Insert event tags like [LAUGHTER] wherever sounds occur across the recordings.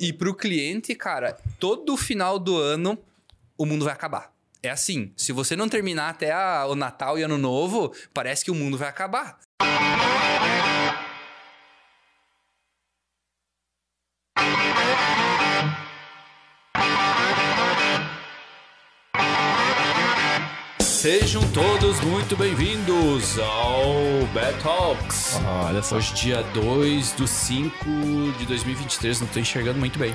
E pro cliente, cara, todo final do ano o mundo vai acabar. É assim, se você não terminar até a- o Natal e Ano Novo, parece que o mundo vai acabar. Sejam todos muito bem-vindos ao Bad Talks. Olha só. Hoje, dia 2 do 5 de 2023, não tô enxergando muito bem.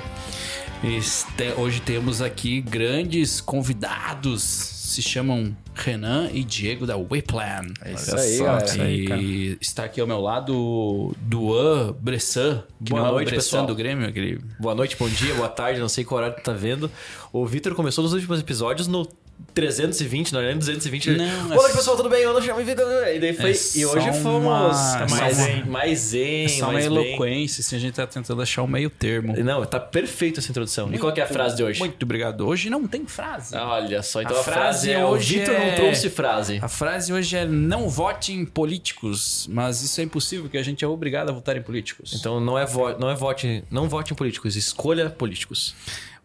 Este- hoje temos aqui grandes convidados, se chamam Renan e Diego da Wayplan. É isso Olha aí, só, galera. isso aí, cara. E está aqui ao meu lado Duan Bressan, que Boa não é o noite, Bressan pessoal. do Grêmio, aquele Boa noite, bom dia, boa tarde, não sei qual horário tu tá vendo. O Vitor começou nos últimos episódios no 320, não é nem 220. Não, boa é pessoal, tudo bem? Eu não chamo Vitor. E daí foi. É e hoje fomos uma- mais, uma- zen, mais zen, É só uma bem. eloquência, assim, a gente tá tentando achar o meio termo. Não, tá perfeito essa introdução. e qual é a frase de hoje? Muito obrigado. Hoje não tem frase. Olha só, então A a, frase, frase é: hoje o Vitor é- não trouxe frase. A frase hoje é não vote em políticos, mas isso é impossível, porque a gente é obrigado a votar em políticos. Então não é, vo não é vote, não vote em políticos, escolha políticos.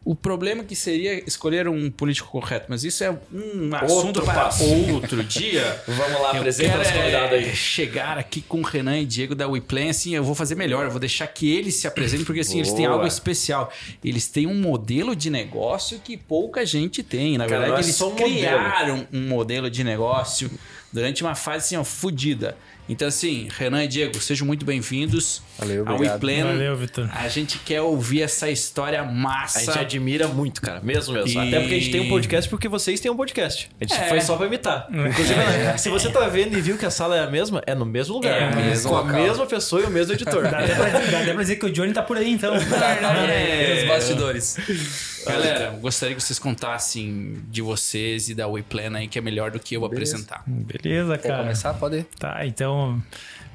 O problema que seria escolher um político correto, mas isso é um assunto Outro para passo. outro dia. [LAUGHS] Vamos lá, apresenta convidado é, aí. chegar aqui com o Renan e Diego da WePlan, assim, eu vou fazer melhor, eu vou deixar que eles se apresentem, porque assim, eles têm Boa. algo especial. Eles têm um modelo de negócio que pouca gente tem. Na Cara, verdade, eles um modelo. criaram um modelo de negócio durante uma fase assim, ó, fodida. Então, assim, Renan e Diego, sejam muito bem-vindos Valeu, ao. WePlan. Valeu, Vitor. A gente quer ouvir essa história massa. A gente admira muito, cara. Mesmo, mesmo. E- Até porque a gente tem um podcast porque vocês têm um podcast. A gente É. foi só pra imitar. Inclusive, né, se você tá vendo e viu que a sala é a mesma, é no mesmo lugar. É, mesmo com a local. mesma pessoa e o mesmo editor. Dá até, pra, dá até pra dizer que o Johnny tá por aí, então. [LAUGHS] É. Os bastidores. [LAUGHS] Galera, gostaria que vocês contassem de vocês e da WePlan aí, que é melhor do que eu apresentar. Beleza, Quer cara. começar? Pode ir. Tá, então.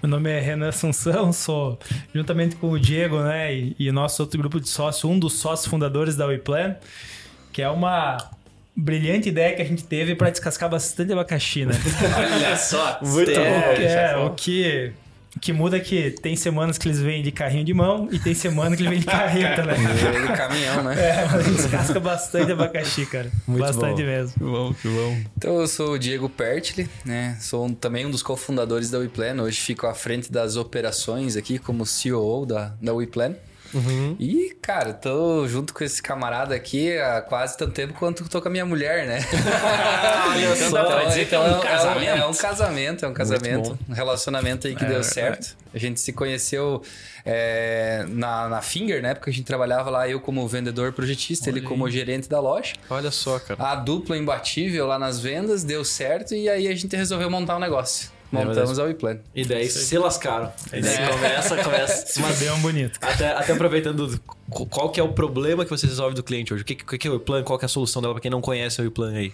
Meu nome é Renan Assunção, sou, juntamente com o Diego, né, e, e nosso outro grupo de sócios, um dos sócios fundadores da WePlan, que é uma brilhante ideia que a gente teve para descascar bastante abacaxi, né? [LAUGHS] Olha só. [LAUGHS] Muito bom. é, o que, que muda é que tem semanas que eles vêm de carrinho de mão e tem semana que eles vêm de carreta, né? Veio de caminhão, né? É, mas gente descasca bastante abacaxi, cara. Muito bastante bom. mesmo. Que bom, que bom. Então, eu sou o Diego Pertli, né? Sou um- também um dos cofundadores da WePlan. Hoje fico à frente das operações aqui como CEO da, da WePlan. E, cara, tô junto com esse camarada aqui há quase tanto tempo quanto tô com a minha mulher, né? [LAUGHS] Olha Então, dizer que é um então casamento. É um casamento, é um casamento. Um relacionamento aí que É, deu é. certo. A gente se conheceu é, na, na Finger, na época que a gente trabalhava lá, eu como vendedor projetista, ele Olha como gerente da loja. Olha só, cara. A dupla imbatível lá nas vendas, deu certo e aí a gente resolveu montar um negócio. Montamos a WePlan. E daí se lascaram. E daí É. começa, começa. [LAUGHS] Mas bem bonito. Até, até aproveitando, qu- qual que é o problema que você resolve do cliente hoje? O que, que, que é o plan? Qual que é a solução dela pra quem não conhece o plan aí?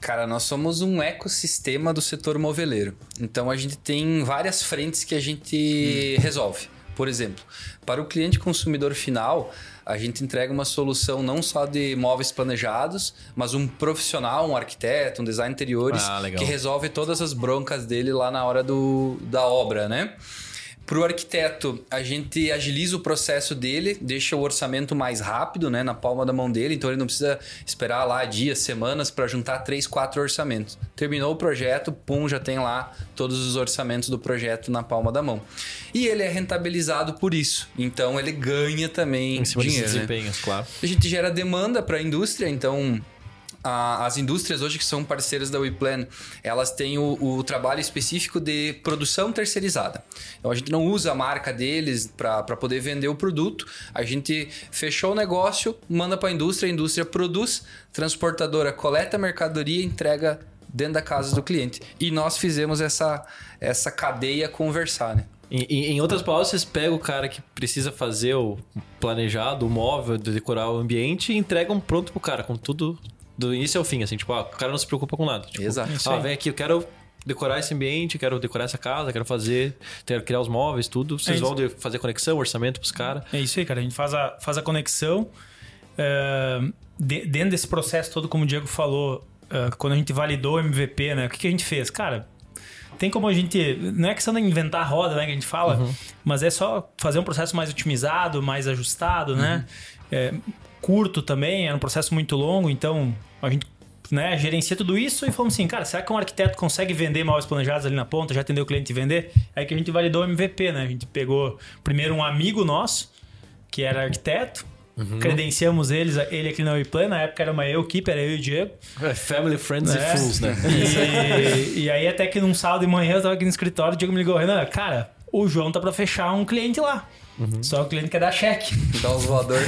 Cara, nós somos um ecossistema do setor moveleiro. Então a gente tem várias frentes que a gente resolve. Por exemplo, para o cliente consumidor final, a gente entrega uma solução não só de móveis planejados, mas um profissional, um arquiteto, um design interiores, Ah, que resolve todas as broncas dele lá na hora do, da obra, né? Para o arquiteto, a gente agiliza o processo dele, deixa o orçamento mais rápido, né, na palma da mão dele, então ele não precisa esperar lá dias, semanas para juntar três, quatro orçamentos. Terminou o projeto, pum, já tem lá todos os orçamentos do projeto na palma da mão. E ele é rentabilizado por isso, então ele ganha também Em cima dinheiro. né? desempenhos, claro. A gente gera demanda para a indústria, então a- as indústrias hoje que são parceiras da WePlan, elas têm o, o trabalho específico de produção terceirizada. Então a gente não usa a marca deles para poder vender o produto. A gente fechou o negócio, manda para a indústria, a indústria produz, transportadora coleta a mercadoria entrega dentro da casa do cliente. E nós fizemos essa, essa cadeia conversar, né? Em, em- outras palavras, vocês pegam o cara que precisa fazer o planejado, o móvel, de decorar o ambiente e entregam pronto pro cara, com tudo do início ao fim, assim, tipo, ah, o cara não se preocupa com nada. Tipo, Exato. Isso ah, vem aqui, eu quero decorar esse ambiente, quero decorar essa casa, quero fazer, quero criar os móveis, tudo. Vocês É vão fazer conexão, orçamento pros caras. É isso aí, cara. A gente faz a, faz a conexão. é, de- dentro desse processo todo, como o Diego falou, é, quando a gente validou o MVP, né? O que, que a gente fez? Cara, tem como a gente. Não é questão de inventar a roda, né? Que a gente fala, Uhum. mas é só fazer um processo mais otimizado, mais ajustado, né? Uhum. É, curto também, era um processo muito longo, então a gente. Né, gerencia tudo isso e falamos assim, cara, será que um arquiteto consegue vender móveis planejados ali na ponta, já atendeu o cliente e vender? Aí que a gente validou o MVP, né? A gente pegou primeiro um amigo nosso, que era arquiteto, Uhum. credenciamos eles, ele aqui na Wiplan, na época era uma eu equipe, era eu e o Diego. É, Family, Friends né? e Fools, né? E, e aí até que num sábado de manhã eu tava aqui no escritório, o Diego me ligou, Renan, cara, o João tá pra fechar um cliente lá. Uhum. Só o cliente quer dar cheque. [LAUGHS] Dá uns voador.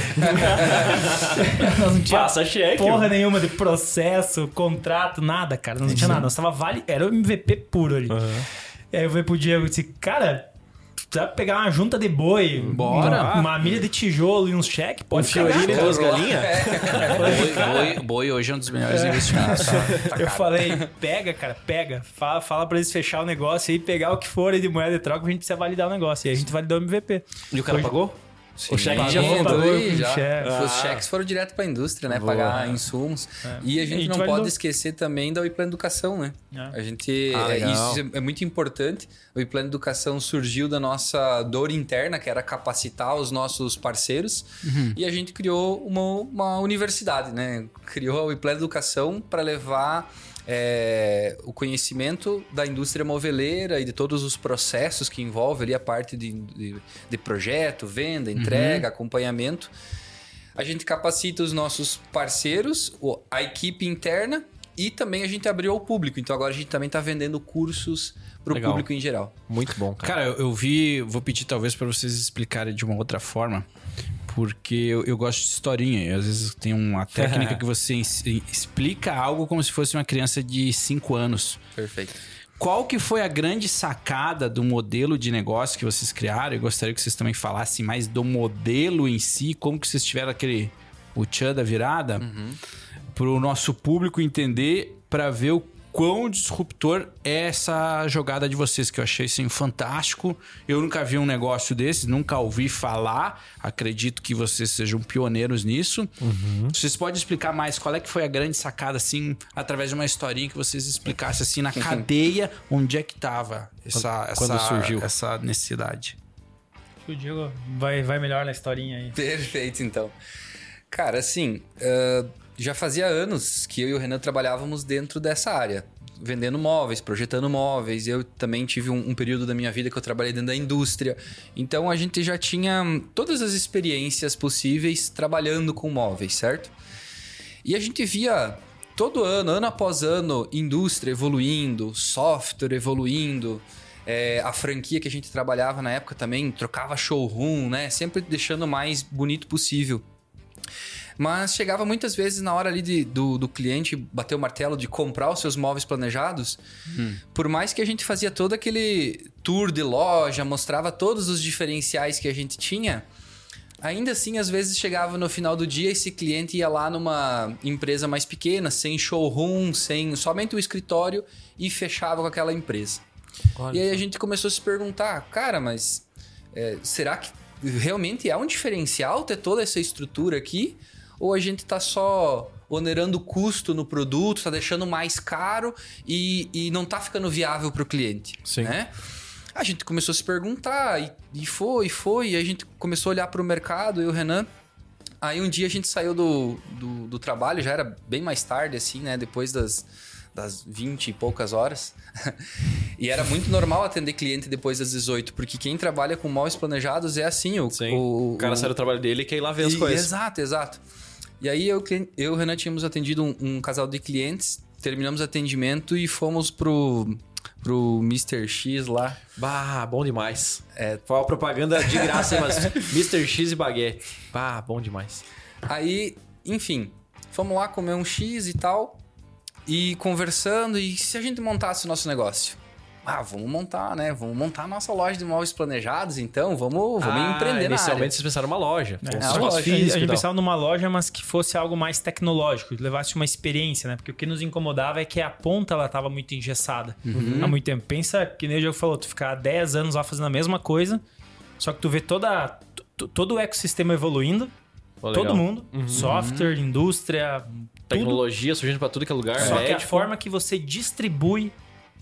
Nós [LAUGHS] não tinha Passa cheque. porra nenhuma de processo, contrato, nada, cara. Nós não tinha nada. Nós tava vale... Era o MVP puro ali. E aí eu falei pro Diego, disse, cara, precisa pegar uma junta de boi, Bora. uma, milha de tijolo e uns cheques, Um pode pegar. fiorinho e duas galinhas? Boi, boi, boi hoje é um dos melhores investimentos. tá? Tá Eu falei, pega, cara, pega. Fala, fala pra eles fechar o negócio aí, pegar o que for aí de moeda de troca, a gente precisa validar o negócio. E aí a gente validou o MVP. E o cara Hoje- pagou? Sim, O cheque já voltou já. cheque. Os Ah. cheques foram direto para a indústria, né? Boa. Pagar insumos. E a gente É. A gente não pode esquecer também da Wiplan Educação, né? É. A gente. Ah, é, isso é muito importante. O Wiplan Educação surgiu da nossa dor interna, que era capacitar os nossos parceiros. E a gente criou uma, uma universidade, né? Criou a Wiplan Educação para levar. É, o conhecimento da indústria moveleira e de todos os processos que envolve ali a parte de, de, de projeto, venda, entrega, acompanhamento. A gente capacita os nossos parceiros, a equipe interna e também a gente abriu ao público. Então agora a gente também está vendendo cursos para o público em geral. Muito bom, cara. Cara, eu, eu vi, vou pedir talvez para vocês explicarem de uma outra forma, porque eu, eu gosto de historinha. E às vezes tem uma [LAUGHS] técnica que você explica algo como se fosse uma criança de 5 anos. Perfeito. Qual que foi a grande sacada do modelo de negócio que vocês criaram? Eu gostaria que vocês também falassem mais do modelo em si, como que vocês tiveram aquele o tchan da virada, para o nosso público entender, para ver o quão disruptor é essa jogada de vocês, que eu achei assim, fantástico. Eu nunca vi um negócio desse, nunca ouvi falar. Acredito que vocês sejam pioneiros nisso. Vocês podem explicar mais qual é que foi a grande sacada, assim, através de uma historinha que vocês explicassem assim na cadeia onde é que tava essa, Quando essa, surgiu. essa necessidade. O Diego vai, vai melhor na historinha aí. Perfeito, então. Cara, assim, ah, já fazia anos que eu e o Renan trabalhávamos dentro dessa área. Vendendo móveis, projetando móveis. Eu também tive um, um período da minha vida que eu trabalhei dentro da indústria. Então a gente já tinha todas as experiências possíveis trabalhando com móveis, certo? E a gente via todo ano, ano após ano, indústria evoluindo, software evoluindo. é, a franquia que a gente trabalhava na época também trocava showroom, né? Sempre deixando o mais bonito possível. Mas chegava muitas vezes na hora ali de- do, do cliente bater o martelo de comprar os seus móveis planejados. Por mais que a gente fazia todo aquele tour de loja, mostrava todos os diferenciais que a gente tinha, Ainda assim, às vezes chegava no final do dia, esse cliente ia lá numa empresa mais pequena, sem showroom, sem somente o escritório e fechava com aquela empresa. Olha e aí a só. gente começou a se perguntar, cara, mas é, será que realmente é um diferencial ter toda essa estrutura aqui? Ou a gente tá só onerando o custo no produto, tá deixando mais caro e, e não tá ficando viável para o cliente? Sim. Né? A gente começou a se perguntar e, e foi, e foi, e a gente começou a olhar para o mercado, eu e o Renan. Aí um dia a gente saiu do, do, do trabalho, já era bem mais tarde, assim, né? Depois das, das 20 e poucas horas. [LAUGHS] e era muito normal atender cliente depois das 18, porque quem trabalha com móveis planejados é assim. O, Sim. o, O cara sai do trabalho dele e quer ir lá ver as e- coisas. Exato, exato. E aí eu, e o Renan tínhamos atendido um, um casal de clientes, terminamos o atendimento e fomos pro, pro Mr. X lá. Bah, bom demais. É. Foi uma propaganda de graça, mas [LAUGHS] Mr. X e baguete. Bah, bom demais. Aí, enfim, fomos lá comer um X e tal, e conversando, e se a gente montasse o nosso negócio? Ah, vamos montar, né? Vamos montar a nossa loja de móveis planejados, então, vamos, vamos Ah, empreender na área. Inicialmente vocês pensaram numa loja. É, um a espaço loja, físico a gente pensava numa loja, mas que fosse algo mais tecnológico, que levasse uma experiência, né? Porque o que nos incomodava é que a ponta ela tava muito engessada há muito tempo. Pensa que nem o Diego falou, tu ficar 10 anos lá fazendo a mesma coisa, só que tu vê toda, todo o ecossistema evoluindo, legal. todo mundo, software, indústria, tudo. Tecnologia surgindo pra tudo que é lugar. Só que a forma que você distribui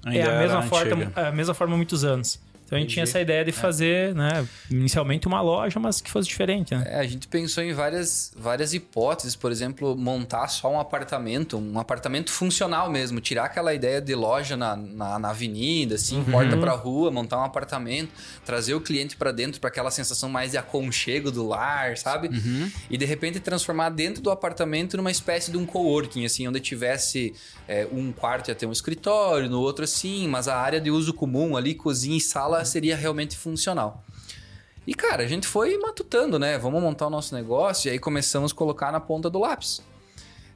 Ainda é a mesma, forma, antiga. a mesma forma há muitos anos. Então a gente tinha essa ideia de fazer, né, inicialmente uma loja, mas que fosse diferente, né? É, a gente pensou em várias, várias hipóteses, por exemplo, montar só um apartamento, um apartamento funcional mesmo, tirar aquela ideia de loja na, na, na avenida, assim, porta pra rua, montar um apartamento, trazer o cliente pra dentro para aquela sensação mais de aconchego do lar, sabe? E de repente transformar dentro do apartamento numa espécie de um coworking, assim, onde tivesse é, um quarto ia ter um escritório, no outro assim, mas a área de uso comum ali, cozinha e sala, seria realmente funcional. E, cara, a gente foi matutando, né? Vamos montar o nosso negócio e aí começamos a colocar na ponta do lápis.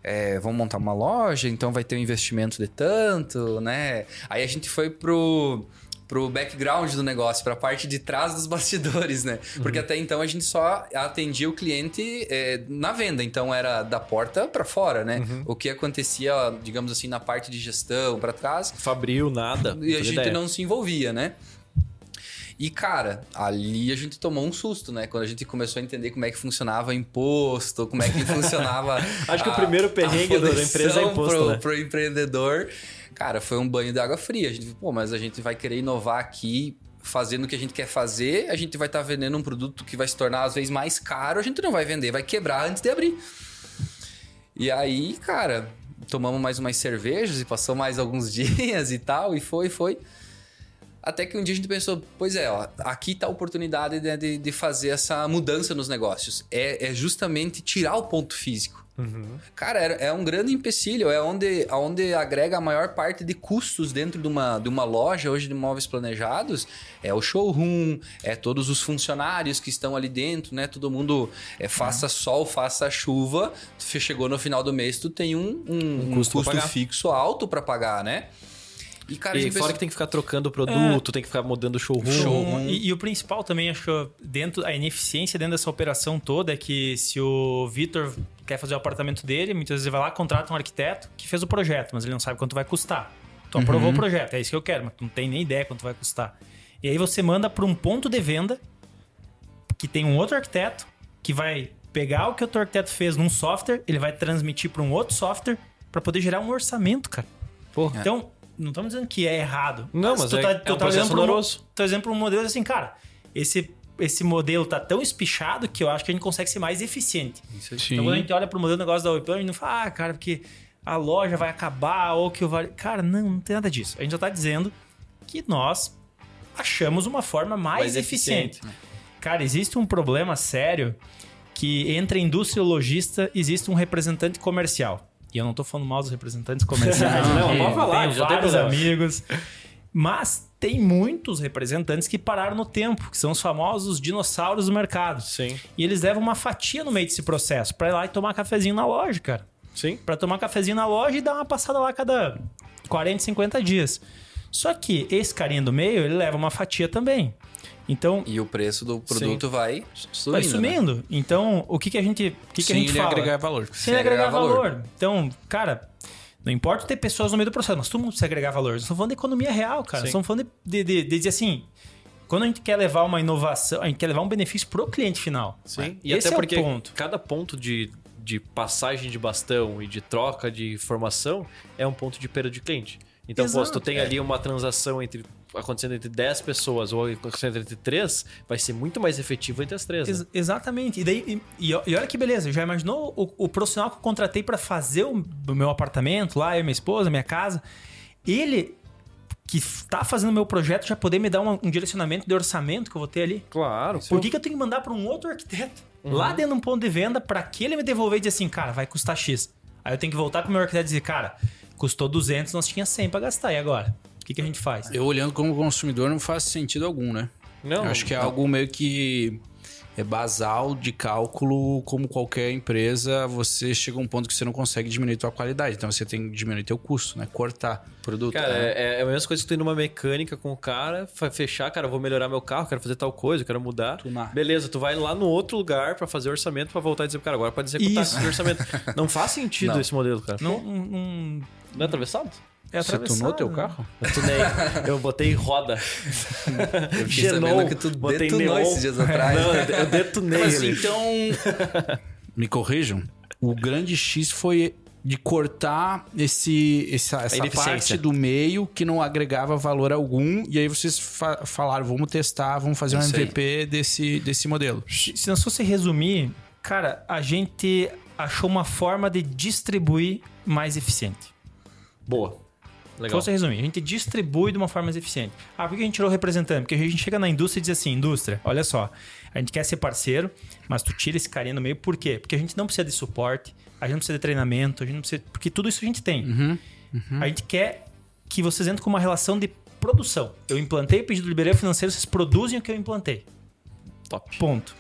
É, vamos montar uma loja, então vai ter um investimento de tanto, né? Aí a gente foi pro, pro background do negócio, pra parte de trás dos [LAUGHS] bastidores, né? Porque até então a gente só atendia o cliente é, na venda, então era da porta pra fora, né? O que acontecia, digamos assim, na parte de gestão pra trás, Fabril, nada. e a gente ideia. não se envolvia, né? E, cara, ali a gente tomou um susto, né? Quando a gente começou a entender como é que funcionava imposto, como é que [LAUGHS] funcionava. Acho que o a- primeiro a perrengue da empresa é imposto, pro, né? pro empreendedor. Cara, foi um banho de água fria. A gente, pô, mas a gente vai querer inovar aqui, fazendo o que a gente quer fazer, a gente vai estar vendendo um produto que vai se tornar às vezes mais caro, a gente não vai vender, vai quebrar antes de abrir. E aí, cara, tomamos mais umas cervejas e passou mais alguns [LAUGHS] dias e tal, e foi, foi. Até que um dia a gente pensou, pois é, ó, aqui tá a oportunidade de, de, de fazer essa mudança nos negócios. É, é justamente tirar o ponto físico. Cara, é, é um grande empecilho, é onde, onde agrega a maior parte de custos dentro de uma, de uma loja hoje de imóveis planejados. É o showroom, é todos os funcionários que estão ali dentro, né? Todo mundo é, faça sol, faça chuva. Tu chegou no final do mês, tu tem um, um, um custo custo, pra pagar. fixo alto para pagar, né? E, cara, E fora pensou- que tem que ficar trocando o produto, tem que ficar mudando o showroom. Showroom. E, e o principal também, acho que dentro, a ineficiência dentro dessa operação toda é que se o Vitor quer fazer o apartamento dele, muitas vezes ele vai lá, contrata um arquiteto que fez o projeto, mas ele não sabe quanto vai custar. Tu aprovou o projeto, é isso que eu quero, mas tu não tem nem ideia quanto vai custar. E aí você manda para um ponto de venda que tem um outro arquiteto que vai pegar o que o teu arquiteto fez num software, ele vai transmitir para um outro software para poder gerar um orçamento, cara. Porra. Então, não estamos dizendo que é errado. Não, mas tu é- tá, é tu um tá processo olhando pra um- doloroso. Por exemplo, um modelo assim, cara, esse, esse modelo tá tão espichado que eu acho que a gente consegue ser mais eficiente. Sim. Então, quando a gente olha pro modelo de negócio da Webplan, a gente não fala, ah, cara, porque a loja vai acabar ou que o vale. Cara, não, não tem nada disso. A gente já tá dizendo que nós achamos uma forma mais, Mais eficiente. eficiente. Cara, existe um problema sério que entre a indústria e o lojista existe um representante comercial. E eu não tô falando mal dos representantes comerciais. Não, porque pode falar, tenho já tem vários problema. amigos. Mas tem muitos representantes que pararam no tempo, que são os famosos dinossauros do mercado. Sim. E eles levam uma fatia no meio desse processo pra ir lá e tomar cafezinho na loja, cara. Sim. Pra tomar cafezinho na loja e dar uma passada lá a cada 40, 50 dias. Só que esse carinha do meio, ele leva uma fatia também. Então, E o preço do produto vai sumindo. vai né? sumindo. Então, o que, que a gente, o que, que a gente fala? agregar valor. Sem Sem agregar, agregar valor. valor. Então, cara, não importa ter pessoas no meio do processo, mas todo mundo precisa agregar valor. Nós estamos falando de economia real, cara. Nós Sim. estamos falando de, de, de- de dizer assim, quando a gente quer levar uma inovação, a gente quer levar um benefício pro cliente final. Sim. E Esse até é o porque ponto. cada ponto de, de passagem de bastão e de troca de informação é um ponto de perda de cliente. Então, pô, se tu Exato, tem é. ali uma transação entre acontecendo entre 10 pessoas ou acontecendo entre 3, vai ser muito mais efetivo entre as três. né? Ex- exatamente. E, daí, e, e olha que beleza, já imaginou o, o profissional que eu contratei para fazer o, o meu apartamento lá, eu e minha esposa, minha casa, ele que tá fazendo o meu projeto já poder me dar um, um direcionamento de orçamento que eu vou ter ali. Claro. Por que, que eu tenho que mandar para um outro arquiteto lá dentro de um ponto de venda para que ele me devolver e dizer assim, cara, vai custar X. Aí eu tenho que voltar pro meu arquiteto e dizer, cara, custou 200, nós tinha 100 para gastar, e agora? O que, que a gente faz? Eu olhando como consumidor não faz sentido algum, né? Não, Eu acho que é algo meio que é basal de cálculo, como qualquer empresa, você chega a um ponto que você não consegue diminuir tua qualidade, então você tem que diminuir teu custo, né? Cortar produto. Cara, né? é, é a mesma coisa que tu ir numa mecânica com o cara, fechar, cara, eu vou melhorar meu carro, quero fazer tal coisa, eu quero mudar. Tunar. Beleza, tu vai lá no outro lugar pra fazer orçamento pra voltar e dizer, cara, agora pode executar Isso. esse orçamento. Não faz sentido [LAUGHS] Não. esse modelo, cara. Não, não, Não é atravessado? É Você tunou teu né? carro? Eu tunei. eu botei roda. [LAUGHS] Eu fiquei sabendo que tu botei detonou neon. esses dias atrás. Não, eu detonei Mas ele. então, me corrijam, o grande X foi de cortar esse, essa, essa parte do meio que não agregava valor algum. E aí vocês fa- falaram, vamos testar, vamos fazer um Isso aí. MVP desse, desse modelo. Se se não fosse resumir, cara, a gente achou uma forma de distribuir mais eficiente. Boa. Legal. fosse resumir, a gente distribui de uma forma mais eficiente. Ah, por que a gente tirou o representante? Porque a gente chega na indústria e diz assim, indústria, olha só, a gente quer ser parceiro, mas tu tira esse carinha no meio, por quê? Porque a gente não precisa de suporte, a gente não precisa de treinamento, a gente não precisa... Porque tudo isso a gente tem. Uhum, A gente quer que vocês entrem com uma relação de produção. Eu implantei o pedido de liberação financeiro, vocês produzem o que eu implantei. Top. Ponto.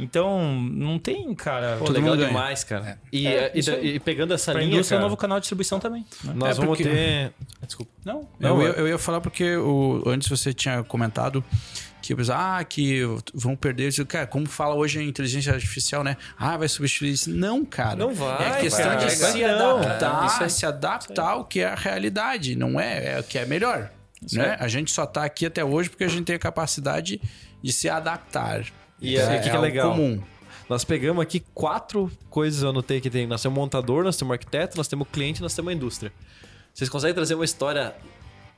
Então, não tem, cara... Pô, legal ganha. demais, cara. E, É, e- isso aí. e pegando essa Pra linha, indústria é um novo canal de distribuição também. né? nós É, vamos porque- ter... Desculpa. Não, eu, não, ia, eu ia falar porque o, antes você tinha comentado que ah, que vão perder. Eu digo, Cara, como fala hoje a inteligência artificial, né? Ah, vai substituir isso. Não, cara. Não vai, É questão cara. de se Vai não. adaptar, É, se adaptar ao que é a realidade. Não é, é o que é melhor. Né? A gente só tá aqui até hoje porque a gente tem a capacidade de se adaptar. E é- o que que é legal? comum. Nós pegamos aqui quatro coisas eu anotei que tem. Nós temos montador, nós temos arquiteto, nós temos cliente, nós temos indústria. Vocês conseguem trazer uma história,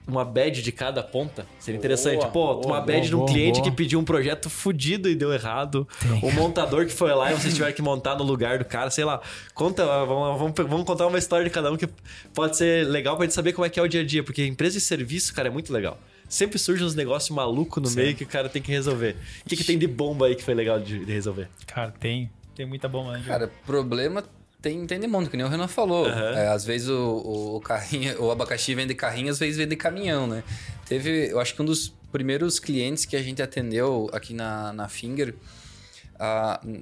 uma badge de cada ponta? Seria interessante. Boa, Pô, boa, uma badge boa, de um boa, cliente boa. que pediu um projeto fudido e deu errado. O montador que foi lá e vocês tiveram que montar no lugar do cara, sei lá. Conta, vamos, vamos, vamos contar uma história de cada um que pode ser legal pra gente saber como é que é o dia a dia. Porque empresa de serviço, cara, é muito legal. Sempre surgem uns negócios malucos no meio que o cara tem que resolver. O que, que tem de bomba aí que foi legal de, de resolver? Cara, tem. Tem muita bomba, né? Cara, problema tem, tem de monte, que nem o Renan falou. Aham. É, às vezes o, o, carrinho, o abacaxi vende carrinho, às vezes vende caminhão, né? Teve, eu acho que um dos primeiros clientes que a gente atendeu aqui na, na Finger,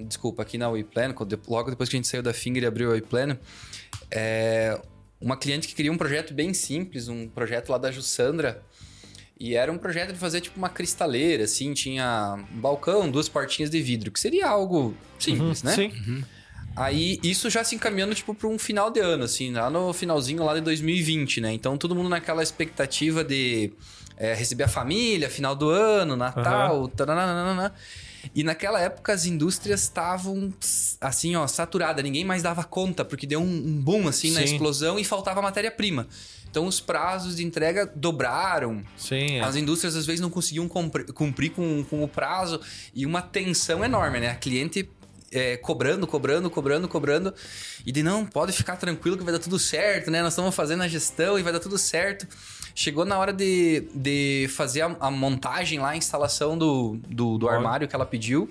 desculpa, aqui na WePlan, logo depois que a gente saiu da Finger e abriu a WePlan, é uma cliente que queria um projeto bem simples, um projeto lá da Jussandra, e era um projeto de fazer tipo uma cristaleira, assim, tinha um balcão, duas portinhas de vidro, que seria algo simples, né? Sim. Aí isso já se encaminhando tipo para um final de ano, assim, lá no finalzinho lá de 2020, né? Então todo mundo naquela expectativa de é, receber a família, final do ano, Natal, taranana. E naquela época as indústrias estavam assim, ó, saturadas, ninguém mais dava conta, porque deu um, um boom assim na Sim. explosão e faltava matéria-prima. Então os prazos de entrega dobraram, Sim, é. as indústrias às vezes não conseguiam cumprir, com, com o prazo e uma tensão enorme, né? A cliente é, cobrando, cobrando, cobrando, cobrando. E de não, pode ficar tranquilo que vai dar tudo certo, né? Nós estamos fazendo a gestão e vai dar tudo certo. Chegou na hora de, de fazer a, a montagem lá, a instalação do, do, do armário que ela pediu.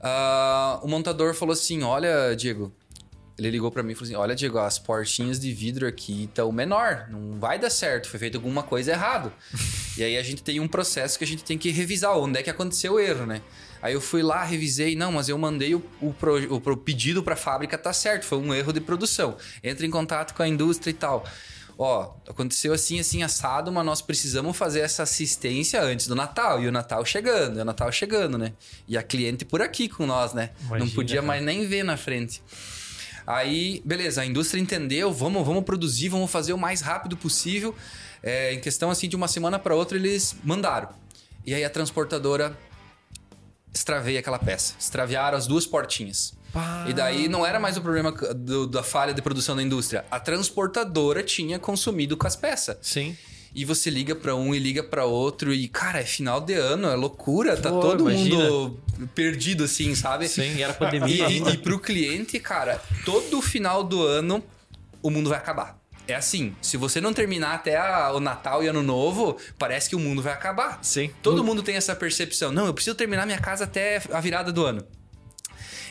Ah, o montador falou assim: Olha, Diego, ele ligou pra mim e falou assim: Olha, Diego, as portinhas de vidro aqui estão menor, não vai dar certo, foi feito alguma coisa errado. [LAUGHS] e aí a gente tem um processo que a gente tem que revisar onde é que aconteceu o erro, né? Aí eu fui lá, revisei, não, mas eu mandei o, o, pro- o pedido pra fábrica, tá certo, foi um erro de produção. Entra em contato com a indústria e tal. Ó, aconteceu assim, assim, assado, mas nós precisamos fazer essa assistência antes do Natal. E o Natal chegando, e o Natal chegando, né? E a cliente por aqui com nós, né? Não Imagina, podia cara. mais nem ver na frente. Aí, beleza, a indústria entendeu, vamos, vamos produzir, vamos fazer o mais rápido possível. É, em questão assim de uma semana para outra, eles mandaram. E aí a transportadora extraveia aquela peça. Extraviaram as duas portinhas. E daí não era mais o problema do- da falha de produção da indústria. A transportadora tinha consumido com as peças. Sim. E você liga pra um e liga pra outro e, cara, é final de ano, é loucura, tá Pô, todo imagina. mundo perdido assim, sabe? Sim, e era E, pandemia e, ainda. e pro cliente, cara, todo final do ano o mundo vai acabar. É assim, se você não terminar até a- o Natal e Ano Novo, parece que o mundo vai acabar. Sim. Todo mundo tem essa percepção. Não, eu preciso terminar minha casa até a virada do ano.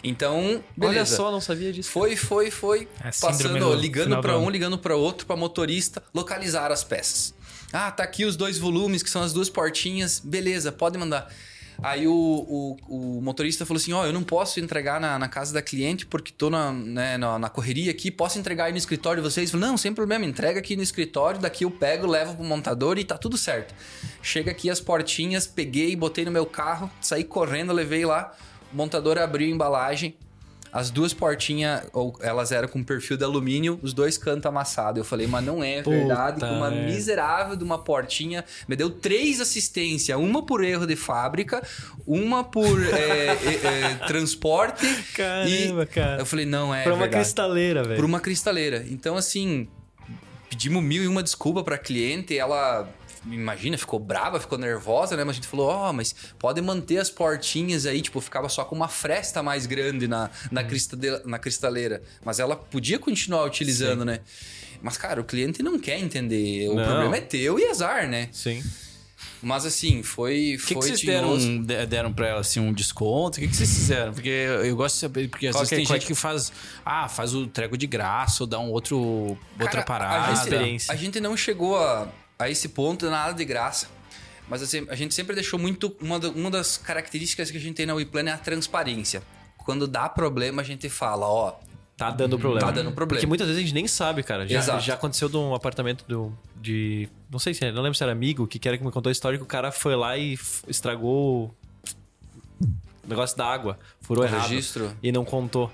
Então, beleza. Olha só, não sabia disso. Foi, foi, foi. É passando, do ligando pra um, ligando pra outro, pra motorista, localizar as peças. Ah, tá aqui os dois volumes, que são as duas portinhas. Beleza, pode mandar. Aí o, o, o motorista falou assim: Ó, eu não posso entregar na, na casa da cliente porque tô na, né, na, na correria aqui. Posso entregar aí no escritório de vocês? Falei, não, sem problema, entrega aqui no escritório. Daqui eu pego, levo pro montador e tá tudo certo. Chega aqui as portinhas, peguei, botei no meu carro, saí correndo, levei lá. O montador abriu a embalagem. As duas portinhas, ou elas eram com perfil de alumínio, os dois cantos amassados. Eu falei, mas não é verdade, que uma miserável de uma portinha me deu três assistências, uma por erro de fábrica, uma por é, [LAUGHS] é, é, transporte. Caramba, e cara. Eu falei, não é Pra uma verdade. cristaleira, velho. Por uma cristaleira. Então, assim, pedimos mil e uma desculpa pra cliente, ela. Imagina, ficou brava, ficou nervosa, né? Mas a gente falou, ó, mas pode manter as portinhas aí, tipo, ficava só com uma fresta mais grande na, na, cristale- na cristaleira. Mas ela podia continuar utilizando, né? Mas, cara, o cliente não quer entender. O Não. problema é teu e azar, né? Sim. Mas assim, foi. O que, que vocês deram, de- deram pra ela, assim, um desconto? O que, que vocês fizeram? Porque eu gosto de saber, porque às Qual vezes é- tem gente que faz, ah, faz o trego de graça ou dá um outro, outra Cara, parada. A gente, a gente não chegou a, a esse ponto nada de graça. Mas assim, a gente sempre deixou muito. Uma, da- uma das características que a gente tem na WePlan é a transparência. Quando dá problema, a gente fala, ó. Tá dando problema. Tá dando problema. Porque muitas vezes a gente nem sabe, cara. Já, Exato. já aconteceu de um apartamento do, de. Não sei se é, não lembro se era amigo, que era que me contou a história que o cara foi lá e estragou o negócio da água. Furou O errado. registro? E não contou.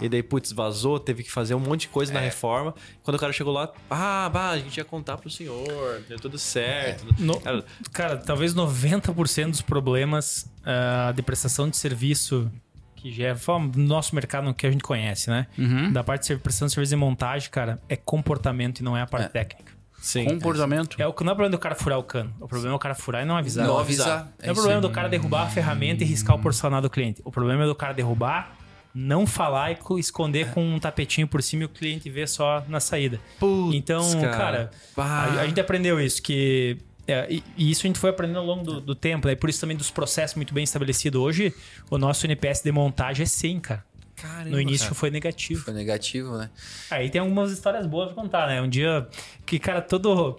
E daí, putz, vazou, teve que fazer um monte de coisa na É. reforma. Quando o cara chegou lá, ah, bah, a gente ia contar pro senhor, deu tudo certo. No- Cara, cara, talvez 90% dos problemas ah, de prestação de serviço que já é falando do nosso mercado no que a gente conhece, né? Da parte de prestação de serviço de montagem, cara, é comportamento e não é a parte técnica. sim. Comportamento. É o, não é o problema do cara furar o cano. O problema é o cara furar e não avisar. Não avisar. Não é o problema do cara derrubar a ferramenta e riscar o porcelanato do cliente. O problema é do cara derrubar, não falar e co- esconder com um tapetinho por cima e o cliente vê só na saída. Putz, então, cara. cara, a, gente aprendeu isso, que. é, e, e isso a gente foi aprendendo ao longo do, do tempo, né? Por isso também dos processos muito bem estabelecidos. Hoje, o nosso NPS de montagem é 100, cara. Caramba, No início cara. foi negativo. Foi negativo, né? Aí tem algumas histórias boas pra contar, né? Um dia que, cara, todo,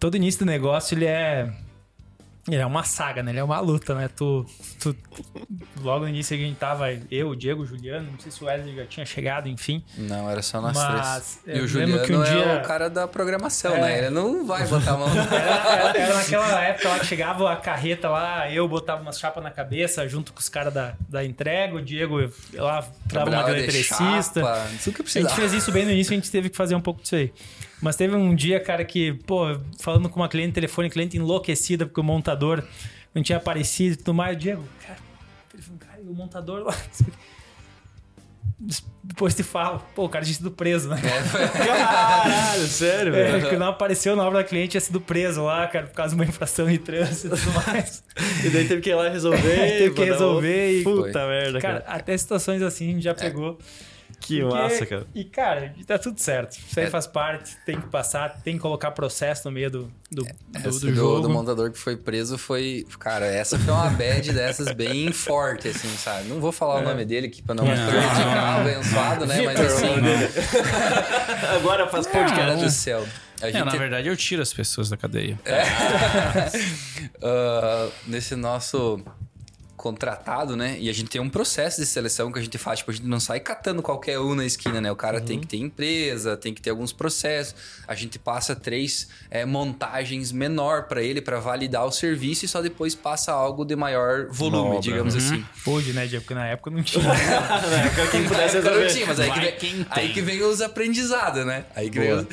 todo início do negócio, ele é... Ele é uma saga, né? Ele é uma luta, né? Tu, tu, logo no início a gente tava, eu, o Diego, o Juliano, não sei se o Wesley já tinha chegado, enfim. Não, era só nós Mas, três. E eu o lembro Juliano que um é dia- o cara da programação, É. né? Ele não vai botar a mão. [LAUGHS] Era, era naquela época lá que chegava a carreta lá, eu botava umas chapas na cabeça junto com os caras da, da entrega, o Diego lá dava uma Trabalhava de eletricista. chapa, tudo que A gente fez isso bem no início, a gente teve que fazer um pouco disso aí. Mas teve um dia, cara, que, pô, falando com uma cliente telefone, cliente enlouquecida porque o montador não tinha aparecido e tudo mais. Diego, cara, cara, o montador lá. Depois te falo, pô, o cara tinha sido preso, né? [LAUGHS] Caralho, sério, É, velho. que não apareceu na obra da cliente, tinha sido preso lá, cara, por causa de uma infração de trânsito e tudo mais. E daí teve que ir lá resolver. [LAUGHS] Teve que resolver e- Puta Foi. merda, Cara, cara. até situações assim a gente já pegou. Que Porque- massa, cara. E, cara, tá tudo certo. Isso aí É. faz parte, tem que passar, tem que colocar processo no meio do, do, do, Essa do do, jogo. do montador que foi preso foi. Cara, essa foi uma bad dessas bem [LAUGHS] forte, assim, sabe? Não vou falar o nome dele aqui pra não Não. prejudicar o abençoado, né? Mas assim. [LAUGHS] Agora faz Cara podcast. do céu. A É, na gente, verdade, eu tiro as pessoas da cadeia. [LAUGHS] ah, nesse nosso contratado, né? E a gente tem um processo de seleção que a gente faz, tipo, a gente não sai catando qualquer um na esquina, né? O cara tem que ter empresa, tem que ter alguns processos. A gente passa três é, montagens menor para ele para validar o serviço e só depois passa algo de maior volume, digamos assim. Hoje, né? Porque na época não tinha. [LAUGHS] Quem pudesse Na época não resolver. tinha, mas aí que, vem, quem aí que vem os aprendizados, né? Aí que vem os-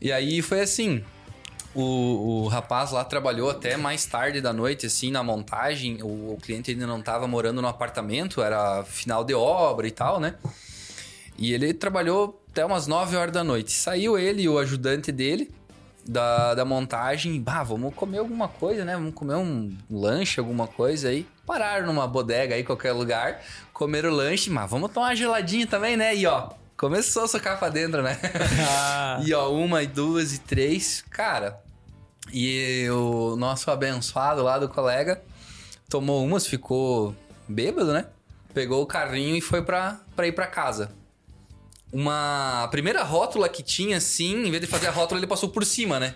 E aí foi assim. O, o rapaz lá trabalhou até mais tarde da noite, assim, na montagem. O, o cliente ainda não estava morando no apartamento, era final de obra e tal, né? E ele trabalhou até umas 9 horas da noite. Saiu ele e o ajudante dele da, da montagem. Bah, vamos comer alguma coisa, né? Vamos comer um lanche, alguma coisa aí. Pararam numa bodega aí, qualquer lugar. Comeram o lanche, mas vamos tomar uma geladinha também, né? E ó, começou a socar pra dentro, né? [LAUGHS] Ah, E ó, uma, e duas, e três. Cara, e o nosso abençoado lá do colega tomou umas, ficou bêbado, né? Pegou o carrinho e foi pra, pra ir pra casa. Uma a primeira rótula que tinha, assim, em vez de fazer a rótula, ele passou por cima, né?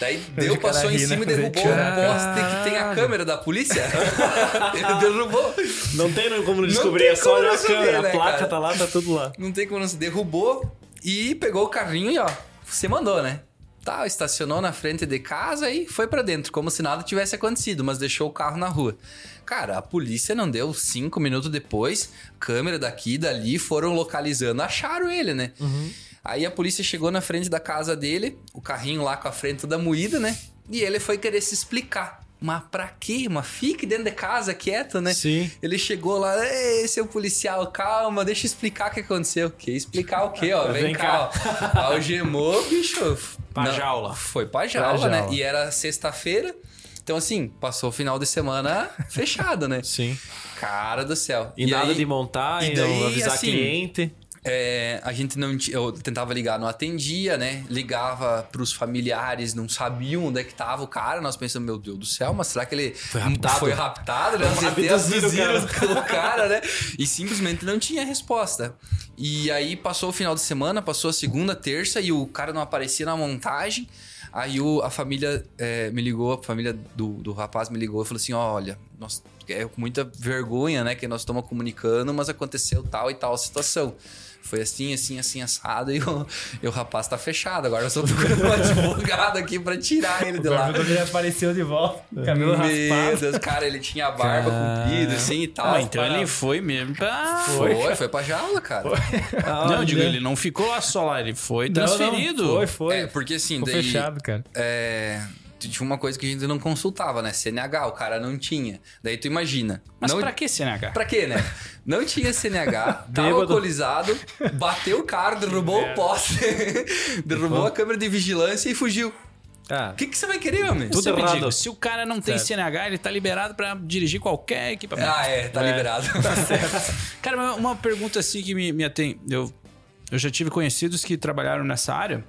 Daí deu, passou em né? cima e derrubou o Caraca. poste que tem a câmera da polícia. [LAUGHS] ele derrubou. não tem como descobrir, tem é só olhar a câmera. né, a placa cara? tá lá, tá tudo lá. Não tem como não se derrubou e pegou o carrinho e ó, você mandou, né? Tal, estacionou na frente de casa e foi pra dentro, como se nada tivesse acontecido, mas deixou o carro na rua. Cara, a polícia não deu cinco minutos depois, câmera daqui e dali foram localizando, acharam ele, né? Aí a polícia chegou na frente da casa dele, o carrinho lá com a frente toda moída, né? E ele foi querer se explicar. Mas pra quê? Mas fique dentro de casa, quieto, né? Sim. Ele chegou lá, ei, seu policial, calma, deixa eu explicar o que aconteceu. Que explicar o quê, ó? [LAUGHS] Vem, Vem cá, ó. Algemou, [LAUGHS] bicho. Pra Não, jaula. Foi pra jaula, Pra né? jaula. E era sexta-feira. Então, assim, passou o final de semana [LAUGHS] fechado, né? Sim. Cara do céu. E, nada aí, de montar, e e, daí, não avisar assim, cliente. É, a gente não. Eu tentava ligar, não atendia, né? Ligava pros familiares, não sabiam onde é que tava o cara. Nós pensamos, meu Deus do céu, mas será que ele foi raptado? Foi raptado, né? [LAUGHS] Você Abduziram o cara. abduziram o cara, né? E simplesmente não tinha resposta. E aí passou o final de semana, passou a segunda, terça e o cara não aparecia na montagem. Aí o- a família é, me ligou, a família do, do rapaz me ligou e falou assim: olha, nós é com muita vergonha, né? Que nós estamos comunicando, mas aconteceu tal e tal situação. Foi assim, assim, assim, assado, e [LAUGHS] o, e o rapaz tá fechado. Agora eu estou procurando um [LAUGHS] advogado aqui pra tirar ele de lá. Quando ele apareceu de volta, cabelo Meu raspado. Deus, cara, ele tinha a barba comprida, assim e tal. Ah, então ele foi mesmo pra... Foi, foi pra jaula, cara. Não, eu digo, ele não ficou lá só lá, ele foi Não, não, transferido. Foi, foi. É, porque assim, Ficou daí. fechado, cara. É, tinha uma coisa que a gente não consultava, né? CNH, o cara não tinha. Daí tu imagina. Mas não, pra que CNH? Pra quê, né? Não tinha CNH, [LAUGHS] tava Bêbado. alcoolizado, bateu o carro, derrubou o poste, [LAUGHS] derrubou a câmera de vigilância e fugiu. Ah, O que, que você vai querer, homem? Tudo errado. digo, se o cara não tem Certo. CNH, ele tá liberado pra dirigir qualquer equipamento. Ah, é, tá liberado. [LAUGHS] Cara, mas uma pergunta assim que me, me atém. Eu, eu já tive conhecidos que trabalharam nessa área.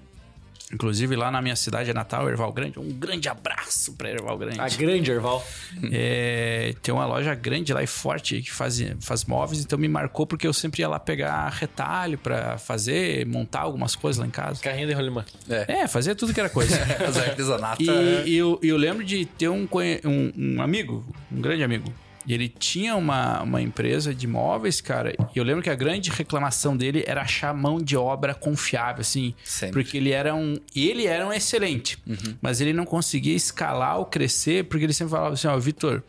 Inclusive lá na minha cidade natal, Erval Grande. Um grande abraço pra Erval Grande. a grande Erval. É, tem uma loja grande lá e forte que faz, faz móveis, então me marcou porque eu sempre ia lá pegar retalho pra fazer, montar algumas coisas lá em casa. Carrinho de rolimã. É, É, fazer tudo que era coisa. [LAUGHS] os artesanatos. E, e eu, eu lembro de ter um, um, um amigo, um grande amigo. E ele tinha uma, uma empresa de móveis, cara. E eu lembro que a grande reclamação dele era achar mão de obra confiável, assim. Sempre. Porque ele era um. Ele era um excelente. Mas ele não conseguia escalar ou crescer, porque ele sempre falava assim: ó, Vitor,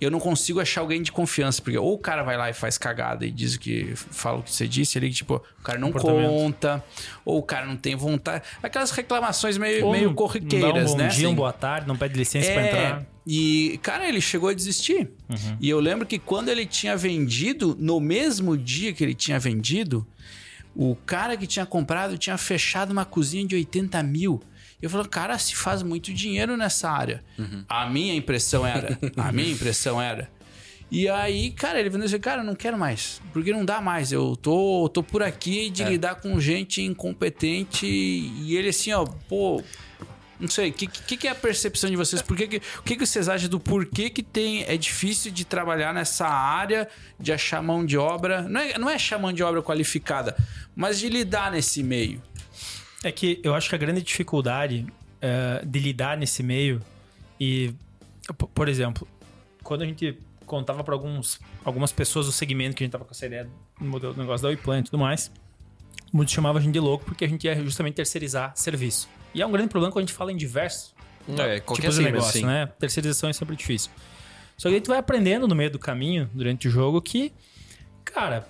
eu não consigo achar alguém de confiança. Porque ou o cara vai lá e faz cagada e diz o que. Fala o que você disse, ele, tipo, o cara não conta, ou o cara não tem vontade. Aquelas reclamações meio, Ou meio corriqueiras, não bom né? dia, Assim. boa tarde, não pede licença pra entrar. E, cara, ele chegou a desistir. E eu lembro que quando ele tinha vendido, no mesmo dia que ele tinha vendido, o cara que tinha comprado tinha fechado uma cozinha de 80 mil. Eu falei, cara, se faz muito dinheiro nessa área. A minha impressão era. [LAUGHS] A minha impressão era. E aí, cara, ele vendeu assim, cara, eu não quero mais. Porque não dá mais. Eu tô, tô por aqui de lidar com gente incompetente. E ele assim, ó, pô, não sei, o que, que, que é a percepção de vocês? Por que que, o que, que vocês acham do porquê que tem, é difícil de trabalhar nessa área, de achar mão de obra? Não é, não é achar mão de obra qualificada, mas de lidar nesse meio. É que eu acho que a grande dificuldade é, de lidar nesse meio e, por exemplo, quando a gente contava para algumas pessoas do segmento que a gente tava com essa ideia do modelo do negócio da Oiplan e tudo mais, muitos chamavam a gente de louco porque a gente ia justamente terceirizar serviço. E é um grande problema quando a gente fala em diversos É, qualquer tipos de negócio, sim. né? Terceirização é sempre difícil. Só que aí tu vai aprendendo no meio do caminho, durante o jogo, que, cara,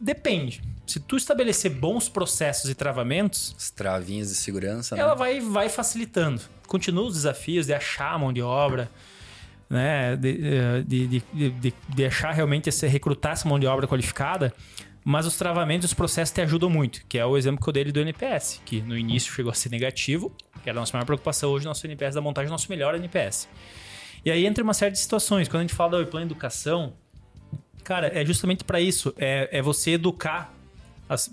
depende. Se tu estabelecer bons processos e travamentos, As travinhas de segurança, né? ela vai, vai facilitando. Continua os desafios de achar a mão de obra, né? De, eh, de, de, de, de achar realmente esse, recrutar essa mão de obra qualificada. Mas os travamentos e os processos te ajudam muito, que é o exemplo que eu dei do NPS, que no início chegou a ser negativo, que era a nossa maior preocupação hoje, nosso NPS da montagem, nosso melhor NPS. E aí entra uma série de situações. Quando a gente fala da Webplan Educação, cara, é justamente para isso. É, é você educar as-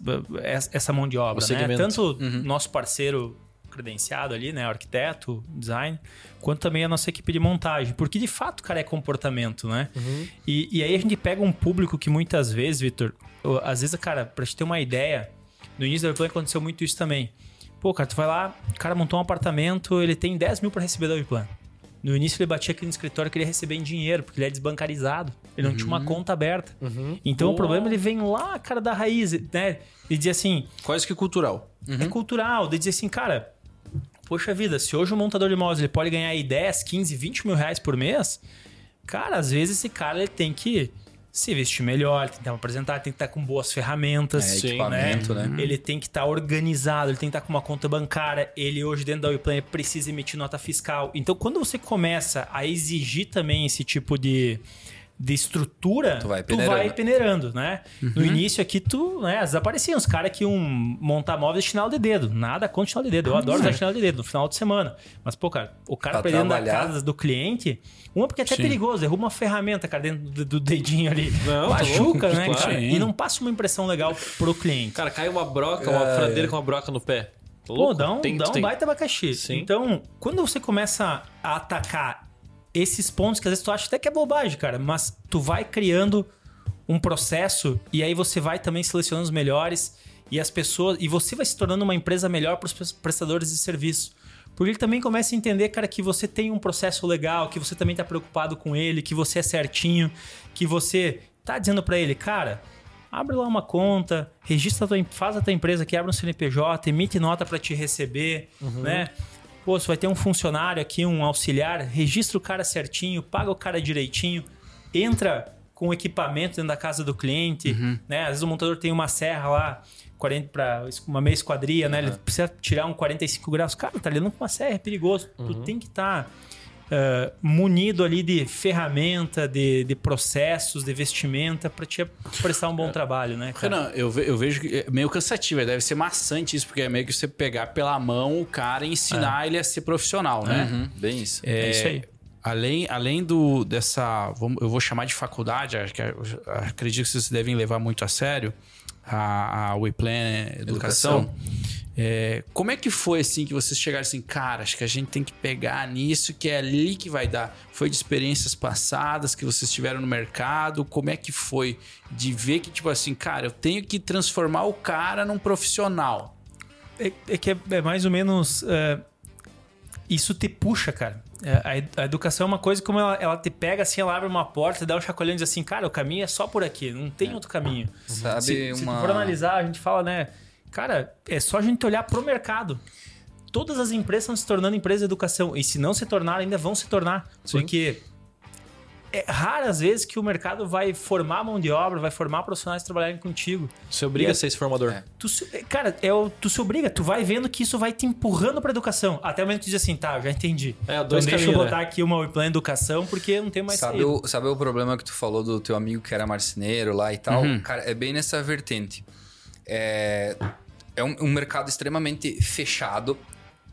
essa mão de obra, O né? Tanto nosso parceiro credenciado ali, né? Arquiteto, design, quanto também a nossa equipe de montagem. Porque de fato, cara, é comportamento, né? E, e aí a gente pega um público que muitas vezes, Vitor, às vezes, cara, pra te ter uma ideia, no início da Webplan aconteceu muito isso também. Pô, cara, tu vai lá, o cara montou um apartamento, ele tem 10 mil pra receber da Webplan. No início ele batia aqui no escritório que ele ia receber em dinheiro, porque ele é desbancarizado. Ele não tinha uma conta aberta. Então o problema ele vem lá, cara, da raiz, né? E dizer assim, Quase que cultural. é cultural. De dizer assim, cara, poxa vida, se hoje o montador de imóveis ele pode ganhar aí 10, 15, 20 mil reais por mês, cara, às vezes esse cara ele tem que se vestir melhor, tem que estar apresentado, tem que estar com boas ferramentas, É, né? equipamento, né? Ele tem que estar organizado, ele tem que estar com uma conta bancária, ele hoje dentro da WePlan precisa emitir nota fiscal. Então, quando você começa a exigir também esse tipo de, de estrutura, Tu vai tu peneirando. vai peneirando, né? Uhum. No início aqui, tu, né, desapareciam os caras que iam montar móveis de chinelo de dedo. Nada contra chinelo de dedo. Eu adoro usar chinelo de dedo no final de semana. Mas, pô, cara, o cara Pra dentro da casa do cliente, uma porque é até Sim. perigoso, derruba uma ferramenta, cara, dentro do, do dedinho ali. Não, Machuca, né, claro. cara? Sim. E não passa uma impressão legal pro cliente. Cara, cai uma broca, uma É. fradeira com uma broca no pé. Tá Pô, louco? dá um, Tem- dá um tem- baita abacaxi. Sim. Então, quando você começa a atacar esses pontos que às vezes tu acha até que é bobagem, cara, mas tu vai criando um processo e aí você vai também selecionando os melhores e as pessoas e você vai se tornando uma empresa melhor para os prestadores de serviço. Porque ele também começa a entender, cara, que você tem um processo legal, que você também tá preocupado com ele, que você é certinho, que você tá dizendo para ele, cara, abre lá uma conta, registra a tua, faz a tua empresa aqui, abre um CNPJ, emite nota para te receber, né? Pô, você vai ter um funcionário aqui, um auxiliar, registra o cara certinho, paga o cara direitinho, entra com o equipamento dentro da casa do cliente, né? Às vezes o montador tem uma serra lá, 40 para uma meia esquadria, né? Ele precisa tirar um 45 graus. Cara, tá lidando com uma serra, é perigoso. Tu tem que estar munido ali de ferramenta, de, de processos, de vestimenta para te prestar um bom trabalho, né, cara? Renan, eu, ve- eu vejo que é meio cansativo, deve ser maçante isso, porque é meio que você pegar pela mão o cara e ensinar ele a ser profissional, né? Uhum, bem isso. É isso aí. Além, além do, dessa, eu vou chamar de faculdade, acho que- acredito que vocês devem levar muito a sério a, a WePlan Educação. É, como é que foi assim que vocês chegaram assim, cara, acho que a gente tem que pegar nisso, que é ali que vai dar? Foi de experiências passadas que vocês tiveram no mercado? Como é que foi de ver que, tipo assim, cara, eu tenho que transformar o cara num profissional? É, é que é, é mais ou menos. é, isso te puxa, cara. É, a, a educação é uma coisa como ela, ela te pega assim, ela abre uma porta, dá um chacoalhão e diz assim, cara, o caminho é só por aqui, não tem outro caminho. Sabe se, se tu uma... for analisar, a gente fala, né? Cara, é só a gente olhar pro mercado. Todas as empresas estão se tornando empresas de educação. E se não se tornar, ainda vão se tornar. Porque é raras vezes que o mercado vai formar mão de obra, vai formar profissionais trabalharem contigo. Você obriga E a ser esse formador. É. Tu se- cara, é o, tu se obriga, tu vai vendo que isso vai te empurrando pra educação. Até o momento que tu diz assim, tá, já entendi. É, então dois deixa eu caminhos, botar né? aqui uma plan educação, porque não tem mais Sabe saída. o, sabe o problema que tu falou do teu amigo que era marceneiro lá e tal? Cara, é bem nessa vertente. É, é um, um mercado extremamente fechado.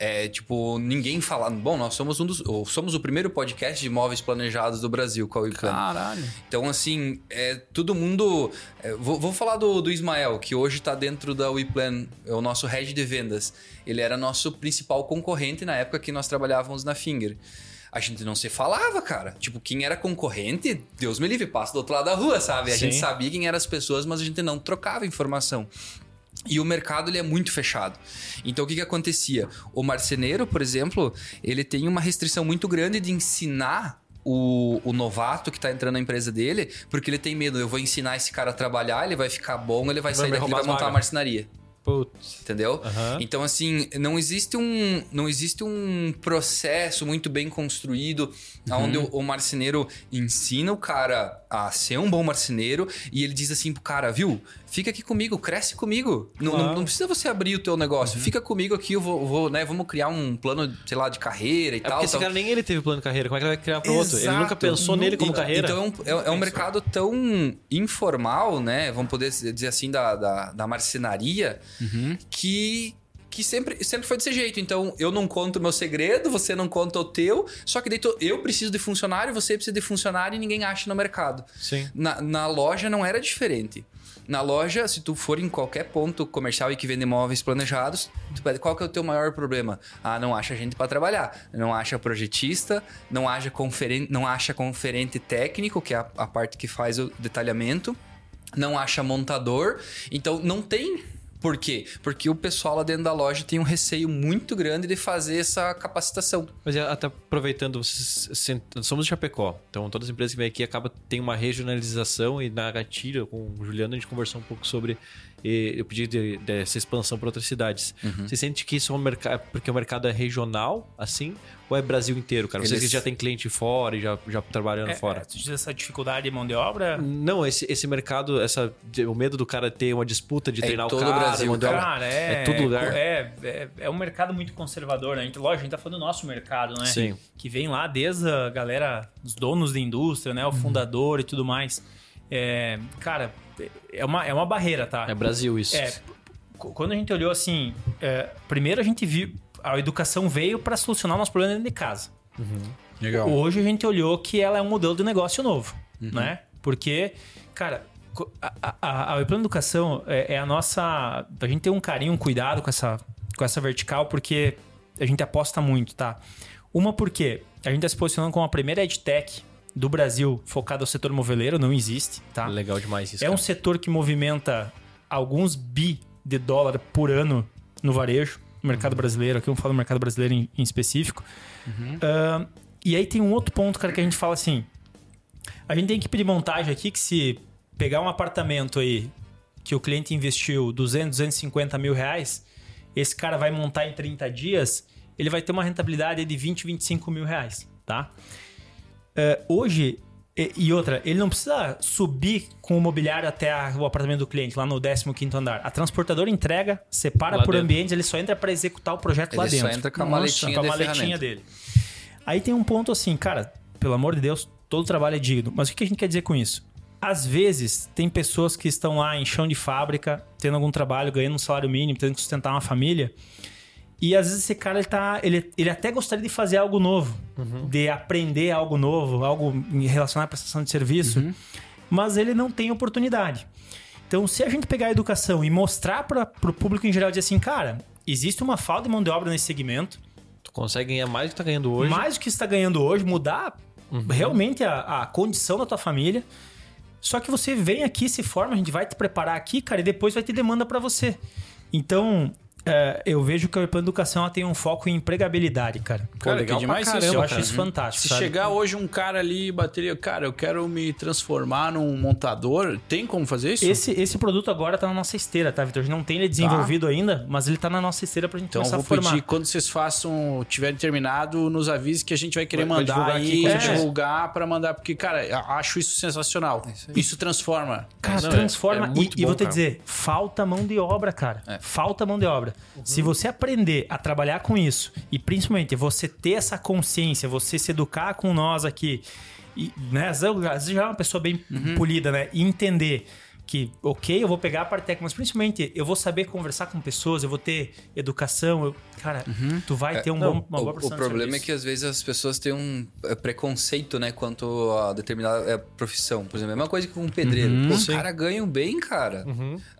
É tipo, ninguém falando. Bom, nós somos um dos. ou somos o primeiro podcast de imóveis planejados do Brasil, com a Wiclan. Caralho. Então, assim, é, todo mundo. é, vou, vou falar do, do Ismael, que hoje está dentro da WePlan, é o nosso head de vendas. Ele era nosso principal concorrente na época que nós trabalhávamos na Finger. A gente não se falava, cara. Tipo, quem era concorrente, Deus me livre, passa do outro lado da rua, sabe? A Sim. gente sabia quem eram as pessoas, mas a gente não trocava informação. E o mercado ele é muito fechado. Então o que, que acontecia? O marceneiro, por exemplo, ele tem uma restrição muito grande de ensinar o, o novato que está entrando na empresa dele, porque ele tem medo. Eu vou ensinar esse cara a trabalhar, ele vai ficar bom, ele vai, Vai sair daqui e vai montar uma vagas. marcenaria. Putz. Entendeu? Então, assim, não existe um, não existe um processo muito bem construído onde o, o marceneiro ensina o cara a ser um bom marceneiro e ele diz assim pro cara, viu? Fica aqui comigo, cresce comigo. Não, não- não precisa você abrir o teu negócio. Fica comigo aqui, eu vou, vou, né, vamos criar um plano, sei lá, de carreira e É tal. porque esse tal. cara nem ele teve plano de carreira. Como é que ele vai criar pro outro? Ele nunca pensou nele como carreira. Então é um, é- é um mercado tão informal, né? Vamos poder dizer assim, da, da, da marcenaria, que, que sempre, sempre foi desse jeito. Então eu não conto o meu segredo, você não conta o teu, só que daí eu preciso de funcionário, você precisa de funcionário e ninguém acha no mercado. Sim. Na, na loja não era diferente. Na loja, se tu for em qualquer ponto comercial e que vende imóveis planejados, tu pede qual que é o teu maior problema? Ah, não acha gente para trabalhar, não acha projetista, não acha conferente, não acha conferente técnico, que é a, a parte que faz o detalhamento, não acha montador. Então não tem por quê? Porque o pessoal lá dentro da loja tem um receio muito grande de fazer essa capacitação. Mas é, até aproveitando, somos de Chapecó, então todas as empresas que vêm aqui acabam tem uma regionalização e na gatilha com o Juliano a gente conversou um pouco sobre e eu pedi de- dessa expansão para outras cidades. Uhum. Você sente que isso é um mercado porque o mercado é regional, assim, ou é Brasil inteiro, cara? Vocês Eles- que já tem cliente fora e já, já trabalhando É, fora. é, tu diz essa dificuldade de mão de obra? Não, esse, esse mercado, essa, o medo do cara ter uma disputa de É treinar o todo o cara, Brasil, mão de obra. Cara, é. É todo lugar. É, é, é um mercado muito conservador, né? Então, Lógico, a gente tá falando do nosso mercado, né? Sim. Que vem lá desde a galera, os donos da indústria, né? O fundador e tudo mais. É, cara, é uma, é uma barreira, tá? É Brasil isso. É, quando a gente olhou assim, é, primeiro a gente viu, a educação veio para solucionar o nosso problema dentro de casa. Legal. Hoje a gente olhou que ela é um modelo de negócio novo, né? Porque, cara, a, a, a, a Plano Educação é, é a nossa... A gente tem um carinho, um cuidado com essa, com essa vertical, porque a gente aposta muito, tá? Uma porque a gente está se posicionando como a primeira EdTech do Brasil focada no setor moveleiro, não existe, tá? Legal demais isso. É um cara. setor que movimenta alguns bi de dólar por ano no varejo, no mercado brasileiro. Aqui eu falo do mercado brasileiro em, em específico. Ah, e aí tem um outro ponto, cara, que a gente fala assim: a gente tem equipe de montagem aqui que se pegar um apartamento aí que o cliente investiu 200, 250 mil reais, esse cara vai montar em 30 dias, ele vai ter uma rentabilidade de 20, 25 mil reais, tá? É, hoje, e, e outra, ele não precisa subir com o mobiliário até a- o apartamento do cliente, lá no 15 andar. A transportadora entrega, separa Lá por dentro. ambientes, ele só entra para executar o projeto lá Ele só dentro. entra com a Nossa, maletinha com a de maletinha dele. Aí tem um ponto assim, cara, pelo amor de Deus, todo trabalho é digno. Mas o que a gente quer dizer com isso? Às vezes, tem pessoas que estão lá em chão de fábrica, tendo algum trabalho, ganhando um salário mínimo, tendo que sustentar uma família. E às vezes esse cara, ele, tá, ele, ele até gostaria de fazer algo novo, de aprender algo novo, algo em relacionado à prestação de serviço, mas ele não tem oportunidade. Então, se a gente pegar a educação e mostrar para o público em geral, dizer assim, cara, existe uma falta de mão de obra nesse segmento, Tu consegue ganhar mais do que tá ganhando hoje. mais do que você está ganhando hoje, mudar realmente a, a condição da tua família. Só que você vem aqui, se forma, a gente vai te preparar aqui, cara, e depois vai ter demanda para você. Então, é, eu vejo que a Plano Educação ela tem um foco em empregabilidade, cara. Cara, legal que demais pra isso, caramba, eu cara. acho isso fantástico. Se sabe? chegar hoje um cara ali e bater, cara, eu quero me transformar num montador, tem como fazer isso? Esse, esse produto agora tá na nossa esteira, tá, Vitor? A gente não tem ele desenvolvido ainda, mas ele tá na nossa esteira pra gente Então eu começar vou a formar. pedir, quando vocês façam, tiverem terminado, nos avise que a gente vai querer Vai- vai mandar divulgar aqui aí, com certeza. divulgar pra mandar, porque, cara, acho isso sensacional. isso, transforma. Cara, Não, é- transforma. é e- muito e, bom, vou te cara. dizer, falta mão de obra, cara. É. Falta mão de obra. Se você aprender a trabalhar com isso, e principalmente você ter essa consciência, você se educar com nós aqui, e, né, às vezes já é uma pessoa bem polida, né? E entender que, ok, eu vou pegar a parte técnica, mas principalmente eu vou saber conversar com pessoas, eu vou ter educação, eu- cara, tu vai ter um Não, bom, uma boa o, o problema é que às vezes as pessoas têm um é, preconceito, né, quanto a determinada é, profissão. Por exemplo, a mesma coisa que um pedreiro. Pô, os caras ganham bem, cara.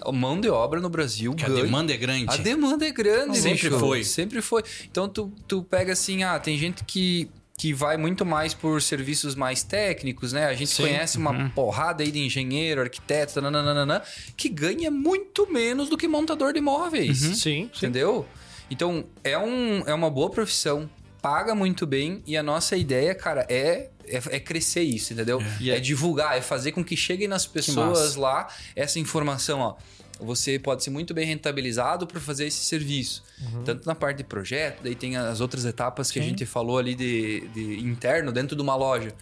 A mão de obra no Brasil Que a ganha. demanda é grande. A demanda é grande, Sempre bicho. foi. Sempre foi. Então tu, tu pega assim, ah, tem gente que, que vai muito mais por serviços mais técnicos, né? A gente conhece uma porrada aí de engenheiro, arquiteto, nananana, que ganha muito menos do que montador de imóveis. Sim, sim. Entendeu? Então, é, um, é uma boa profissão, paga muito bem e a nossa ideia, cara, é, é, é crescer isso, entendeu? E É. é- divulgar, é fazer com que cheguem nas pessoas lá essa informação, ó. Você pode ser muito bem rentabilizado para fazer esse serviço. Tanto na parte de projeto, daí tem as outras etapas que a gente falou ali de, de interno, dentro de uma loja.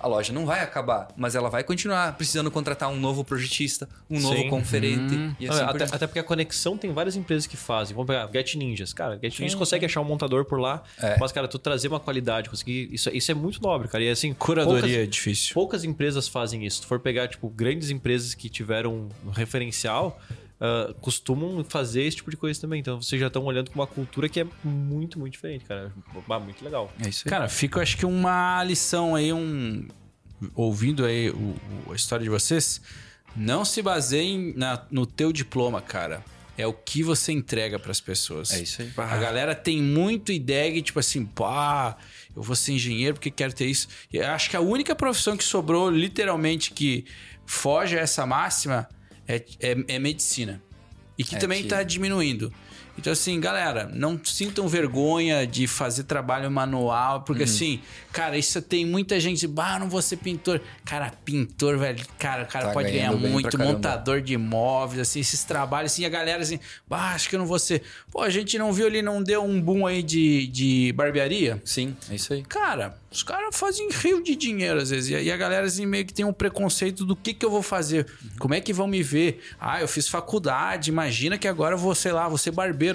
A loja não vai acabar, mas ela vai continuar precisando contratar um novo projetista, um novo Sim. conferente e assim por até, até porque a conexão tem várias empresas que fazem. Vamos pegar Get Ninjas. Cara, Get Ninjas Sim, consegue achar um montador por lá. É. Mas, cara, tu trazer uma qualidade, conseguir. Isso, isso é muito nobre, cara. E assim, Curadoria poucas- é difícil. Poucas empresas fazem isso. Se tu for pegar, tipo, grandes empresas que tiveram um referencial, ah, costumam fazer esse tipo de coisa também. Então vocês já estão olhando com uma cultura que é muito, muito diferente, cara. Ah, muito legal. É isso aí. Cara, fica, acho que uma lição aí, um. Ouvindo aí o- o- a história de vocês, não se baseiem na- no teu diploma, cara. É o que você entrega pras pessoas. É isso aí. A galera tem muito ideia de tipo assim, pá, eu vou ser engenheiro porque quero ter isso. E eu acho que a única profissão que sobrou, literalmente, que foge a essa máxima é, é, é medicina. E que É também que- tá diminuindo. Então, assim, galera, não sintam vergonha de fazer trabalho manual, Uhum. porque assim, cara, isso tem muita gente, bah, não vou ser pintor. Cara, pintor, velho, cara, o cara Tá pode ganhar muito, montador de imóveis, assim, esses trabalhos, assim, a galera assim, bah, acho que eu não vou ser. Pô, a gente não viu ali, não deu um boom aí de, de barbearia? Sim, é isso aí. Cara, os caras fazem rio de dinheiro às vezes. E a- galera assim meio que tem um preconceito do que, que eu vou fazer. Como é que vão me ver? Ah, eu fiz faculdade. Imagina que agora eu vou, sei lá, vou ser barbeiro.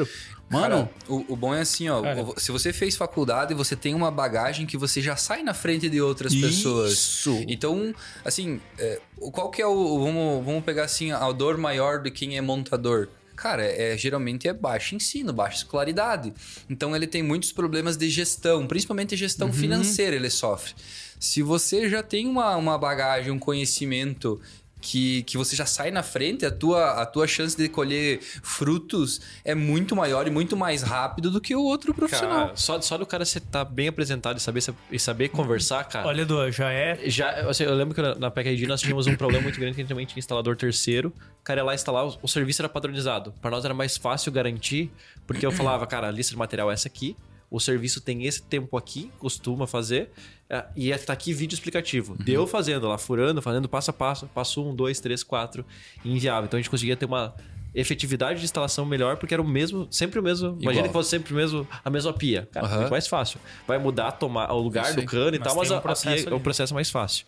Mano, Cara, o, o bom é assim, ó. Cara. Se você fez faculdade, você tem uma bagagem que você já sai na frente de outras pessoas. Isso. Então, assim, é, o- qual que é o. Vamos, vamos pegar assim, a dor maior de quem é montador. Cara, é, geralmente é baixo ensino, baixa escolaridade. Então ele tem muitos problemas de gestão, principalmente gestão financeira ele sofre. Se você já tem uma, uma bagagem, um conhecimento que, que você já sai na frente, a tua, a tua chance de colher frutos é muito maior e muito mais rápido do que o outro profissional. Cara, só, só do cara você tá bem apresentado e saber, e saber conversar, cara. Olha, Edu, já é. Já, assim, eu lembro que na, na nós tínhamos um problema muito grande que a gente também tinha instalador terceiro. O cara ia lá instalar, o, o serviço era padronizado. Para nós era mais fácil garantir, porque eu falava, cara, a lista de material é essa aqui, o serviço tem esse tempo aqui, costuma fazer, é, e tá aqui vídeo explicativo. Deu fazendo lá, furando, fazendo passo a passo, passo um, dois, três, quatro, e enviava. Então a gente conseguia ter uma efetividade de instalação melhor, porque era o mesmo, sempre o mesmo. Imagina Igual. que fosse sempre o mesmo, a mesma pia. Cara, muito mais fácil. Vai mudar a tomar, o lugar do cano e Mas tal, mas um a, a processo pia é o processo mais fácil.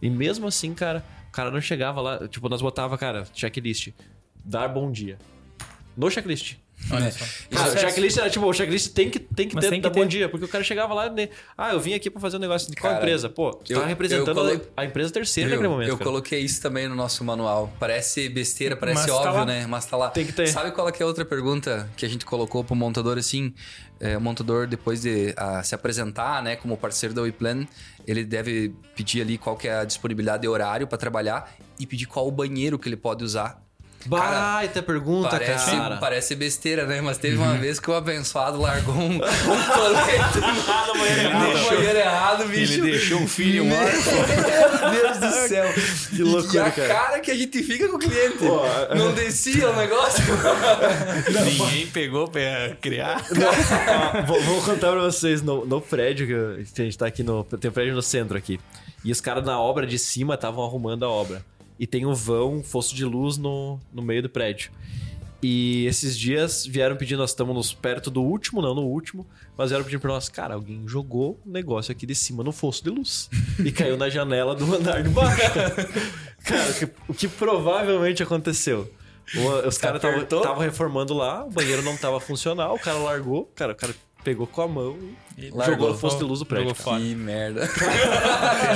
E mesmo assim, cara, o cara não chegava lá, tipo, nós botava, cara, checklist, dar bom dia. No checklist. Olha É. só. Cara, Processo. checklist era tipo, o checklist tem que, tem que Mas ter tem que dar bom ter. dia, porque o cara chegava lá e, ah, eu vim aqui pra fazer um negócio de qual Cara, empresa? Pô, tu eu- tá representando eu colo- a, a empresa terceira naquele momento. eu cara. coloquei isso também no nosso manual. Parece besteira, parece Mas tá óbvio, lá. né? Mas tá lá. Tem que ter. Sabe qual é, que é a outra pergunta que a gente colocou pro montador assim? É, o montador, depois de ah, se apresentar, né, como parceiro da WePlan, ele deve pedir ali qual que é a disponibilidade de horário para trabalhar e pedir qual o banheiro que ele pode usar. Baita pergunta, Parece, cara. Uhum. parece besteira, né? Mas teve uma vez que o abençoado largou um, um [LAUGHS] [LAUGHS] colete no banheiro errado, bicho. ele deixou um filho Meu morto. Deus do céu. Que loucura, e a cara. cara que a gente fica com o cliente. Pô, Não descia o negócio. Ninguém pegou pra criar. Ó, vou, vou contar pra vocês no, no prédio que a gente tá aqui no. Tem um prédio no centro aqui. E os caras na obra de cima estavam arrumando a obra. E tem um vão, um fosso de luz no, no meio do prédio. E esses dias vieram pedindo, nós estamos perto do último, não no último, mas vieram pedindo pra nós, cara, alguém jogou um negócio aqui de cima no fosso de luz. E caiu na janela do andar de baixo. [LAUGHS] cara, o que, o que provavelmente aconteceu? O- Os caras estavam reformando lá, o banheiro não tava funcional, o cara largou, cara, o cara pegou com a mão e Largou. jogou no fosso de luz do prédio. Que merda. [LAUGHS]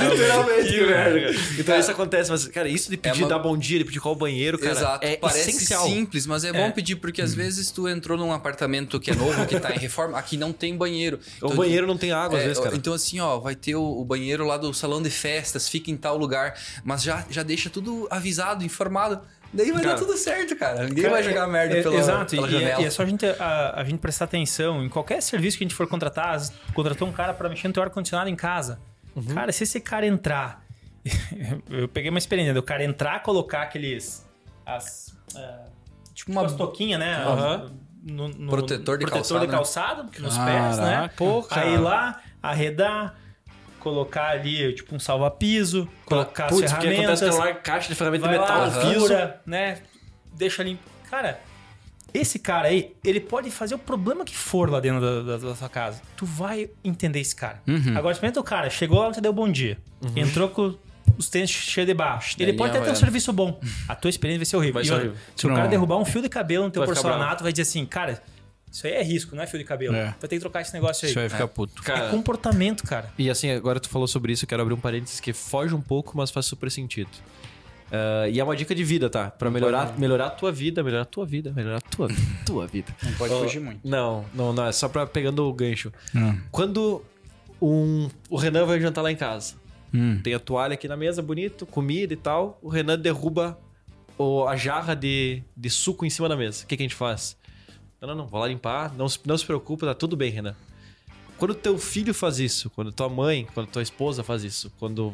Literalmente, que merda, cara. Então isso acontece, mas, cara, isso de pedir uma- dar bom dia, de pedir qual banheiro, cara, Exato. é Parece essencial. simples, mas é bom pedir, porque às vezes tu entrou num apartamento que é novo, que tá em reforma, aqui não tem banheiro. O banheiro não tem água, às É, vezes, cara. Então, assim, ó, vai ter o, o banheiro lá do salão de festas, fica em tal lugar, mas já, já deixa tudo avisado, informado. Daí vai Cara, dar tudo certo, cara. Ninguém Cara, vai jogar merda é- pela, Exato, pela e, é, e é só a gente, a, a gente prestar atenção em qualquer serviço que a gente for contratar. Contratou um cara para mexer no teu ar-condicionado em casa. Uhum. Cara, se esse cara entrar. [LAUGHS] eu peguei uma experiência, do cara entrar, colocar aqueles. As, é, tipo Uma- umas toquinhas, né? Aham. No, no- Protetor de protetor calçado, de né? calçado nos pés, né? Caraca. Pô, cara. Aí lá, arredar, colocar ali, tipo, um salva-piso, colocar as Putz, porque ferramentas. acontece que é uma caixa de ferramenta de metal lá, piso. fura, né? Deixa limpo. Cara, esse cara aí, ele pode fazer o problema que for lá dentro da, da- da sua casa. Tu vai entender esse cara. Uhum. Agora, experimenta o cara, chegou lá, te deu bom dia. Entrou com os tênis cheios de baixo. Ele pode até ter um serviço bom. A tua experiência vai ser horrível. Vai ser horrível. Se o cara derrubar um fio de cabelo no teu Vai porcelanato, vai dizer assim, cara, isso aí é risco, não é fio de cabelo. É. Vai ter que trocar esse negócio aí. Você vai ficar puto. Cara, É comportamento, cara. E assim, agora tu falou sobre isso, eu quero abrir um parênteses que foge um pouco, mas faz super sentido. Ah, e é uma dica de vida, tá? Pra melhorar, melhorar a tua vida, melhorar a tua vida, melhorar a tua, [LAUGHS] tua vida. Não pode fugir muito. Não, não, não, é só pra pegando o gancho. Hum. Quando um, o Renan vai jantar lá em casa, Hum. tem a toalha aqui na mesa, bonito, comida e tal, o Renan derruba o- a jarra de, de suco em cima da mesa. O que, que a gente faz? Não, não, não, vou lá limpar, não, se- não se preocupa, tá tudo bem, Renan. Quando teu filho faz isso, quando tua mãe, quando tua esposa faz isso, quando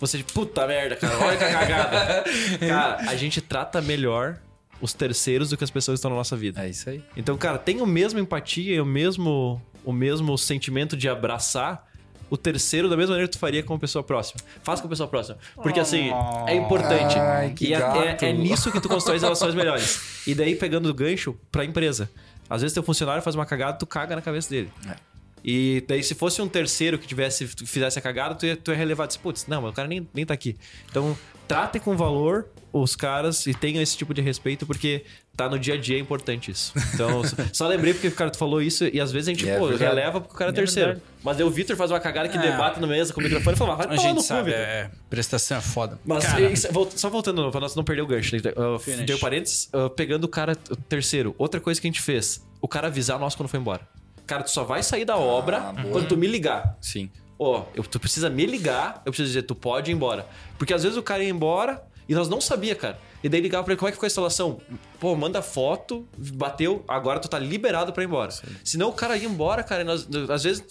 você, puta merda, cara, olha que cagada. [LAUGHS] cara, a gente trata melhor os terceiros do que as pessoas que estão na nossa vida. É isso aí. Então, cara, tem o mesmo empatia e o mesmo, o mesmo sentimento de abraçar o terceiro da mesma maneira que tu faria com a pessoa próxima. Faz com a pessoa próxima. Porque, assim, é importante. Ai, que e é, é, é nisso que tu constrói as relações melhores. E daí, pegando o gancho pra empresa. Às vezes, teu funcionário faz uma cagada, tu caga na cabeça dele. É. E daí, se fosse um terceiro que tivesse, fizesse a cagada, tu ia, tu ia relevar. Disse, Putz, não, mas o cara nem, nem tá aqui. Então, tratem com valor os caras e tenham esse tipo de respeito, porque tá no dia a dia é importante isso. Então, só- [LAUGHS] lembrei porque o cara tu falou isso e às vezes a gente, é pô, verdade. releva porque o cara é terceiro. verdade. Mas daí o Vitor faz uma cagada que Ah. debate no mesa com o microfone e fala, vai A tomar gente no cu, sabe, Vitor. é, prestação é foda. Mas isso- só voltando pra nós não perder o gancho, né? Uh, Finish. deu parênteses, uh, pegando o cara o terceiro. Outra coisa que a gente fez, o cara avisar nós quando foi embora. Cara, tu só vai sair da obra boa. quando tu me ligar. Sim. Ó, eu- tu precisa me ligar, eu preciso dizer, tu pode ir embora. Porque às vezes o cara ia embora e nós não sabia, cara. E daí ligava pra ele, como é que ficou a instalação? Pô, manda foto, bateu, agora tu tá liberado pra ir embora. Senão o cara ia embora, cara, e nós, às vezes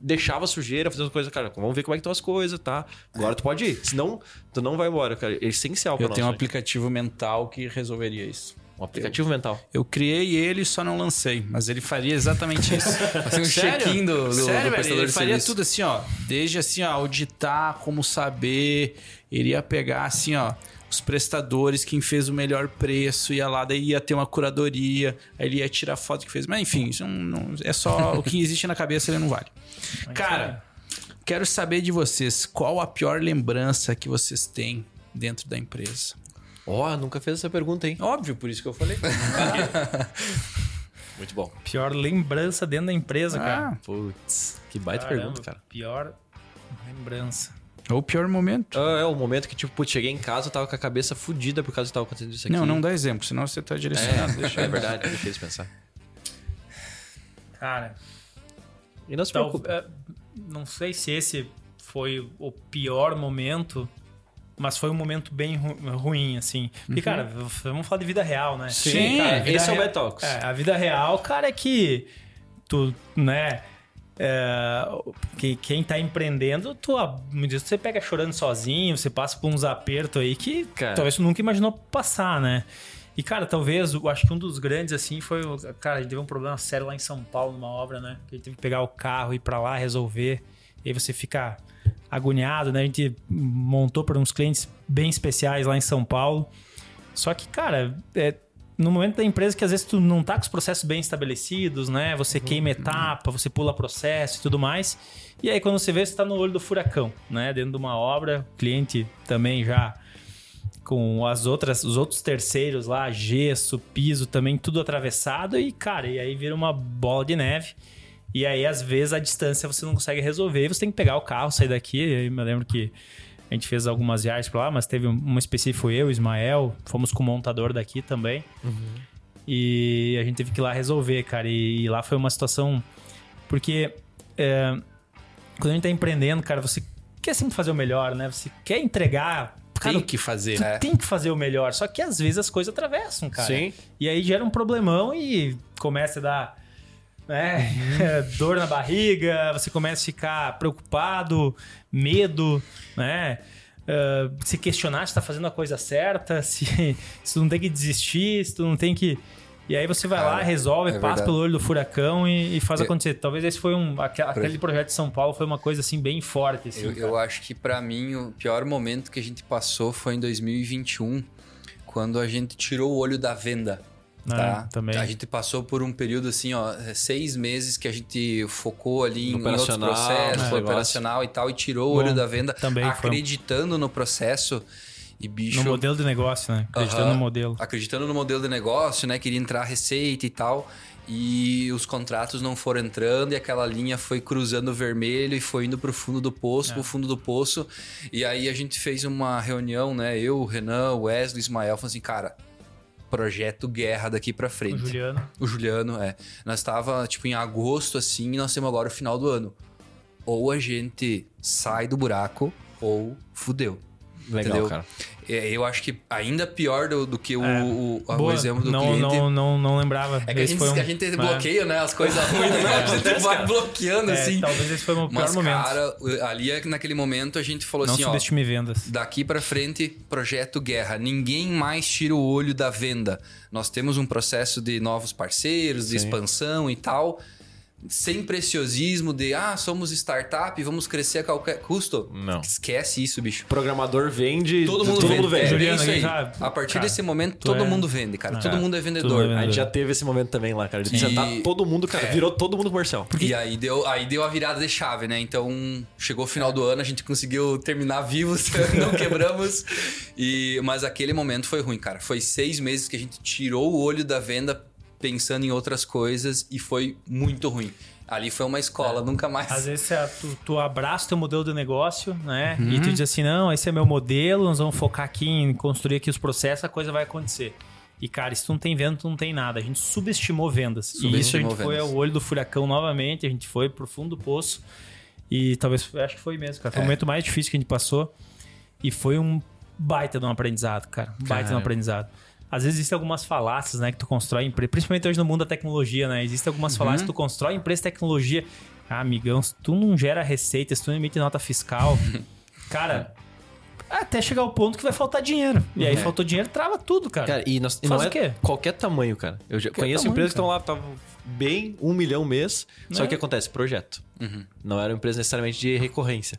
deixava sujeira, fazendo coisa, cara, vamos ver como é que estão as coisas, tá? Agora tu pode ir. Senão, tu não vai embora, cara. É essencial pra eu nós. tenho um né? aplicativo mental que resolveria isso. Um aplicativo mental. Eu criei ele só não lancei, mas ele faria exatamente isso. [LAUGHS] Fazer um check-in do, do, Sério, do velho, prestador ele faria serviço. tudo assim, ó. Desde assim, ó, auditar, como saber. Ele ia pegar assim, ó. Os prestadores, quem fez o melhor preço, ia lá, daí ia ter uma curadoria, aí ele ia tirar foto que fez. Mas enfim, isso não, não- é só o que existe na cabeça, ele não vale. Cara, quero saber de vocês, qual a pior lembrança que vocês têm dentro da empresa? Ó, nunca fez essa pergunta, hein? Óbvio, por isso que eu falei. [LAUGHS] Muito bom. Pior lembrança dentro da empresa, cara. Ah, Putz, que baita Caramba, pergunta, cara. Pior lembrança. ou o pior momento. Ah, é o momento que, tipo, putz, cheguei em casa, eu tava com a cabeça fudida por causa que tava acontecendo isso aqui. Não, não dá exemplo, senão você tá direcionado. É, Deixa é verdade, deixa eles pensar. Cara, E não se tal- preocupe. é, não sei se esse foi o pior momento, mas foi um momento bem ru- ruim, assim. Porque, cara, v- vamos falar de vida real, né? Sim, cara, é, a vida esse é o real- Betalks. É, a vida real, cara, é que tu, né... é, que quem tá empreendendo, tu, me diz, você pega chorando sozinho, você passa por uns apertos aí que Cara. talvez tu nunca imaginou passar, né? E, cara, talvez, eu acho que um dos grandes, assim, foi. Cara, a gente teve um problema sério lá em São Paulo, numa obra, né? Que a gente teve que pegar o carro, ir pra lá, resolver. E aí você fica agoniado, né? A gente montou para uns clientes bem especiais lá em São Paulo. Só que, cara, é, no momento da empresa que às vezes tu não tá com os processos bem estabelecidos, né? Você queima etapa, você pula processo e tudo mais. E aí quando você vê, você tá no olho do furacão, né? Dentro de uma obra, o cliente também já com as outras, os outros terceiros lá, gesso, piso, também tudo atravessado e, cara, e aí vira uma bola de neve. E aí, às vezes, a distância você não consegue resolver e você tem que pegar o carro, sair daqui. E aí, eu me lembro que a gente fez algumas viagens pra lá, mas teve um- uma específica, eu, Ismael, fomos com o montador daqui também. E a gente teve que ir lá resolver, cara. E, e lá foi uma situação. Porque é, quando a gente tá empreendendo, cara, você quer sempre fazer o melhor, né? Você quer entregar. Cara, Tem que fazer. tu É. tem que fazer o melhor. Só que às vezes as coisas atravessam, cara. Sim. E aí gera um problemão e começa a dar né, [LAUGHS] dor na barriga, você começa a ficar preocupado, medo, né? Ah, se questionar se tá fazendo a coisa certa, [LAUGHS] se, se tu não tem que desistir, se tu não tem que. E aí você vai lá, Cara, resolve, é passa verdade. pelo olho do furacão e, e faz Eu- acontecer. Talvez esse foi um. aque- Aquele projeto de São Paulo foi uma coisa assim bem forte. Assim, Eu, eu acho que pra mim o pior momento que a gente passou foi em 2021, quando a gente tirou o olho da venda. É, Tá? também. A gente passou por um período assim, ó, seis meses que a gente focou ali em outros Operacional, processos, né, foi negócio. operacional e tal, e tirou o Bom, olho da venda, também foi acreditando no processo. E bicho, No modelo de negócio, né? Acreditando no modelo. acreditando no modelo de negócio, né? Queria entrar receita e tal. E os contratos não foram entrando e aquela linha foi cruzando o vermelho e foi indo pro fundo do poço, É. pro fundo do poço. E aí a gente fez uma reunião, né? Eu, o Renan, o Wesley, o Ismael, falando assim, cara, projeto guerra daqui pra O frente. Juliano. O Juliano, é. Nós tava, tipo, em agosto, assim, e nós temos agora o final do ano. Ou a gente sai do buraco, ou fudeu. Legal, Entendeu? cara. é, eu acho que ainda pior do, do que o, É. o, o Boa, exemplo do não, cliente. não, não, não lembrava. É que a Esse gente, foi um- a gente tem é. bloqueio, né? As coisas [LAUGHS] ruins, né? A gente vai bloqueando, É, assim. talvez esse foi o meu pior Mas, momento. cara, ali é que naquele momento a gente falou não assim, ó. subestime vendas. Daqui pra frente, projeto guerra. Ninguém mais tira o olho da venda. Nós temos um processo de novos parceiros, de expansão e tal. Sem preciosismo de, ah, somos startup, vamos crescer a qualquer custo. Não. Esquece isso, bicho. Programador vende. Todo mundo todo vende. mundo vende. É, é Juliano, isso aí. sabe? A partir Cara, desse momento, todo é- mundo vende, cara. É. Todo mundo é vendedor. Mundo é A gente já teve esse momento também lá, cara. E- sentar todo mundo, cara. É. Virou todo mundo comercial. E aí deu, aí deu a virada de chave, né? Então, chegou o final do ano, a gente conseguiu terminar vivos, [LAUGHS] não quebramos. E, mas aquele momento foi ruim, cara. Foi seis meses que a gente tirou o olho da venda pensando em outras coisas e foi muito ruim. Ali foi uma escola, nunca mais. Às vezes você- tu, tu abraça o teu modelo de negócio, né? Uhum. E tu diz assim, não, esse é meu modelo, nós vamos focar aqui em construir aqui os processos, a coisa vai acontecer. E, cara, se tu não tem venda, tu não tem nada. A gente subestimou vendas. e isso a Subestimou gente foi vendas. ao olho do furacão novamente, a gente foi pro fundo do poço. E talvez, acho que foi mesmo, cara. Foi o É. momento mais difícil que a gente passou. E foi um baita de um aprendizado, cara. Um baita de um aprendizado. Às vezes existem algumas falácias, né, que tu constrói empresa, principalmente hoje no mundo da tecnologia, né? Existem algumas falácias que tu constrói empresa de tecnologia. Ah, amigão, se tu não gera receita, se tu não emite nota fiscal, [LAUGHS] cara, até chegar ao ponto que vai faltar dinheiro. E aí faltou dinheiro, trava tudo, cara. Cara, e, nós, Faz não é o quê? qualquer tamanho, cara. Eu já Qualquer conheço tamanho, empresas que estão lá, estavam bem um milhão mês. Só É. que acontece, projeto. Não era uma empresa necessariamente de recorrência.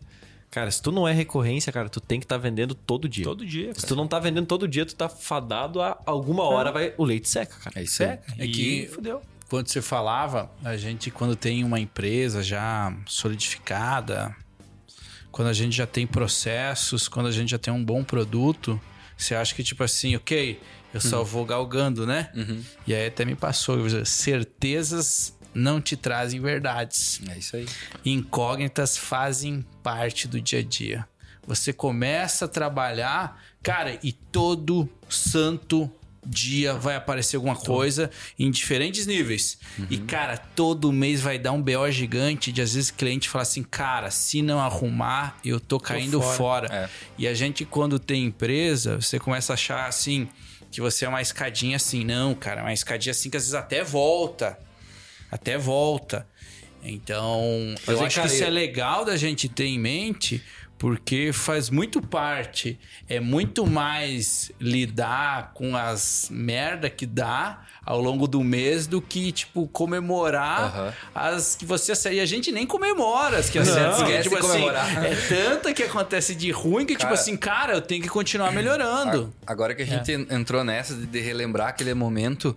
Cara, se tu não é recorrência, cara, tu tem que estar vendendo todo dia. Todo dia, Se cara. tu não tá vendendo todo dia, tu tá fadado a alguma hora vai o leite seca, cara. É isso aí. Seca. É e que- fudeu. Quando você falava, a gente, quando tem uma empresa já solidificada, quando a gente já tem processos, quando a gente já tem um bom produto, você acha que, tipo assim, ok, eu só vou galgando, né? E aí até me passou, certezas não te trazem verdades. É isso aí. Incógnitas fazem parte do dia a dia. Você começa a trabalhar, cara, e todo santo dia vai aparecer alguma coisa em diferentes níveis. E, cara, todo mês vai dar um BO gigante de às vezes cliente falar assim, cara, se não arrumar, eu tô caindo fora. fora. É. E a gente, quando tem empresa, você começa a achar assim, que você é uma escadinha assim. Não, cara, uma escadinha assim que às vezes até volta até volta. Então, Mas eu acho cara, que isso é legal da gente ter em mente, porque faz muito parte, é muito mais lidar com as merda que dá ao longo do mês do que, tipo, comemorar Aham. as que você... E a gente nem comemora as que você esquece tipo assim, comemorar. [LAUGHS] é tanta que acontece de ruim que, tipo Cara, assim, cara, eu tenho que continuar melhorando. Agora que a gente en- entrou nessa de relembrar aquele momento,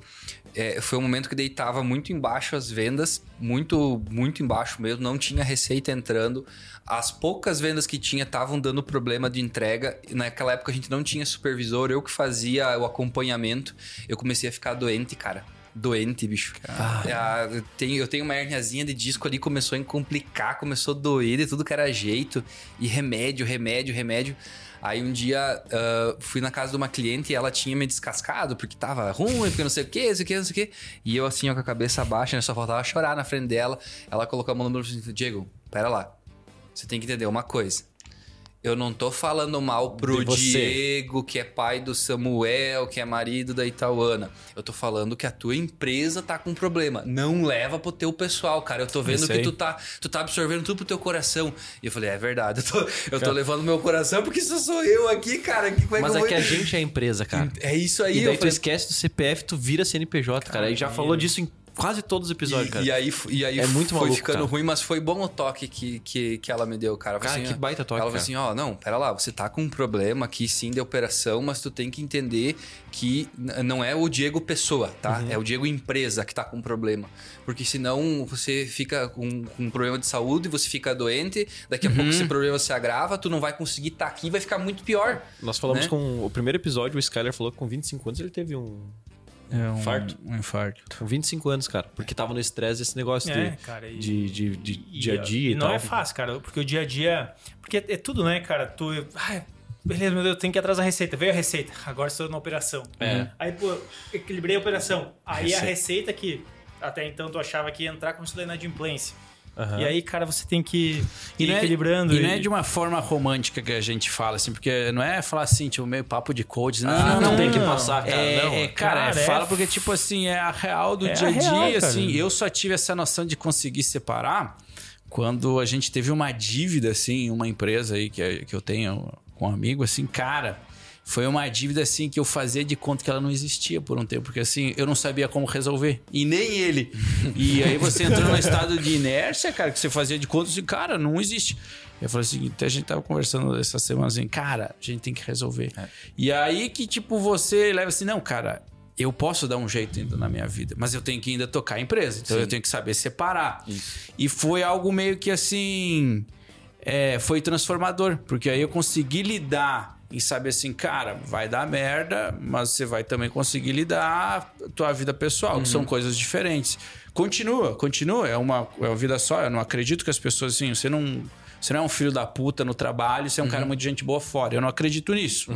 é, foi um momento que deitava muito embaixo as vendas, muito, muito embaixo mesmo, não tinha receita entrando. As poucas vendas que tinha estavam dando problema de entrega. E naquela época a gente não tinha supervisor, eu que fazia o acompanhamento. Eu comecei a ficar doente, cara. Doente, bicho. Ah, eu, tenho, eu tenho uma herniazinha de disco ali, começou a complicar, começou a doer de tudo que era jeito. E remédio, remédio, remédio. Aí um dia ah, fui na casa de uma cliente e ela tinha me descascado porque tava ruim, porque não sei o que, não sei o que, não sei o que. E eu assim, ó, com a cabeça baixa, né? Só faltava chorar na frente dela. Ela colocou a mão no meu disse, Diego, pera lá. Você tem que entender uma coisa. Eu não tô falando mal pro. Diego, que é pai do Samuel, que é marido da Itauana. Eu tô falando que a tua empresa tá com problema. Não leva pro teu pessoal, cara. Eu tô vendo que tu tá, tu tá absorvendo tudo pro teu coração. E eu falei, é verdade. Eu tô, eu tô levando meu coração porque isso sou eu aqui, cara. Que, como é Mas que é que a gente é a empresa, cara. É isso aí. E daí eu tu falei, esquece do CPF, tu vira CNPJ, cara. E já falou disso em quase todos os episódios, e, cara. e aí, e aí É muito foi maluco, ficando cara. ruim, mas foi bom o toque que, que, que ela me deu, cara. Cara, assim, que baita toque, Ela falou assim, ó, não, pera lá, você tá com um problema aqui sim de operação, mas tu tem que entender que não é o Diego pessoa, tá? Uhum. É o Diego empresa que tá com problema. Porque senão você fica com, com um problema de saúde, você fica doente, daqui a Uhum. pouco esse problema se agrava, tu não vai conseguir estar aqui, vai ficar muito pior. Nós falamos né? com. O primeiro episódio, o Skyler falou que com 25 anos ele teve um. É um Infarto. Um infarto. Com 25 anos, cara. Porque tava no estresse desse negócio É, de, cara, e- de, de, de E, dia a dia e, e não tal. é fácil, cara, porque o dia a dia. Porque é, é tudo, né, cara? Tu. Ai, beleza, meu Deus, eu tenho que ir atrás da receita. Veio a receita, agora estou na operação. É. Aí, pô, equilibrei a operação. Aí a Receita. receita que até então tu achava que ia entrar como se da inadimplência. Aham. E aí, cara, você tem que ir E é, equilibrando. e não é de uma forma romântica que a gente fala, assim, porque não é falar assim, tipo, meio papo de coach. Não, não, não, tem que passar, cara. É, não. é, cara, Cara, é, é fala porque, tipo assim, é a real do É dia a dia, real, cara. assim. Eu só tive essa noção de conseguir separar quando a gente teve uma dívida, assim, uma empresa aí que, que eu tenho com um amigo, assim, cara. Foi uma dívida, assim, que eu fazia de conta que ela não existia por um tempo. Porque, assim, eu não sabia como resolver. E nem ele. E aí você entrou num estado de inércia, cara, que você fazia de conta assim, cara, não existe. Eu falei assim, até a gente tava conversando essa semana assim, cara, a gente tem que resolver. E aí que, tipo, você leva assim, não, cara, eu posso dar um jeito ainda na minha vida, mas eu tenho que ainda tocar a empresa. Então eu tenho que saber separar. E foi algo meio que assim. é, foi transformador, porque aí eu consegui lidar e saber assim, cara, vai dar merda, mas você vai também conseguir lidar a tua vida pessoal, que são coisas diferentes. Continua, continua, é uma, é uma vida só. Eu não acredito que as pessoas assim, você não. Você não é um filho da puta no trabalho, você é um cara muito gente boa fora. Eu não acredito nisso.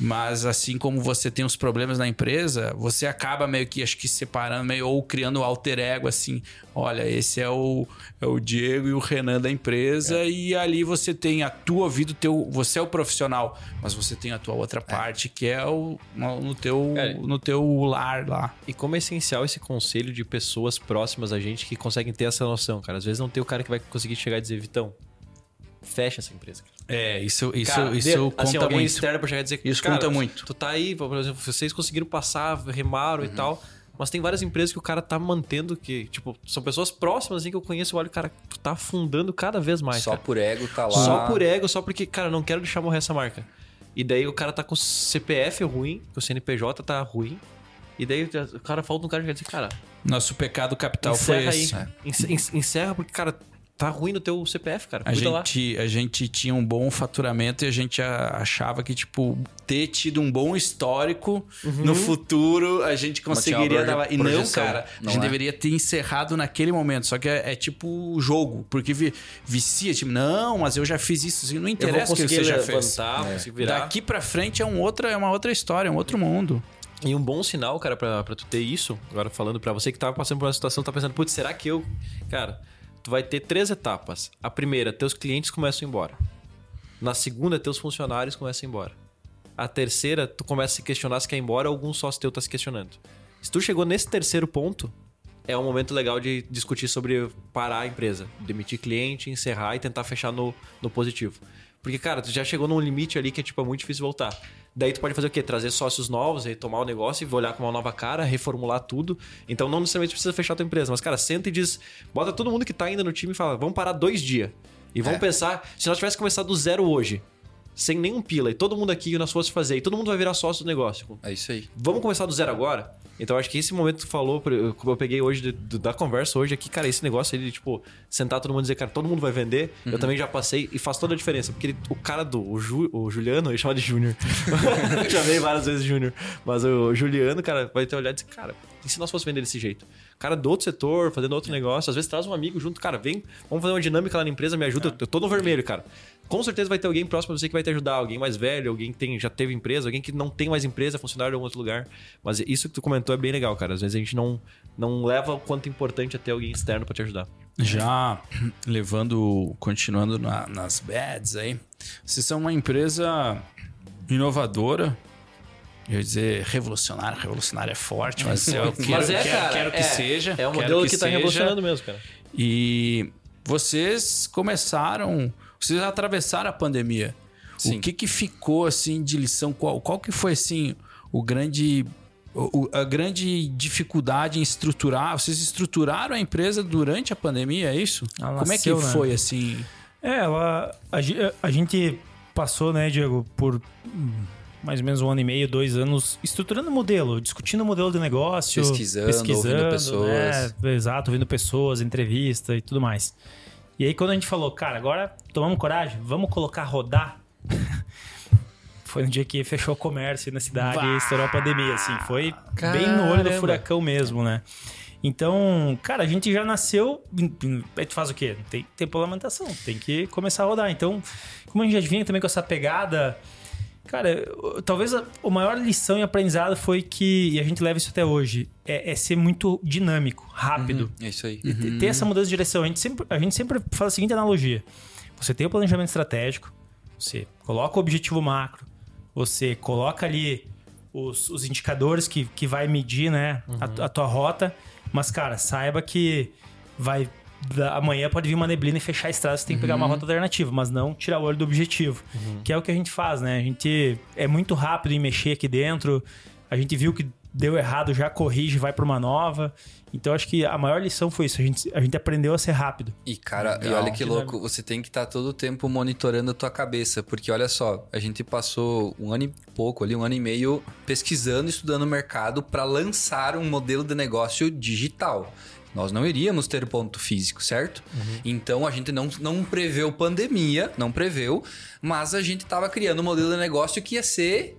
Mas assim como você tem os problemas na empresa, você acaba meio que, acho que separando, meio, ou criando um alter ego, assim. Olha, esse é o, é o Diego e o Renan da empresa, e ali você tem a tua vida, teu, você é o profissional, mas você tem a tua outra parte, que é o, no, no teu, É. no teu lar lá. E como é essencial esse conselho de pessoas próximas a gente que conseguem ter essa noção, cara. Às vezes não tem o cara que vai conseguir chegar e dizer, Vitão, fecha essa empresa. cara. É, isso, isso, Cara, isso de- conta assim, alguém muito. externo pra chegar e dizer Isso cara, conta muito. Tu tá aí, por exemplo, vocês conseguiram passar, remaram e tal. Mas tem várias empresas que o cara tá mantendo que, tipo, são pessoas próximas assim que eu conheço, eu olho, cara, tu tá afundando cada vez mais. Só cara. por ego tá lá. Só por ego, só porque, cara, não quero deixar morrer essa marca. E daí o cara tá com o CPF ruim, que o CNPJ tá ruim. E daí o cara falta um cara que vai dizer, cara, Nosso pecado capital foi aí. esse. Ence- en- Encerra porque, cara, tá ruim no teu CPF, cara. A Cuida lá. gente, a gente tinha um bom faturamento e a gente a- achava que, tipo, ter tido um bom histórico no futuro a gente conseguiria uma dar. E não, cara, a não gente é? deveria ter encerrado naquele momento. Só que é, é tipo jogo, porque vi- vicia, tipo, não, mas eu já fiz isso. Assim, não interessa o que você já fez. virar. Daqui pra frente é, um outra, é uma outra história, é um outro mundo. E um bom sinal, cara, pra, pra tu ter isso, agora falando pra você que tava passando por uma situação, tá pensando, putz, será que eu. Cara, tu vai ter três etapas. A primeira, teus clientes começam a ir embora. Na segunda, teus funcionários começam a ir embora. A terceira, tu começa a se questionar se quer ir embora algum sócio teu tá se questionando. Se tu chegou nesse terceiro ponto, é um momento legal de discutir sobre parar a empresa, demitir cliente, encerrar e tentar fechar no, no positivo. Porque, cara, tu já chegou num limite ali que é, tipo, é muito difícil voltar. Daí tu pode fazer o quê? Trazer sócios novos, retomar o negócio e olhar com uma nova cara, reformular tudo. Então não necessariamente precisa fechar a tua empresa, mas, cara, senta e diz, bota todo mundo que tá ainda no time e fala, vamos parar dois dias. E vamos É. pensar, se nós tivéssemos começado do zero hoje, sem nenhum pila, e todo mundo aqui nós fosse fazer, e todo mundo vai virar sócio do negócio. É isso aí. Vamos começar do zero agora? Então acho que esse momento que tu falou, como eu peguei hoje da conversa hoje aqui, cara, esse negócio aí de, tipo, sentar todo mundo e dizer, cara, todo mundo vai vender, eu também já passei e faz toda a diferença. Porque ele- o cara do o, Ju- o Juliano, eu chamo de Júnior. [LAUGHS] [LAUGHS] Chamei várias vezes Júnior. Mas o Juliano, cara, vai ter olhado e dizer, cara, e se nós fosse vender desse jeito? Cara do outro setor, fazendo outro negócio, às vezes traz um amigo junto, cara, vem, vamos fazer uma dinâmica lá na empresa, me ajuda, eu tô no vermelho, cara. Com certeza vai ter alguém próximo de você que vai te ajudar, alguém mais velho, alguém que tem, já teve empresa, alguém que não tem mais empresa, funcionário em algum outro lugar. Mas isso que tu comentou é bem legal, cara. Às vezes a gente não, não leva o quanto é importante é ter alguém externo pra te ajudar. Já [CLEARS THROAT] levando, continuando na- nas bets aí, vocês são uma empresa inovadora. Eu ia dizer revolucionária, revolucionária é forte, mas eu quero, Mas é, quero, cara, quero que é, seja. É um modelo que, tá seja. revolucionando mesmo, cara. E vocês começaram, vocês atravessaram a pandemia. Sim. O que que ficou assim de lição? Qual, qual que foi assim o grande o- a grande dificuldade em estruturar? Vocês estruturaram a empresa durante a pandemia, é isso? Ela Como é que nasceu, né? foi assim? É, ela, a, a gente passou, né, Diego, por mais ou menos um ano e meio, dois anos, estruturando o modelo, discutindo o modelo de negócio, Pesquisando, ouvindo pessoas. né, exato, ouvindo pessoas, entrevista e tudo mais. E aí quando a gente falou, cara, agora tomamos coragem, vamos colocar rodar. [LAUGHS] Foi no dia que fechou o comércio na cidade e estourou a pandemia, assim. Foi bem no olho do Caramba. furacão mesmo, né? Então, cara, a gente já nasceu. A gente faz o quê? Tem que ter regulamentação, tem que começar a rodar. Então, como a gente já vinha também com essa pegada, Cara, eu- talvez a, a maior lição e aprendizado foi que, e a gente leva isso até hoje, é, é ser muito dinâmico, rápido. É isso aí. E ter- ter essa mudança de direção. A gente, sempre, a gente sempre faz a seguinte analogia: você tem o planejamento estratégico, você coloca o objetivo macro, você coloca ali os, os indicadores que, que vai medir né, a, a tua rota, mas, cara, saiba que vai. Da- Amanhã pode vir uma neblina e fechar a estrada, você tem que pegar uma rota alternativa, mas não tirar o olho do objetivo. Que é o que a gente faz, né? A gente é muito rápido em mexer aqui dentro. A gente viu que deu errado, já corrige, vai para uma nova. Então acho que a maior lição foi isso. A gente, a gente aprendeu a ser rápido. E, cara, e Legal. olha que louco, você tem que estar todo o tempo monitorando a tua cabeça, porque olha só, a gente passou um ano e pouco ali, um ano e meio pesquisando, estudando o mercado para lançar um modelo de negócio digital. Nós não iríamos ter ponto físico, certo? Então a gente não, não preveu pandemia, não preveu, mas a gente estava criando um modelo de negócio que ia ser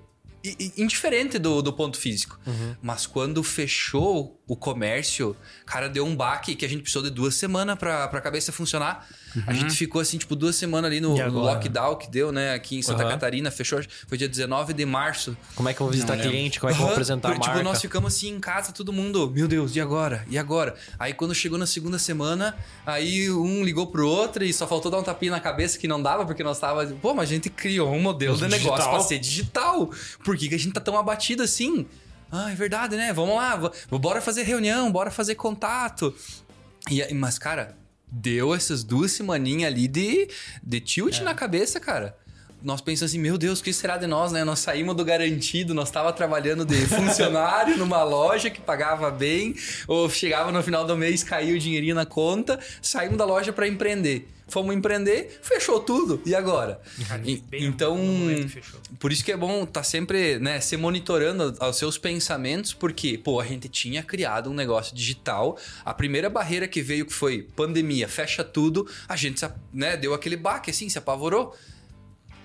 indiferente do, do ponto físico. Mas quando fechou o comércio, cara, deu um baque que a gente precisou de duas semanas pra, pra cabeça funcionar. A gente ficou assim, tipo, duas semanas ali no, no lockdown que deu, né? Aqui em Santa Aham. Catarina, fechou. Foi dia 19 de março. Como é que eu vou visitar Não cliente? Como é que eu vou apresentar a porque, marca? Tipo, nós ficamos assim em casa, todo mundo, meu Deus, e agora? E agora? Aí quando chegou na segunda semana, aí um ligou pro outro e só faltou dar um tapinha na cabeça que não dava, porque nós tava, pô, mas a gente criou um modelo de Digital. negócio pra ser digital. Por que, que a gente tá tão abatido assim? Ah, é verdade, né? Vamos lá, bora fazer reunião, bora fazer contato. E, mas, cara, deu essas duas semaninhas ali de, de tilt na cabeça, cara. Nós pensamos assim, meu Deus, o que será de nós, né? Nós saímos do garantido, nós tava trabalhando de funcionário [LAUGHS] numa loja que pagava bem, ou chegava no final do mês, caiu o dinheirinho na conta, saímos da loja para empreender. Fomos empreender, fechou tudo. E agora? E- Bem no- então, por isso que é bom estar sempre, né, se monitorando aos seus pensamentos, porque, pô, a gente tinha criado um negócio digital. A primeira barreira que veio, que foi pandemia, fecha tudo, a gente, né, deu aquele baque, assim, se apavorou.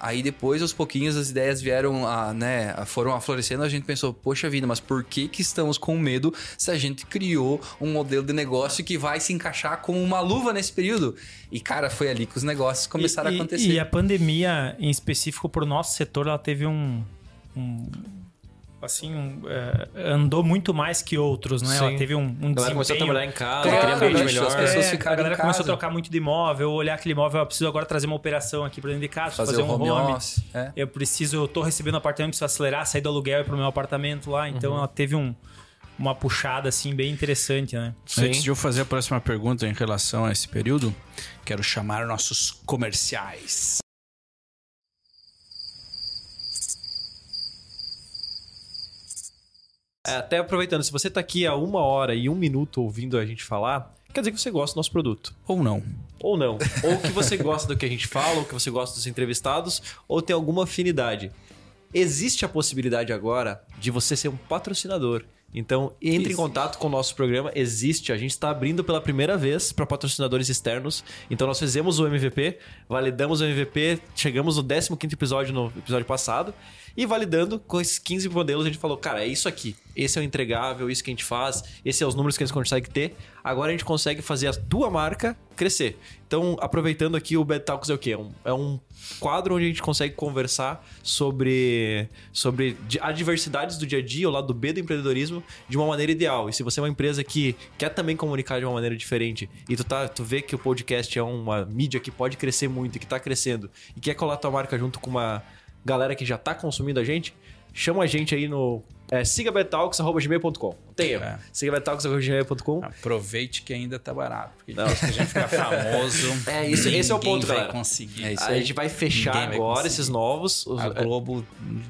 Aí depois, aos pouquinhos, as ideias vieram, a, né, foram aflorescendo, a gente pensou, poxa vida, mas por que que estamos com medo se a gente criou um modelo de negócio que vai se encaixar como uma luva nesse período? E, cara, foi ali que os negócios começaram E- a acontecer. E a pandemia, em específico, para o nosso setor, ela teve um. um- assim, um, é, andou muito mais que outros, né? Sim. Ela teve um, um A galera começou a trabalhar em casa, Claro, queria ambiente melhor. As pessoas É, ficaram a galera em começou a trocar muito de imóvel, olhar aquele imóvel, eu preciso agora trazer uma operação aqui para dentro de casa, fazer, fazer, o um home, home. office. É. Eu preciso, eu tô recebendo um apartamento, preciso acelerar, sair do aluguel e ir pro meu apartamento lá. Então ela teve um, uma puxada assim bem interessante, né? Antes de eu fazer a próxima pergunta em relação a esse período, quero chamar nossos comerciais. Até aproveitando, se você tá aqui há uma hora e um minuto ouvindo a gente falar, quer dizer que você gosta do nosso produto. Ou não. Ou não. Ou que você gosta do que a gente fala, ou que você gosta dos entrevistados, ou tem alguma afinidade. Existe a possibilidade agora de você ser um patrocinador. Então, entre em contato com o nosso programa. Existe, a gente está abrindo pela primeira vez para patrocinadores externos. Então, nós fizemos o MVP, validamos o MVP, chegamos no 15 episódio no episódio passado. E validando com esses 15 modelos, a gente falou: cara, é isso aqui. Esse é o entregável, isso que a gente faz, esses são os números que a gente consegue ter. Agora a gente consegue fazer a tua marca crescer. Então, aproveitando aqui, o Bad Talks é o quê? É um, é um quadro onde a gente consegue conversar sobre, sobre adversidades do dia a dia, o lado B do empreendedorismo, de uma maneira ideal. E se você é uma empresa que quer também comunicar de uma maneira diferente e tu, tá, tu vê que o podcast é uma mídia que pode crescer muito e que tá crescendo e quer colar tua marca junto com uma galera que já tá consumindo a gente, chama a gente aí no é, sigabetalks.gmail.com. Tem erro. É. Sigabetalks.gmail.com. Aproveite que ainda tá barato. Porque depois que a gente ficar famoso. [LAUGHS] É, isso- esse é o ponto, vai galera. conseguir. É A gente vai fechar Ninguém vai agora conseguir. esses novos. os- A Globo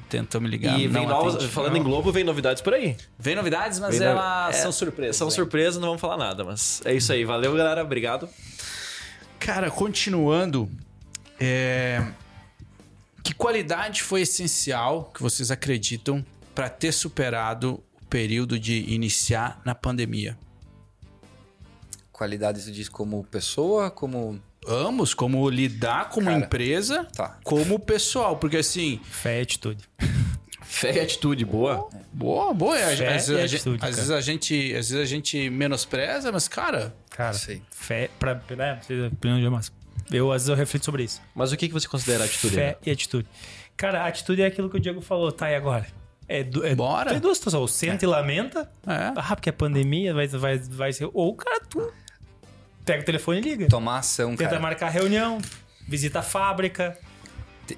tentou me ligar. e vem não novos, falando em Globo, vem novidades por aí. Vem novidades, mas Vem elas é, são surpresas. São né? surpresas, não vamos falar nada, mas é isso aí. Valeu, galera. Obrigado. Cara, continuando, é, que qualidade foi essencial que vocês acreditam para ter superado o período de iniciar na pandemia? Qualidade se diz como pessoa, como. Ambos, como lidar como Cara, empresa, tá. como pessoal, porque assim, Fé e atitude. [LAUGHS] Fé e atitude, boa. boa, boa, é, às, Fé às e vezes, a gente- atitude, às vezes a gente, às vezes a gente menospreza, mas cara, Cara, Sei. fé, pra, né. Eu, às vezes, eu reflito sobre isso. Mas o que que você considera atitude? Fé né? e atitude. Cara, a atitude é aquilo que o Diego falou, tá, e agora? É, é Bora. Tem duas situações, ou senta e lamenta, É. ah, porque é pandemia, vai, vai, vai ser... Ou, cara, tu pega o telefone e liga. Tomar ação, Tenta cara. marcar reunião, visita a fábrica.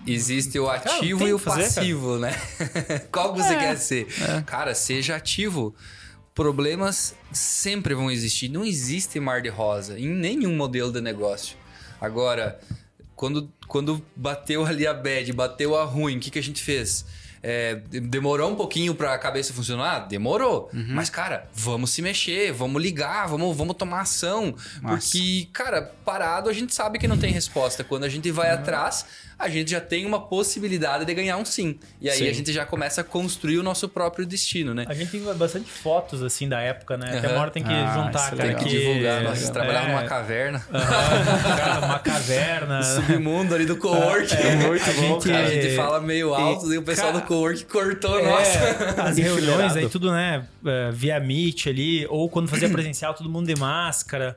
Existe o Cara, ativo tem e o fazer, cara. passivo, né? [LAUGHS] Qual você É. quer ser? Cara, seja ativo. Problemas sempre vão existir. Não existe mar de rosa em nenhum modelo de negócio. Agora, quando, quando bateu ali a bad, bateu a ruim, o que, que a gente fez? É, demorou um pouquinho pra cabeça funcionar? Demorou. Uhum. Mas, cara, vamos se mexer, vamos ligar, vamos, vamos tomar ação. Massa. Porque, cara, parado a gente sabe que não tem resposta. Quando a gente Uhum. vai atrás, a gente já tem uma possibilidade de ganhar um sim. E aí Sim. a gente já começa a construir o nosso próprio destino, né? A gente tem bastante fotos, assim, da época, né? Até Aham. uma hora tem que Ah, juntar, é cara. Tem que divulgar. Nós é, trabalhávamos numa caverna. Cara, uma caverna. [LAUGHS] Submundo ali do co-work. É, muito a bom, gente, Cara, a gente fala meio alto e o pessoal cara, do co-work cortou, É, nossa. as [LAUGHS] reuniões aí, tudo, né? é, Via Meet ali, ou quando fazia presencial, todo mundo de máscara.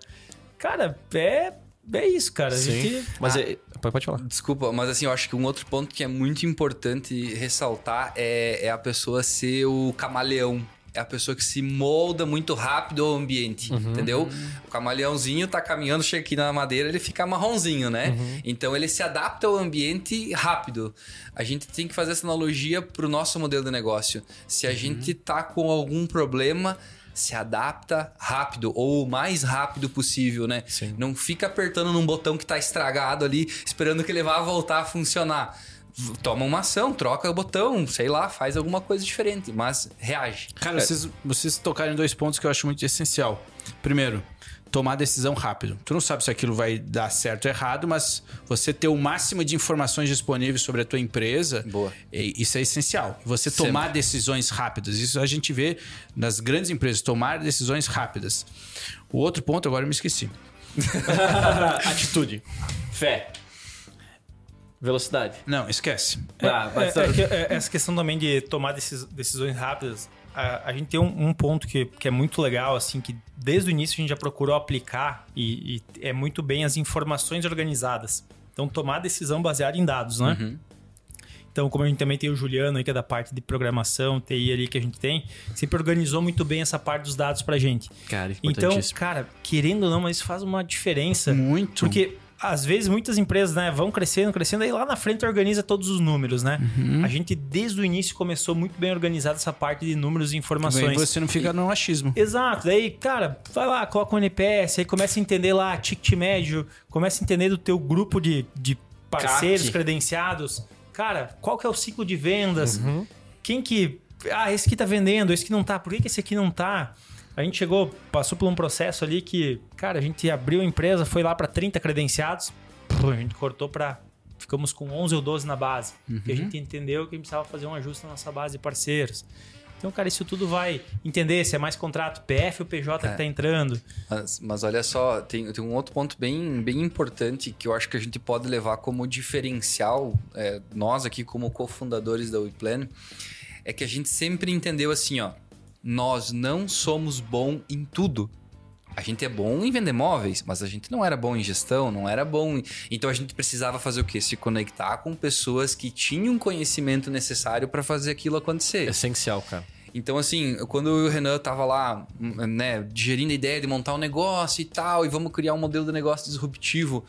Cara, é, é isso, cara. A Sim. gente. Mas Ah. é- pode falar. Desculpa, mas assim, eu acho que um outro ponto que é muito importante ressaltar é, é a pessoa ser o camaleão. É a pessoa que se molda muito rápido ao ambiente, entendeu? O camaleãozinho tá caminhando, chega aqui na madeira, ele fica marronzinho, né? Então ele se adapta ao ambiente rápido. A gente tem que fazer essa analogia pro nosso modelo de negócio. Se a gente tá com algum problema, se adapta rápido ou o mais rápido possível, né? Sim. Não fica apertando num botão que tá estragado ali, esperando que ele vá voltar a funcionar. Toma uma ação, troca o botão, sei lá, faz alguma coisa diferente, mas reage. Cara, vocês, vocês tocaram em dois pontos que eu acho muito essencial. Primeiro, tomar decisão rápido. Tu não sabe se aquilo vai dar certo ou errado, mas você ter o máximo de informações disponíveis sobre a tua empresa, Boa. é- isso é essencial. Você tomar decisões rápidas. Isso a gente vê nas grandes empresas, tomar decisões rápidas. O outro ponto, agora eu me esqueci. [LAUGHS] Atitude. Fé. Velocidade. Não, esquece. Ah, É, é que, é, essa questão também de tomar decis- decisões rápidas, a, a gente tem um, um ponto que, que é muito legal, assim, que desde o início a gente já procurou aplicar e, e é muito bem as informações organizadas. Então, tomar decisão baseada em dados, né? Uhum. Então, como a gente também tem o Juliano aí, que é da parte de programação, TI ali que a gente tem, sempre organizou muito bem essa parte dos dados pra gente. Cara, Então, cara, querendo ou não, mas isso faz uma diferença. Muito. Porque às vezes muitas empresas, né, vão crescendo, crescendo, aí lá na frente organiza todos os números, né? Uhum. A gente desde o início começou muito bem organizado essa parte de números e informações. Aí você não fica no achismo. Exato, daí, cara, vai lá, coloca o NPS, aí começa a entender lá ticket médio, começa a entender do teu grupo de, de parceiros CAC. credenciados. Cara, qual que é o ciclo de vendas? Uhum. Quem que. Ah, esse aqui tá vendendo, esse que não tá. Por que, que esse aqui não tá? A gente chegou, passou por um processo ali que, cara, a gente abriu a empresa, foi lá para 30 credenciados, a gente cortou para ficamos com 11 ou 12 na base. Porque a gente entendeu que a gente precisava fazer um ajuste na nossa base de parceiros. Então, cara, isso tudo vai entender se é mais contrato PF ou PJ É. que tá entrando. Mas, mas olha só, tem, tem um outro ponto bem, bem importante que eu acho que a gente pode levar como diferencial, é, nós aqui como cofundadores da WePlan, é que a gente sempre entendeu assim, ó, nós não somos bom em tudo. A gente é bom em vender móveis, mas a gente não era bom em gestão, não era bom. Em... Então a gente precisava fazer o quê? Se conectar com pessoas que tinham o conhecimento necessário para fazer aquilo acontecer. Essencial, cara. Então, assim, quando eu e o Renan tava lá, né, digerindo a ideia de montar um negócio e tal, e vamos criar um modelo de negócio disruptivo.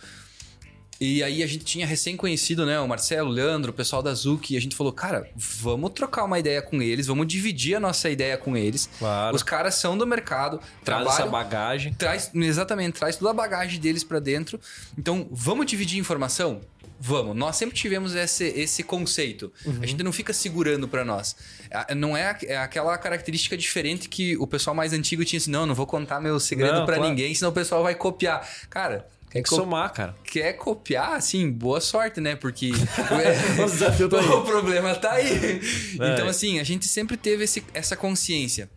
E aí a gente tinha recém conhecido, né, o Marcelo, o Leandro, o pessoal da Zuki, e a gente falou, cara, vamos trocar uma ideia com eles, vamos dividir a nossa ideia com eles. Claro. Os caras são do mercado, Traz essa bagagem. traz exatamente, traz toda a bagagem deles pra dentro. Então, vamos dividir informação? Vamos. Nós sempre tivemos esse, esse conceito. A gente não fica segurando pra nós. Não é, é aquela característica diferente que o pessoal mais antigo tinha assim, não, não vou contar meu segredo pra claro. ninguém, senão o pessoal vai copiar. Cara, Tem que co- somar, cara. quer copiar, assim, boa sorte, né? Porque [LAUGHS] O tá [LAUGHS] o problema tá aí. É. Então, assim, a gente sempre teve esse- essa consciência.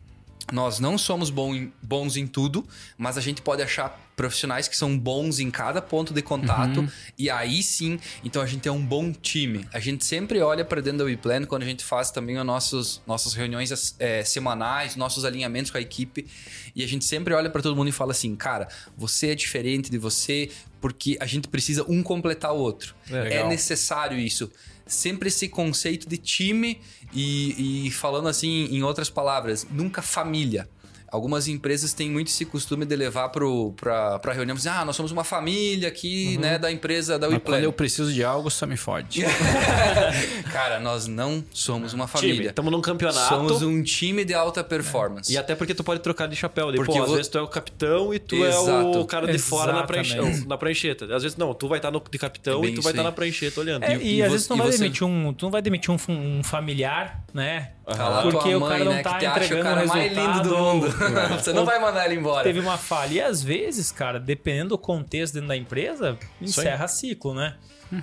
Nós não somos bons em tudo, mas a gente pode achar profissionais que são bons em cada ponto de contato. Uhum. E aí sim, então a gente é um bom time. A gente sempre olha para dentro da WePlan quando a gente faz também as nossos, nossas reuniões eh, semanais, nossos alinhamentos com a equipe. E a gente sempre olha para todo mundo e fala assim: cara, você é diferente de você porque a gente precisa um completar o outro. É, É, necessário isso. Sempre esse conceito de time e, e falando assim, em outras palavras, nunca família. Algumas empresas têm muito esse costume de levar para a reunião e dizer, ah, nós somos uma família aqui, né, da empresa da Mas quando WePlan. eu preciso de algo, só me fode. [LAUGHS] Cara, nós não somos uma família. Estamos num campeonato. Somos um time de alta performance. E até porque tu pode trocar de chapéu. Daí, Porque pô, às vo- vezes tu é o capitão e tu é Exato. o cara de fora na, pranche- Exatamente. [COUGHS] na prancheta. Às vezes não, tu vai estar no de capitão É bem e tu isso vai estar aí. na prancheta olhando. É, E- e, e às você- vezes tu não e vai você- demitir um, tu não vai demitir um, fu- um familiar, né? Tá lá Porque tua o mãe, cara não né, tá que te acha o entregando cara o mais lindo do resultado. mundo. [LAUGHS] Você não vai mandar ele embora. Teve uma falha. E às vezes, cara, dependendo do contexto dentro da empresa, encerra ciclo, né?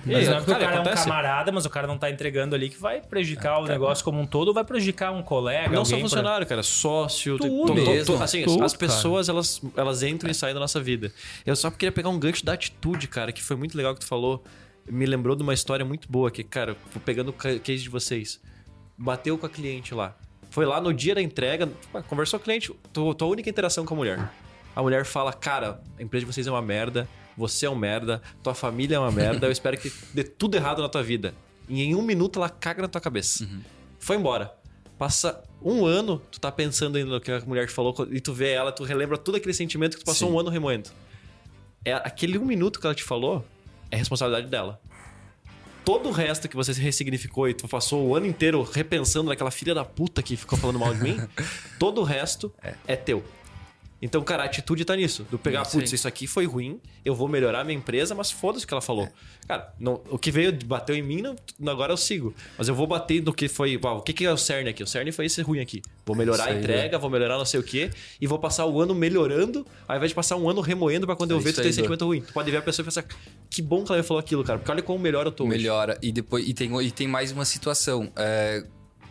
Mas não é porque Cara, o cara é um acontece. camarada, mas o cara não tá entregando ali que vai prejudicar o negócio como um todo ou vai prejudicar um colega. Não só alguém pra- funcionário, cara, sócio, Tudo tu- tu- tu- mesmo. assim, Tudo, as cara. pessoas elas, elas entram e saem da nossa vida. Eu só queria pegar um gancho da atitude, cara, que foi muito legal que tu falou. Me lembrou de uma história muito boa que, cara, vou pegando o ca- case de vocês. Bateu com a cliente lá. Foi lá no dia da entrega, pá, conversou com o cliente, tua única interação com a mulher. A mulher fala, cara, a empresa de vocês é uma merda, você é um merda, tua família é uma merda, eu espero que dê tudo errado na tua vida. E em um minuto ela caga na tua cabeça. Foi embora. Passa um ano, tu tá pensando ainda no que a mulher te falou, e tu vê ela, tu relembra todo aquele sentimento que tu passou Sim. um ano remoendo. É, aquele um minuto que ela te falou é responsabilidade dela. Todo o resto que você ressignificou e tu passou o ano inteiro repensando naquela filha da puta que ficou falando mal de mim, [LAUGHS] todo o resto é, teu. Então, cara, a atitude tá nisso. Do pegar, putz, aí. isso aqui foi ruim, eu vou melhorar minha empresa, mas foda-se o que ela falou. Cara, não- o que veio, bateu em mim, não, agora eu sigo. Mas eu vou bater no que foi. uau, o que, que é o CERN aqui? O CERN foi esse ruim aqui. Vou melhorar Isso a aí, entrega, vou melhorar não sei o quê, e vou passar o ano melhorando, ao invés de passar um ano remoendo pra quando É eu ver tu tem aí, sentimento ruim. Tu pode ver a pessoa e pensar, que bom que ela me falou aquilo, cara, porque olha quão melhor eu tô hoje. Melhora. E depois e tem, e tem mais uma situação. É,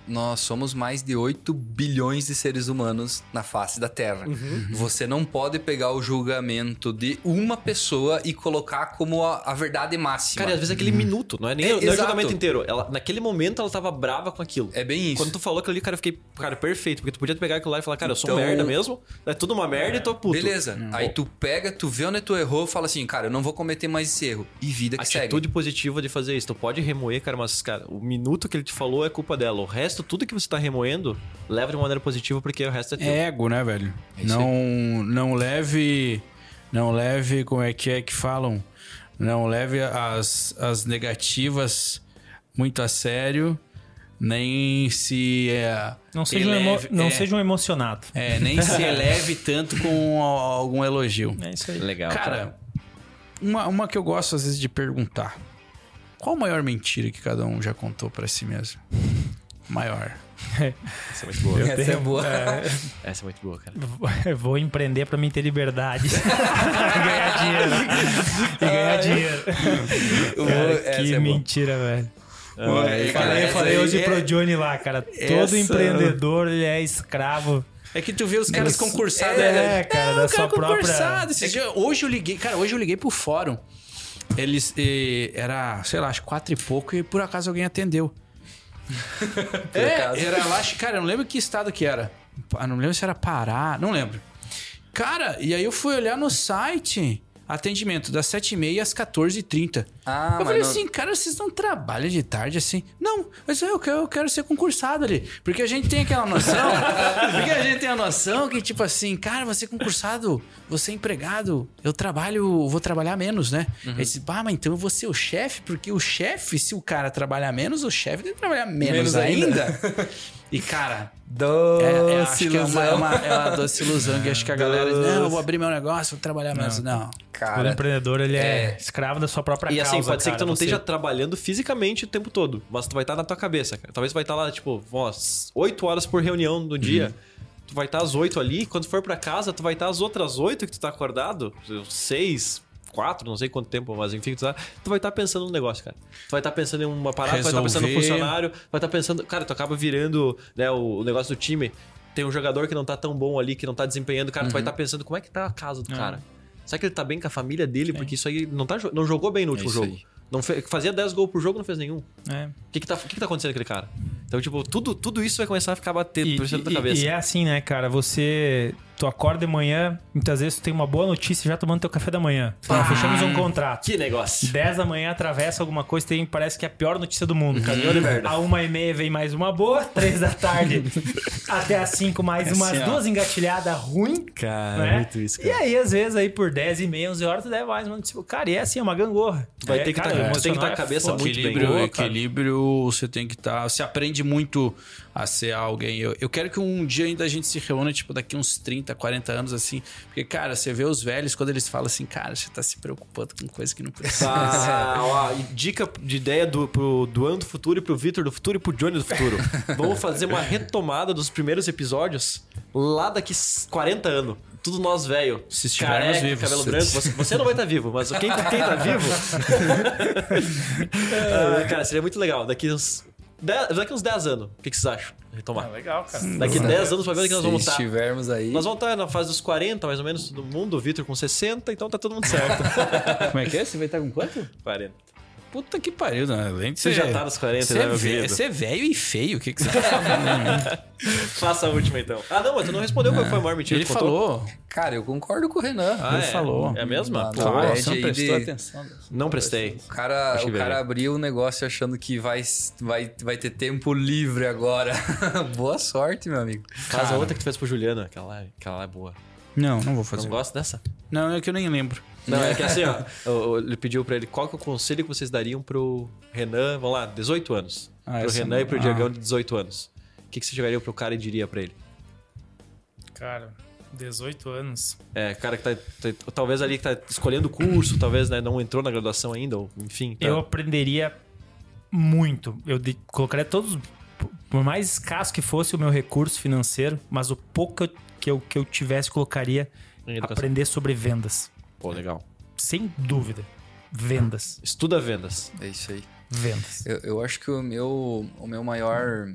nós somos mais de 8 bilhões de seres humanos na face da Terra. Uhum. Você não pode pegar o julgamento de uma pessoa e colocar como a, a verdade máxima. Cara, e às vezes aquele minuto, não é nem É, não é o julgamento inteiro. Ela, naquele momento ela tava brava com aquilo. É bem isso. Quando tu falou aquilo ali, cara, eu fiquei, cara, perfeito. Porque tu podia pegar aquilo lá e falar, cara, eu sou Então- merda mesmo. É tudo uma merda e tô puto. Beleza. Aí tu pega, tu vê onde tu errou, fala assim, cara, eu não vou cometer mais esse erro. E vida que Atitude segue. positiva de fazer isso. Tu pode remoer, cara, mas, cara, o minuto que ele te falou é culpa dela. O resto, tudo que você tá remoendo, leva de maneira positiva porque o resto é teu. É ego, né, velho? É não, não leve. Não leve. Como é que é que falam? Não leve as, as negativas muito a sério. Nem se. É, Não seja, um emo- eleve- não é, seja um emocionado. é, nem se [LAUGHS] eleve tanto com algum elogio. É isso aí. Legal. Cara, uma, uma que eu gosto às vezes de perguntar: qual a maior mentira que cada um já contou pra si mesmo? Maior. [LAUGHS] Essa é muito boa. Essa é tenho- boa. é, [LAUGHS] Essa é muito boa, cara. eu vou empreender pra mim ter liberdade. [LAUGHS] ganhar dinheiro. e ganhar dinheiro. Eu Cara, essa que é boa. mentira, velho. Boa, Eu cara, falei, eu falei hoje é- pro Johnny lá, cara. Todo essa- empreendedor ele é escravo. É que tu vê os caras concursados. É, né? cara, Não, da sua própria- concursado. Esses dias- hoje eu liguei, cara, hoje eu liguei pro fórum. Eles, eh, era, sei lá, acho quatro e pouco e por acaso alguém atendeu. [LAUGHS] é, acaso. era lá, cara, eu não lembro que estado que era. Ah, Não lembro se era Pará, não lembro. Cara, e aí eu fui olhar no site, atendimento das 7h30 às 14h30. Ah, eu falei não- assim, cara, vocês não trabalham de tarde assim? Não, mas eu quero, eu quero ser concursado ali. Porque a gente tem aquela noção. [LAUGHS] porque a gente tem a noção que, tipo assim, cara, você é concursado, você é empregado, eu trabalho, vou trabalhar menos, né? Uhum. Aí você, ah, mas então eu vou ser o chefe, porque o chefe, se o cara trabalhar menos, o chefe tem que trabalhar menos, Menos ainda. ainda. [LAUGHS] e, cara, Doce é, é, acho que é uma, ilusão. é, uma, é uma doce ilusão que acho que a galera diz, não, eu vou abrir meu negócio, vou trabalhar menos. Não. o Cara, empreendedor ele é, é. escravo da sua própria E causa. assim, pode ser que tu não Você- esteja trabalhando fisicamente o tempo todo, mas tu vai estar na tua cabeça, cara. Talvez tu vai estar lá, tipo, umas 8 horas por reunião no dia. Tu vai estar às 8 ali, quando for pra casa, tu vai estar às outras 8 que tu tá acordado, 6, 4, não sei quanto tempo, mas enfim, tu, tá, tu vai estar pensando no negócio, cara. Tu vai estar pensando em uma parada, tu vai estar pensando no Resolver. funcionário, vai estar pensando. Cara, tu acaba virando né, o, o negócio do time. Tem um jogador que não tá tão bom ali, que não tá desempenhando, cara, tu vai estar pensando como é que tá a casa do cara. Será que ele tá bem com a família dele? Porque isso aí não, tá, não jogou bem no último isso jogo. aí. Não fe- fazia 10 gols por jogo, não fez nenhum. É. O que que, tá, o que que tá acontecendo com aquele cara? Então, tipo, tudo, tudo isso vai começar a ficar batendo por cima da cabeça. e é assim, né, cara? Você tu acorda de manhã, muitas vezes tu tem uma boa notícia já tomando teu café da manhã. Ah, fechamos um contrato. Que negócio. 10 da manhã atravessa alguma coisa, tem, parece que é a pior notícia do mundo. Merda. A uma e meia vem mais uma boa, três da tarde [LAUGHS] até as 5 mais umas assim, ó. duas engatilhadas ruim. Cara, né? muito isso, E cara. aí, às vezes, aí por 10 e meia, 11 horas, tu deve mais uma notícia. Cara, e é assim, é uma gangorra. Vai É, ter que cara, tá- tu tem que tá a é cabeça foda. muito bem. equilíbrio, boa, equilíbrio, você tem que estar. você aprende muito a ser alguém. Eu, eu quero que um dia ainda a gente se reúna, tipo, daqui uns 30, 40 anos, assim. Porque, cara, você vê os velhos quando eles falam assim, cara, você tá se preocupando com coisa que não precisa. Ah, [LAUGHS] ó, dica de ideia do, pro Duan do futuro e pro Vitor do futuro e pro Johnny do futuro. [LAUGHS] Vamos fazer uma retomada dos primeiros episódios lá daqui 40 anos. Tudo nós, velho. Se estivermos Careca, vivos. cabelo branco. Você, você não vai estar vivo, mas quem, quem tá vivo. [LAUGHS] Ah, cara, seria muito legal. Daqui uns 10, daqui uns 10 anos. O que, que vocês acham? Retomar. Ah, legal, cara. Daqui 10 anos, pra ver que nós Se vamos estar. estivermos aí. Nós vamos estar na fase dos 40, mais ou menos, do mundo. O Vitor com 60, então tá todo mundo certo. [LAUGHS] Como é que é? Você vai estar com quanto? 40. Puta que pariu, né? Além de Você ser- já tá nos 40, Você né, é, meu velho, querido? você é velho e feio. O que, que você tá falando? [LAUGHS] Faça a última, então. Ah, não, mas tu não respondeu qual foi a maior mentira Ele que falou. Cara, eu concordo com o Renan. Ah, ele é? falou. É a mesma? Não, Pô, não, Ah, é você não prestou de- atenção. Não prestei. O cara, Acho o cara veio. abriu o negócio achando que vai, vai, vai ter tempo livre agora. [LAUGHS] Boa sorte, meu amigo. Faz a outra que tu fez pro Juliana. Aquela aquela lá é boa. Não, não vou Não fazer. gosta dessa? Não, é que eu nem lembro. Não, é [LAUGHS] que assim, ó. eu- eu- Ele pediu pra ele qual que é o conselho que vocês dariam pro Renan, vamos lá, 18 anos. Ah, pro essa Renan não- e pro ah. Diagão de 18 anos. O que, que você chegaria pro cara e diria pra ele? Cara, 18 anos. É, cara que tá, tá- Talvez ali que tá escolhendo o curso, talvez né, não entrou na graduação ainda, ou enfim. Tá. Eu aprenderia muito. Eu de- colocaria todos, por mais escasso que fosse o meu recurso financeiro, mas o pouco que eu, que eu, que eu tivesse, colocaria aprender sobre vendas. Pô, legal. Sem dúvida. Vendas. Estuda vendas. É isso aí. Vendas. Eu, eu acho que o meu, o meu maior.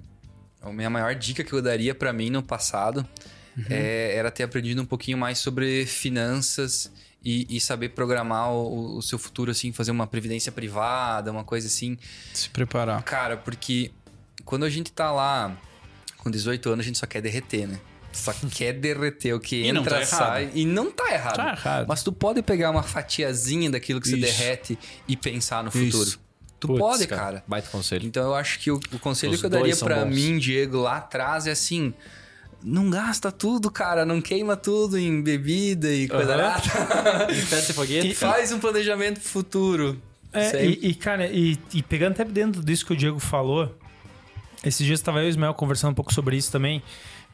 A minha maior dica que eu daria pra mim no passado é- era ter aprendido um pouquinho mais sobre finanças e, e saber programar o, o seu futuro, assim, fazer uma previdência privada, uma coisa assim. Se preparar. Cara, porque quando a gente tá lá com 18 anos, a gente só quer derreter, né? Só quer derreter o que E entra, tá errado. sai. E não tá errado. Tá errado. Mas tu pode pegar uma fatiazinha daquilo que você Isso. derrete e pensar no futuro. Isso. Tu Putz, pode, cara. Baita conselho. Então eu acho que o, o conselho Os que eu daria bons. mim, Diego, lá atrás é assim. Não gasta tudo, cara. Não queima tudo em bebida e coisa Aham. nada. [LAUGHS] E festa e foguete. Faz um planejamento futuro. É, e, e, cara, e, e pegando até dentro disso que o Diego falou, esses dias tava eu e o Ismael conversando um pouco sobre isso também.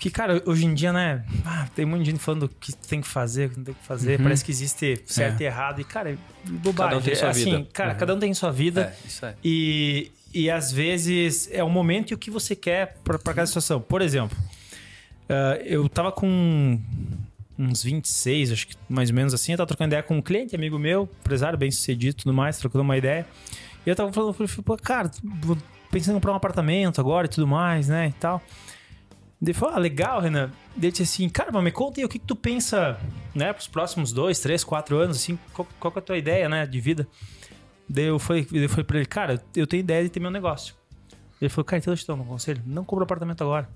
Porque, cara, hoje em dia, né? ah, tem muita gente falando o que tem que fazer, o que não tem que fazer. Parece que existe certo e errado. E, cara, é bobagem. Cada um tem sua assim, vida. cara, cada um tem sua vida. É, isso é. E, e às vezes é o momento e o que você quer para cada situação. Por exemplo, ah, eu tava com uns 26, acho que mais ou menos assim. Eu tava trocando ideia com um cliente, amigo meu, empresário bem sucedido e tudo mais, trocando uma ideia. E eu tava falando, eu falei, pô, cara, pensando em comprar um apartamento agora e tudo mais, né? E tal. Ele falou, ah, legal, Renan. Ele disse assim, cara, mas me conta aí o que, que tu pensa, né, pros próximos dois, três, quatro anos, assim, qual, qual que é a tua ideia, né, de vida? Daí eu falei, falei pra ele, cara, eu tenho ideia de ter meu negócio. Ele falou, cara, então eu te dou um conselho, não compra apartamento agora.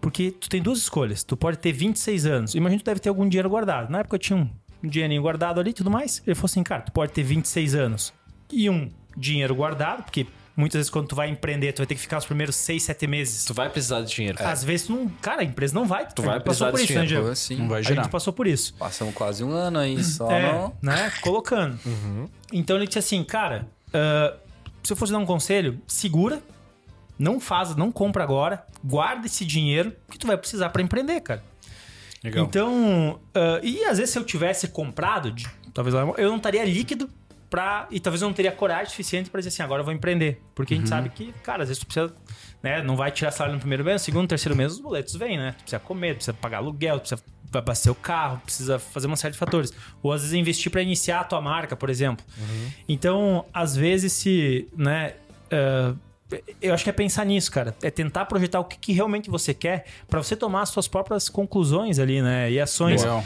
Porque tu tem duas escolhas. Tu pode ter 26 anos. Imagina que tu deve ter algum dinheiro guardado. Na época eu tinha um, um dinheirinho guardado ali e tudo mais. Ele falou assim, cara, tu pode ter 26 anos e um dinheiro guardado, porque muitas vezes quando tu vai empreender, tu vai ter que ficar os primeiros 6, 7 meses. Tu vai precisar de dinheiro. Às vezes tu não. Cara, a empresa não vai. Tu vai A precisar por desse isso, né, dinheiro. Diego? Assim, Não vai A girar. gente passou por isso. Passamos quase um ano aí só É, no... né? Colocando. Então ele disse assim, cara, ah, se eu fosse dar um conselho, segura, não faz, não compra agora, guarda esse dinheiro que tu vai precisar para empreender, cara. Legal. Então, ah, e às vezes se eu tivesse comprado, de- talvez eu eu não estaria líquido pra, e talvez eu não teria coragem suficiente para dizer assim, agora eu vou empreender, porque a gente sabe que, cara, às vezes tu precisa, né, não vai tirar salário no primeiro mês, no segundo, terceiro mês os boletos vêm, né? Tu precisa comer, precisa pagar aluguel, precisa abastecer o carro, precisa fazer uma série de fatores. Ou às vezes investir para iniciar a tua marca, por exemplo. Então, às vezes se, né, ah, eu acho que é pensar nisso, cara. É tentar projetar o que, que realmente você quer para você tomar as suas próprias conclusões ali, né? E ações. Legal.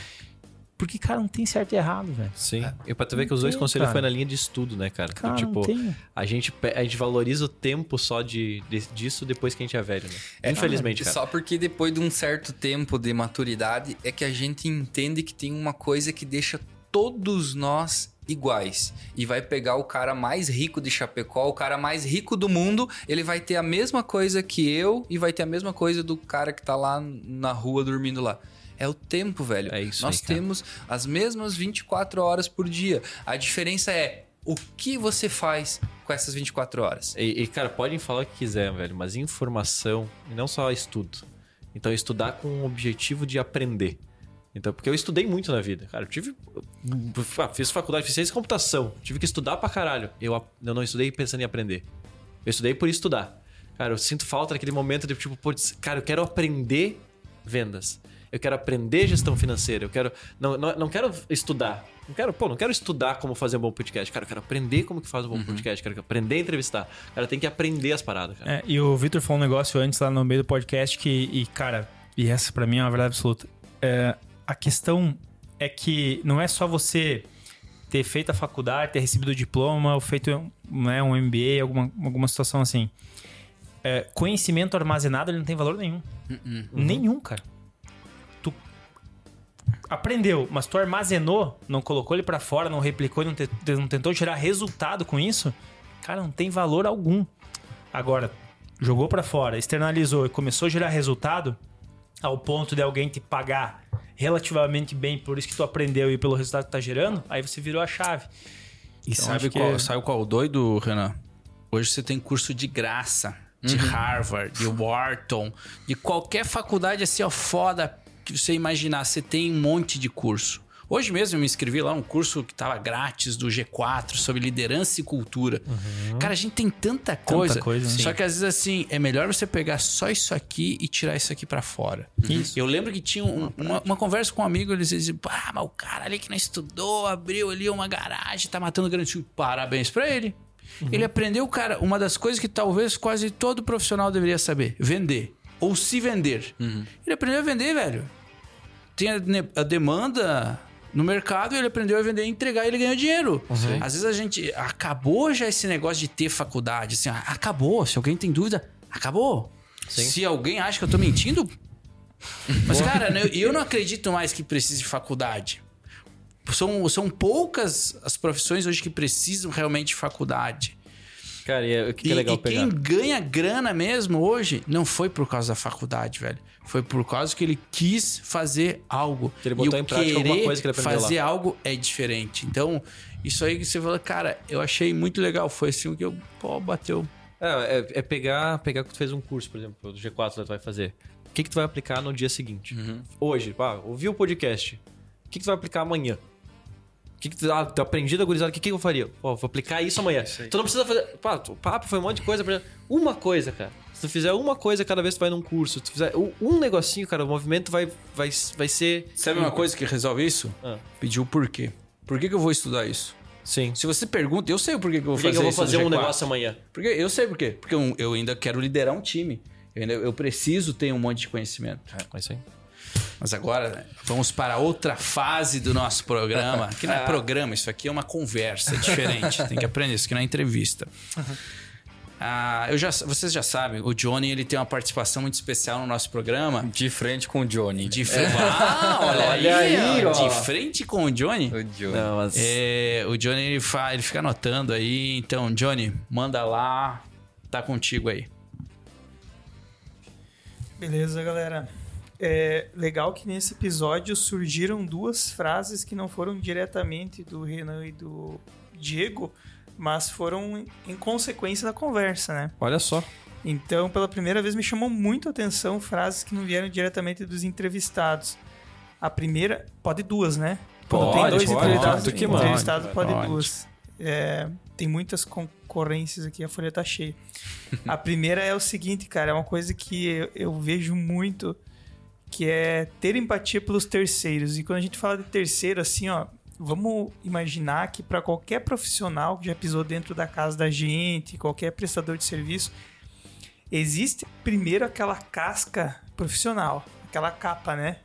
Porque, cara, não tem certo e errado, velho. Sim. E pra tu ver que os dois tem, conselhos cara. foi na linha de estudo, né, cara? Cara, tipo, não a gente, a gente valoriza o tempo só de, de- disso depois que a gente é velho, né? Infelizmente, cara. Só porque depois de um certo tempo de maturidade é que a gente entende que tem uma coisa que deixa todos nós iguais. E vai pegar o cara mais rico de Chapecó, o cara mais rico do mundo, ele vai ter a mesma coisa que eu e vai ter a mesma coisa do cara que tá lá na rua dormindo lá. É o tempo, velho. É isso Nós aí, temos as mesmas 24 horas por dia. A diferença é o que você faz com essas 24 horas. E, e, cara, podem falar o que quiser, velho, mas informação e não só estudo. Então, estudar com o objetivo de aprender. Então, porque eu estudei muito na vida. Cara, eu tive. Fiz faculdade, fiz ciência de computação. Tive que estudar pra caralho. Eu, eu não estudei pensando em aprender. Eu estudei por estudar. Cara, eu sinto falta daquele momento de tipo, putz, cara, eu quero aprender vendas. Eu quero aprender gestão financeira. Eu quero. Não, não, não quero estudar. Não quero, pô, não quero estudar como fazer um bom podcast. Cara, eu quero aprender como que faz um bom podcast. Quero aprender a entrevistar. Cara, tem que aprender as paradas, cara. É, e o Victor falou um negócio antes lá no meio do podcast que, e cara, e essa pra mim é uma verdade absoluta. É, a questão é que não é só você ter feito a faculdade, ter recebido o diploma, ou feito né, um MBA, alguma, alguma situação assim. É, conhecimento armazenado ele não tem valor nenhum. Nenhum, cara. Aprendeu, mas tu armazenou, não colocou ele pra fora, não replicou, não, te- não tentou tirar resultado com isso, cara, não tem valor algum. Agora, jogou pra fora, externalizou e começou a gerar resultado ao ponto de alguém te pagar relativamente bem por isso que tu aprendeu e pelo resultado que tá gerando, aí você virou a chave. E Então, sabe, acho que qual, é- sabe qual é o doido, Renan? Hoje você tem curso de graça. De Harvard, de Wharton, de qualquer faculdade assim, ó, foda que você imaginar. Você tem um monte de curso. Hoje mesmo eu me inscrevi lá um curso que tava grátis do G4 sobre liderança e cultura. Cara, a gente tem tanta coisa. coisa, né? Só que às vezes assim, é melhor você pegar só isso aqui e tirar isso aqui pra fora. Isso. Eu lembro que tinha um- uma, uma conversa com um amigo, eles diziam, ah, mas o cara ali que não estudou, abriu ali uma garagem, tá matando grande. Parabéns pra ele. Ele aprendeu, cara, uma das coisas que talvez quase todo profissional deveria saber: vender. Ou se vender. Ele aprendeu a vender, velho. Tem a, a demanda no mercado, ele aprendeu a vender e entregar e ele ganhou dinheiro. Às vezes a gente. Acabou já esse negócio de ter faculdade. Assim, acabou. Se alguém tem dúvida, acabou. Se alguém acha que eu tô mentindo, [LAUGHS] mas, cara, né, eu não acredito mais que precise de faculdade. São, são poucas as profissões hoje que precisam realmente de faculdade. Cara, e é- o que, que E, é legal e pegar? quem ganha grana mesmo hoje não foi por causa da faculdade, velho. Foi por causa que ele quis fazer algo. Que ele botou e em prática alguma coisa que ele aprendeu fazer algo é diferente. Então, isso aí que você falou, cara, eu achei muito legal. Foi assim o que eu, pô, bateu. É, é, é pegar, pegar que tu fez um curso, por exemplo, do G4 lá que tu vai fazer. O que, que tu vai aplicar no dia seguinte? Hoje, pá, ouviu o podcast. O que, que tu vai aplicar amanhã? O que, que tu, ah, tu aprendi da gurizada, o que, que eu faria? Ó, vou aplicar isso amanhã. Tu não precisa fazer. Pá, o papo foi um monte de coisa. Uma coisa, cara. Se tu fizer uma coisa cada vez que tu vai num curso, se tu fizer um, negocinho, cara, o movimento vai, vai, vai ser. Sabe uma coisa que resolve isso? Ah. Pedir o porquê. Por que, que eu vou estudar isso? Sim. Se você pergunta, eu sei o porquê que eu vou Por que, fazer que eu vou isso fazer um G4. negócio amanhã? Porque eu sei por quê. Porque eu, eu ainda quero liderar um time. Eu, ainda, eu preciso ter um monte de conhecimento. É isso aí. Mas agora vamos para outra fase do nosso programa. Que não é [LAUGHS] programa, isso aqui é uma conversa diferente. Tem que aprender, isso aqui não é entrevista. Ah, eu já, vocês já sabem, o Johnny ele tem uma participação muito especial no nosso programa. De frente com o Johnny. De frente. Ah, olha, [LAUGHS] Olha aí, aí, ó. ó. De frente com o Johnny. O Johnny. Não, mas. É, o Johnny ele, fa- ele fica anotando aí. Então, Johnny, manda lá. Tá contigo aí. Beleza, galera. É legal que nesse episódio surgiram duas frases que não foram diretamente do Renan e do Diego, mas foram em consequência da conversa, né? Olha só. Então, pela primeira vez, me chamou muito a atenção frases que não vieram diretamente dos entrevistados. A primeira, pode duas, né? Quando tem Pode, dois pode, entrevistados, pode, entrevistado pode, Pode. duas. É, tem muitas concorrências aqui, a folha tá cheia. [LAUGHS] a primeira é o seguinte, cara, é uma coisa que eu, eu vejo muito, que é ter empatia pelos terceiros. E quando a gente fala de terceiro, assim, ó, vamos imaginar que para qualquer profissional que já pisou dentro da casa da gente, qualquer prestador de serviço, existe primeiro aquela casca profissional, aquela capa, né?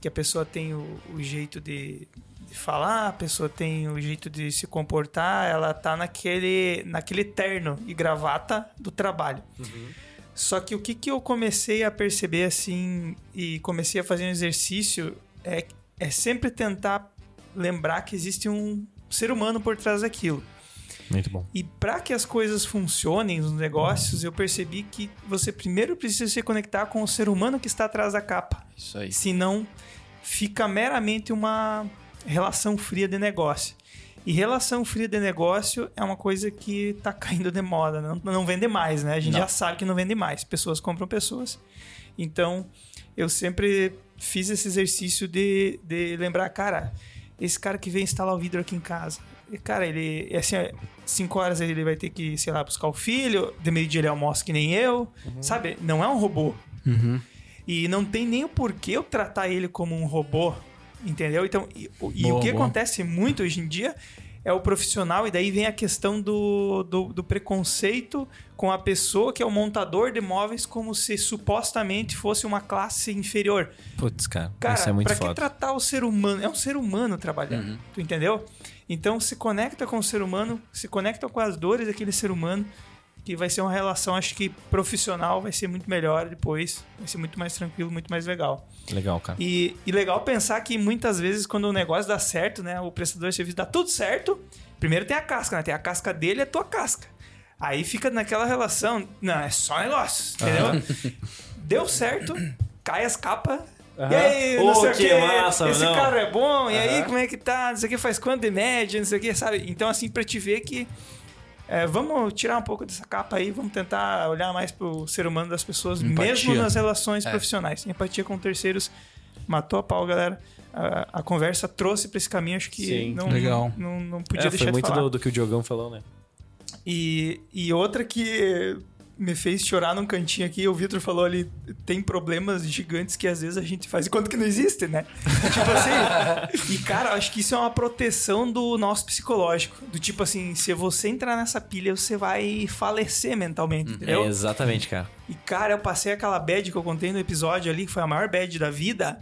que a pessoa tem o, o jeito de, de falar, a pessoa tem o jeito de se comportar, ela tá naquele, naquele terno e gravata do trabalho. Só que o que, que eu comecei a perceber assim e comecei a fazer um exercício é, é sempre tentar lembrar que existe um ser humano por trás daquilo. Muito bom. E para que as coisas funcionem nos negócios, eu percebi que você primeiro precisa se conectar com o ser humano que está atrás da capa. Isso aí. Senão fica meramente uma relação fria de negócio. E relação fria de negócio é uma coisa que tá [LAUGHS] caindo de moda, não, não vende mais, né? A gente Não. já sabe que não vende mais. Pessoas compram pessoas. Então, eu sempre fiz esse exercício de, de lembrar, cara, esse cara que vem instalar o vidro aqui em casa. Cara, ele, é assim, 5 horas ele vai ter que, sei lá, buscar o filho, de meio-dia ele almoça que nem eu, sabe? Não é um robô. E não tem nem o porquê eu tratar ele como um robô, entendeu? Então, e, o- e Boa, o que boa. acontece muito hoje em dia é o profissional, e daí vem a questão do, do, do preconceito com a pessoa que é o montador de móveis como se supostamente fosse uma classe inferior. Putz, cara, Cara, isso é muito pra que foda. tratar o ser humano? É um ser humano trabalhando, Uhum. tu entendeu? Então se conecta com o ser humano, se conecta com as dores daquele ser humano, que vai ser uma relação, acho que profissional, vai ser muito melhor depois, vai ser muito mais tranquilo, muito mais legal. Legal, cara. E, e legal pensar que muitas vezes quando o negócio dá certo, né, o prestador de serviço dá tudo certo, primeiro tem a casca, né? Tem a casca dele e a tua casca. Aí fica naquela relação, não, é só negócio, entendeu? Deu certo, cai as capas. E aí, não Ô, sei o que quê, massa, esse não. carro é bom, e aí como é que tá, não sei o que, faz quanto de média, não sei o que, sabe? Então, assim, pra te ver que é, vamos tirar um pouco dessa capa aí, vamos tentar olhar mais pro ser humano das pessoas, Empatia. mesmo nas relações É. profissionais. Empatia com terceiros matou a pau, galera. A, a conversa trouxe pra esse caminho, acho que Sim. não, Legal. não, não podia É, deixar foi de muito falar. do, do que o Diogão falou, né? E, e outra que me fez chorar num cantinho aqui, o Vitor falou ali, tem problemas gigantes que às vezes a gente faz enquanto que não existe, né? [LAUGHS] tipo assim. E cara, acho que isso é uma proteção do nosso psicológico. Do tipo assim, se você entrar nessa pilha, você vai falecer mentalmente, entendeu? É, exatamente, cara. E, cara, eu passei aquela bad que eu contei no episódio ali, que foi a maior bad da vida.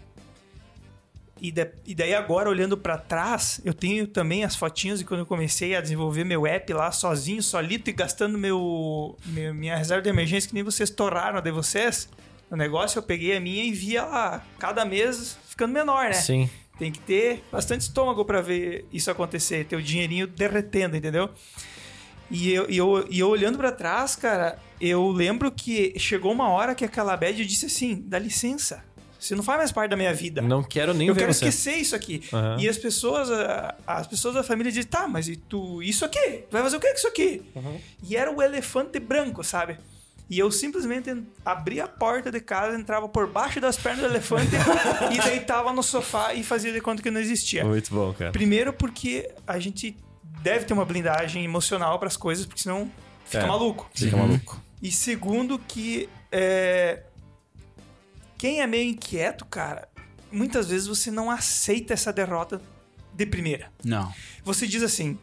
E, da- e daí agora, olhando pra trás, eu tenho também as fotinhas de quando eu comecei a desenvolver meu app lá sozinho, solito e gastando meu, meu- minha reserva de emergência que nem vocês torraram a de vocês. O negócio, eu peguei a minha e via lá, cada mês ficando menor, né? Sim. Tem que ter bastante estômago pra ver isso acontecer, ter o dinheirinho derretendo, entendeu? E eu, e eu, e eu olhando pra trás, cara, eu lembro que chegou uma hora que aquela bad eu disse assim: dá licença, você não faz mais parte da minha vida. Não quero nem eu ver quero você. esquecer isso aqui. Aham. E as pessoas, as pessoas da família dizem, tá, mas e tu, isso aqui? Tu vai fazer o que com isso aqui? E era o elefante branco, sabe? E eu simplesmente en- abria a porta de casa, entrava por baixo das pernas do elefante [LAUGHS] e deitava no sofá e fazia de conta que não existia. Muito bom, cara. Primeiro porque a gente deve ter uma blindagem emocional para as coisas, porque senão fica É. maluco. Fica maluco. E segundo que é, quem é meio inquieto, cara, muitas vezes você não aceita essa derrota de primeira. Não. Você diz assim,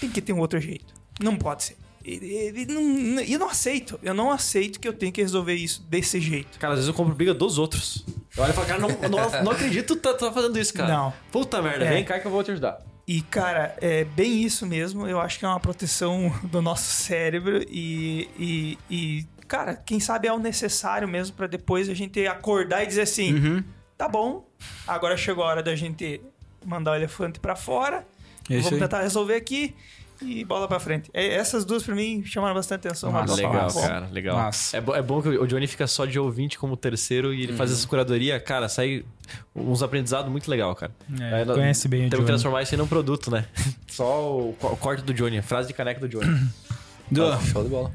tem que ter um outro jeito. Não pode ser. E, e- e não- e eu não aceito. Eu não aceito que eu tenho que resolver isso desse jeito. Cara, às vezes eu compro briga dos outros. Eu olho e falo, cara, não, não, não acredito que tu tá, tá fazendo isso, cara. Não. Puta merda, É. vem cá que eu vou te ajudar. E, cara, é bem isso mesmo. Eu acho que é uma proteção do nosso cérebro e, e, e, cara, quem sabe é o necessário mesmo pra depois a gente acordar e dizer assim: Uhum. tá bom, agora chegou a hora da gente mandar o elefante pra fora, É isso vamos aí. tentar resolver aqui e bola pra frente. É, essas duas pra mim chamaram bastante atenção. Vou Legal, bom, cara, legal. Massa. É, bo- é bom que o Johnny fica só de ouvinte como terceiro e ele faz essa curadoria, cara, sai uns aprendizados muito legal, cara. É, conhece bem o Temos que Johnny. transformar isso em um produto, né? [LAUGHS] Só o, o corte do Johnny, a frase de caneca do Johnny. [CLEARS THROAT] Du, Show de bola.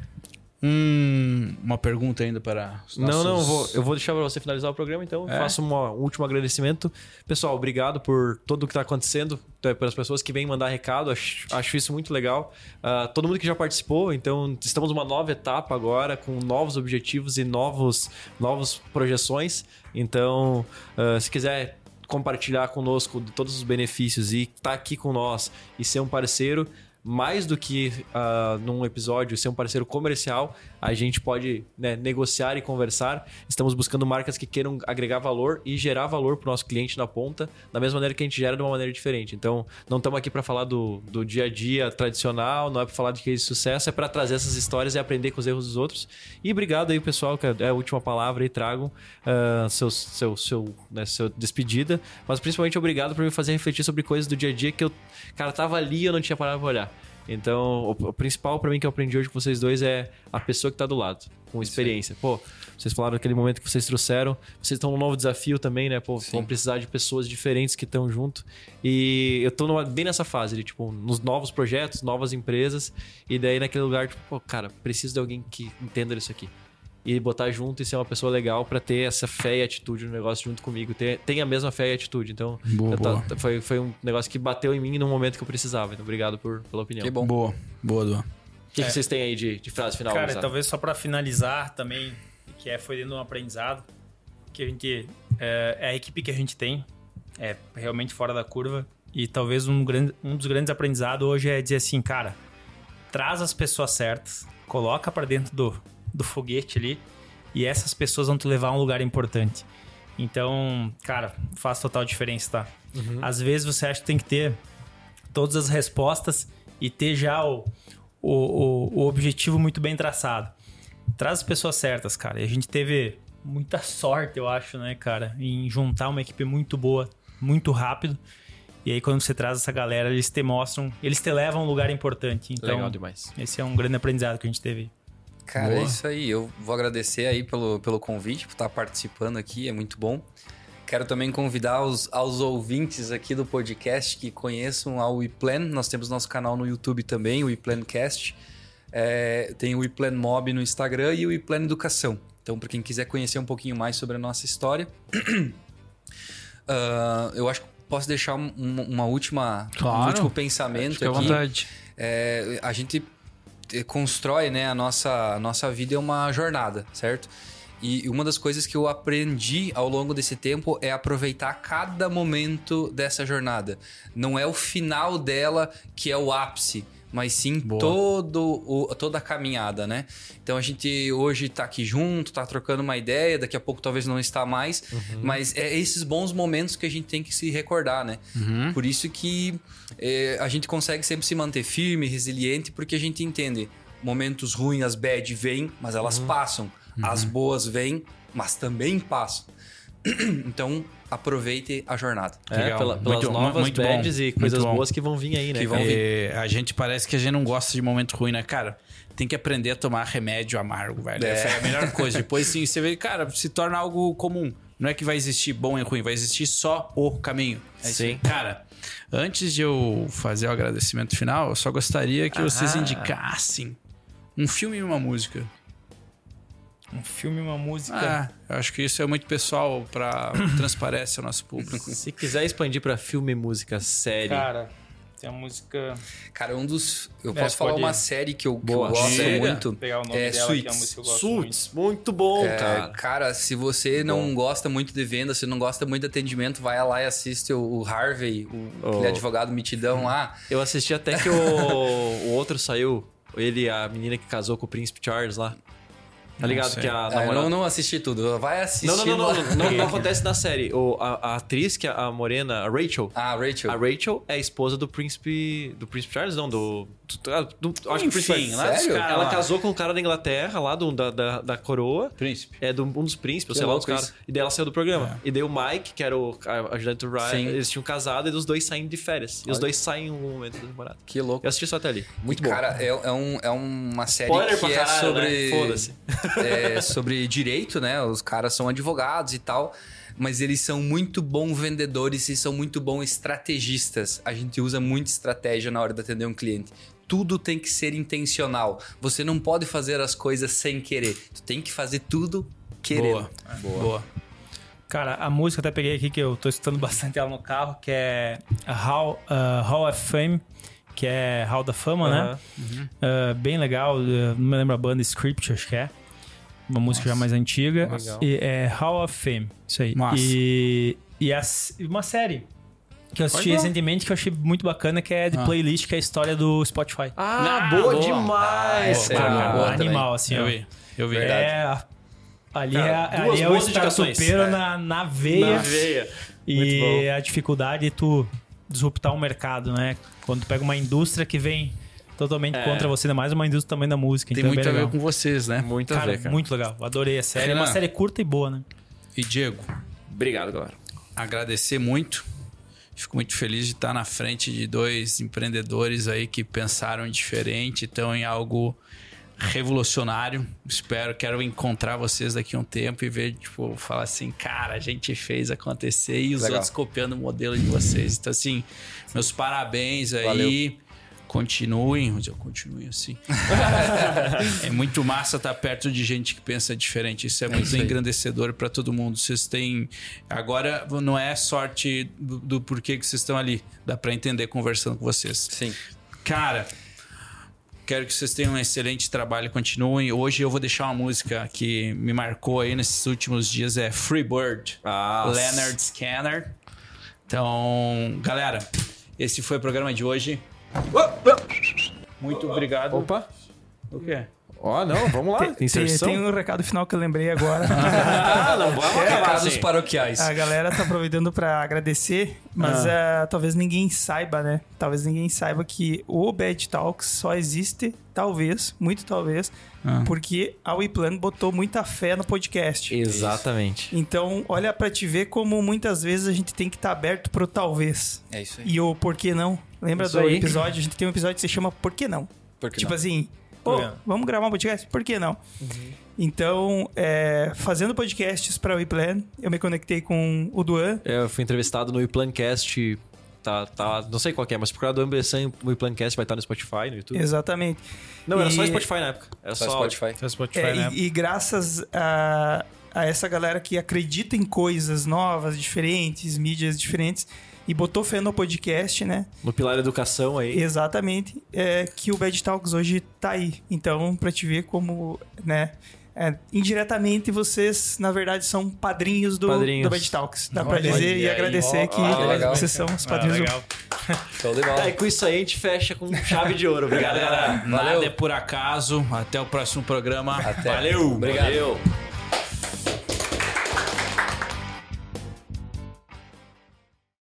Hum, uma pergunta ainda para os nossos... Não, não, eu vou, eu vou deixar pra você finalizar o programa, então É? faço uma- um último agradecimento. Pessoal, obrigado por tudo o que tá acontecendo, eh, pelas pessoas que vêm mandar recado, acho, acho isso muito legal. Ah, todo mundo que já participou, então estamos numa nova etapa agora, com novos objetivos e novos, novos projeções. Então, ah, se quiser compartilhar conosco todos os benefícios e estar aqui com nós e ser um parceiro, mais do que uh, num episódio ser um parceiro comercial, a gente pode né, negociar e conversar. Estamos buscando marcas que queiram agregar valor e gerar valor para o nosso cliente na ponta, da mesma maneira que a gente gera de uma maneira diferente. Então, não estamos aqui para falar do, do dia a dia tradicional, não é para falar de case de sucesso, é para trazer essas histórias e aprender com os erros dos outros. E obrigado aí, pessoal, que é a última palavra e tragam uh, seu, seu, seu, né, seu despedida. Mas principalmente obrigado por me fazer refletir sobre coisas do dia a dia que eu, cara, tava ali e eu não tinha parado para olhar. Então, o, o principal para mim que eu aprendi hoje com vocês dois é a pessoa que tá do lado, com experiência. Pô, vocês falaram daquele momento que vocês trouxeram, vocês estão num novo desafio também, né? Pô, Sim. vão precisar de pessoas diferentes que estão junto. E eu tô numa, bem nessa fase, de, tipo, nos novos projetos, novas empresas, e daí naquele lugar, tipo, pô, cara, preciso de alguém que entenda isso aqui e botar junto e ser uma pessoa legal para ter essa fé e atitude no negócio junto comigo. Ter, tem a mesma fé e atitude. Então, boa, boa. foi, foi um negócio que bateu em mim no momento que eu precisava. Então, obrigado por, pela opinião. Que bom. Boa, boa, Duan. O que, é. que, vocês têm aí de, de frase final? Cara, talvez só para finalizar também, que é, foi dentro de um aprendizado, que a gente. É, é, a equipe que a gente tem, é realmente fora da curva. E talvez um, grande, um dos grandes aprendizados hoje é dizer assim, cara, traz as pessoas certas, coloca para dentro do, do foguete ali e essas pessoas vão te levar a um lugar importante. Então, cara, faz total diferença, tá? Uhum. Às vezes você acha que tem que ter todas as respostas e ter já o, o, o, o objetivo muito bem traçado. Traz as pessoas certas, cara. E a gente teve muita sorte, eu acho, né, cara, em juntar uma equipe muito boa, muito rápido. E aí, quando você traz essa galera, eles te mostram, eles te levam a um lugar importante. Então, Legal demais. Esse é um grande aprendizado que a gente teve. Cara, Boa. é isso aí. Eu vou agradecer aí pelo, pelo convite, por estar participando aqui, é muito bom. Quero também convidar os, aos ouvintes aqui do podcast que conheçam a WePlan. Nós temos nosso canal no YouTube também, o WePlancast. É, tem o WePlan Mob no Instagram e o WePlan Educação. Então, para quem quiser conhecer um pouquinho mais sobre a nossa história, uh, [CLEARS THROAT] eu acho que posso deixar um, uma última, claro. um último pensamento aqui. À vontade. É, a gente constrói, né, a nossa, a nossa vida é uma jornada, certo? E uma das coisas que eu aprendi ao longo desse tempo é aproveitar cada momento dessa jornada. Não é o final dela que é o ápice, mas sim todo o, toda a caminhada, né? Então a gente hoje tá aqui junto, tá trocando uma ideia, daqui a pouco talvez não está mais, uhum. mas é esses bons momentos que a gente tem que se recordar, né? Uhum. Por isso que é, a gente consegue sempre se manter firme, resiliente, porque a gente entende momentos ruins, as bad vêm, mas elas uhum. passam. As uhum. boas vêm, mas também passam. [CLEARS THROAT] então, aproveite a jornada. É, Legal. Pela, pelas muito, novas muito badges bom, e coisas boas que vão vir aí, né? Que vão vir. A gente parece que a gente não gosta de momento ruim, né, cara? Tem que aprender a tomar remédio amargo, velho. É, é a melhor coisa. Depois, sim, você vê, cara, se torna algo comum. Não é que vai existir bom e ruim, vai existir só o caminho. É sim. Cara, antes de eu fazer o agradecimento final, eu só gostaria que ah. vocês indicassem um filme e uma música um filme, uma música. Ah, eu acho que isso é muito pessoal para [COUGHS] transparência ao nosso público. Se quiser expandir para filme, música, série. Cara, tem a música. Cara, um dos. Eu é, posso falar uma série que eu, que eu gosto Chega. muito. É dela, Suits. É Suits, muito. muito. bom, é, cara. Cara, se você não bom. gosta muito de venda, se não gosta muito de atendimento, vai lá e assiste o, o Harvey, o, oh. aquele advogado mitidão lá. Eu assisti até que o, o outro saiu. Ele, a menina que casou com o príncipe Charles lá. Tá ligado? Que a namorada... não, não assisti tudo. Vai assistir. Não, não, não, não, não, não, [LAUGHS] acontece na série. O, a, a, atriz, que é a morena, a Rachel. Ah, Rachel. A Rachel é a esposa do príncipe. Do príncipe Charles, não, do. do, do acho Enfim, que lá Sério? Cara, ela casou com um cara da Inglaterra, lá do, da, da, da coroa. Príncipe. É do, um dos príncipes, sei lá, dos caras. E daí ela saiu do programa. É. E daí o Mike, que era o ajudante do Ryan, Sim. eles tinham casado e os dois saem de férias. E Olha. os dois saem em um momento da temporada. Que louco. Eu assisti só até ali. Muito e, bom. Cara, é, é, um, é uma série Spoiler que é caralho, sobre. Né? Foda-se. É sobre direito, né? Os caras são advogados e tal, mas eles são muito bons vendedores e são muito bons estrategistas. A gente usa muita estratégia na hora de atender um cliente. Tudo tem que ser intencional. Você não pode fazer as coisas sem querer. Tu tem que fazer tudo querendo. Boa. Boa. Boa. Cara, a música até peguei aqui que eu tô escutando [LAUGHS] bastante ela no carro, que é How, uh, Hall of Fame, que é Hall da Fama, né? Uhum. Uh, bem legal, uh, não me lembro a banda Script, acho que é. Uma música Nossa. já mais antiga. E é Hall of Fame. Isso aí. Nossa. E, e a, uma série. Que eu assisti recentemente, que eu achei muito bacana, que é de playlist, que é a história do Spotify. Ah, Ah, boa, boa. demais, essa é cara. boa também. animal, assim, Eu ó. vi, eu vi. É, ali Cara, é, ali é o startupeiro É. na, na veia. Na veia. Muito E a dificuldade de tu disruptar o mercado, né? Quando tu pega uma indústria que vem totalmente É. contra você, ainda mais uma indústria também da música. Tem então é muito bem a ver legal. com vocês, né? Muito a Cara, ver, cara. muito legal. Adorei a série. É uma Renan. série curta e boa, né? E Diego, Obrigado, galera. agradecer muito. Fico muito feliz de estar na frente de dois empreendedores aí que pensaram diferente, estão em algo revolucionário. Espero, quero encontrar vocês daqui a um tempo e ver, tipo, falar assim, cara, a gente fez acontecer e os Legal. outros copiando o modelo de vocês. Então, assim, meus parabéns aí. Valeu. Continuem, eu continuo assim. [LAUGHS] é muito massa estar perto de gente que pensa diferente. Isso é muito isso aí. engrandecedor para todo mundo. Vocês têm. Agora não é sorte do, do porquê que vocês estão ali. Dá para entender conversando com vocês. Sim. Cara, quero que vocês tenham um excelente trabalho. Continuem. Hoje eu vou deixar uma música que me marcou aí nesses últimos dias. É Freebird. Ah, Leonard Scanner. Então, galera, esse foi o programa de hoje. Muito obrigado. Opa. O quê? Ó, não, vamos lá. Tem, Inserção. tem um recado final que eu lembrei agora. [LAUGHS] Ah, não, vamos acabar Recados assim. paroquiais. A galera tá aproveitando pra agradecer, mas eh, talvez ninguém saiba, né? Talvez ninguém saiba que o Bad Talks só existe, talvez, muito talvez, porque a WePlan botou muita fé no podcast. Exatamente. Então, olha pra te ver como muitas vezes a gente tem que estar aberto pro talvez. É isso aí. E o por que não? Lembra Isso do aí. episódio? A gente tem um episódio que se chama Por que não? Por que tipo não? assim, pô, vamos gravar um podcast? Por que não? Então, é, fazendo podcasts para o WePlan, eu me conectei com o Duan. Eu fui entrevistado no WePlancast. Tá, tá, não sei qual que é, mas procurar do Ambressan, o WePlancast vai estar no Spotify, no YouTube. Exatamente. Não, era E- só Spotify na época. Era Só só, Spotify. É, né? e, e graças a, a essa galera que acredita em coisas novas, diferentes, mídias diferentes, e botou fé no podcast, né? no Pilar Educação aí. Exatamente. É, que o Bad Talks hoje tá aí. Então, pra te ver como, né? é, indiretamente, vocês, na verdade, são padrinhos do, Padrinhos. do Bad Talks. Dá pra Olha dizer aí, e agradecer ó, que ó, legal. vocês são os padrinhos do [LAUGHS] Show de bola. É, com isso aí a gente fecha com chave de ouro. Obrigado, galera. Nada Valeu. é por acaso. Até o próximo programa. Até. Valeu. Obrigado. Valeu.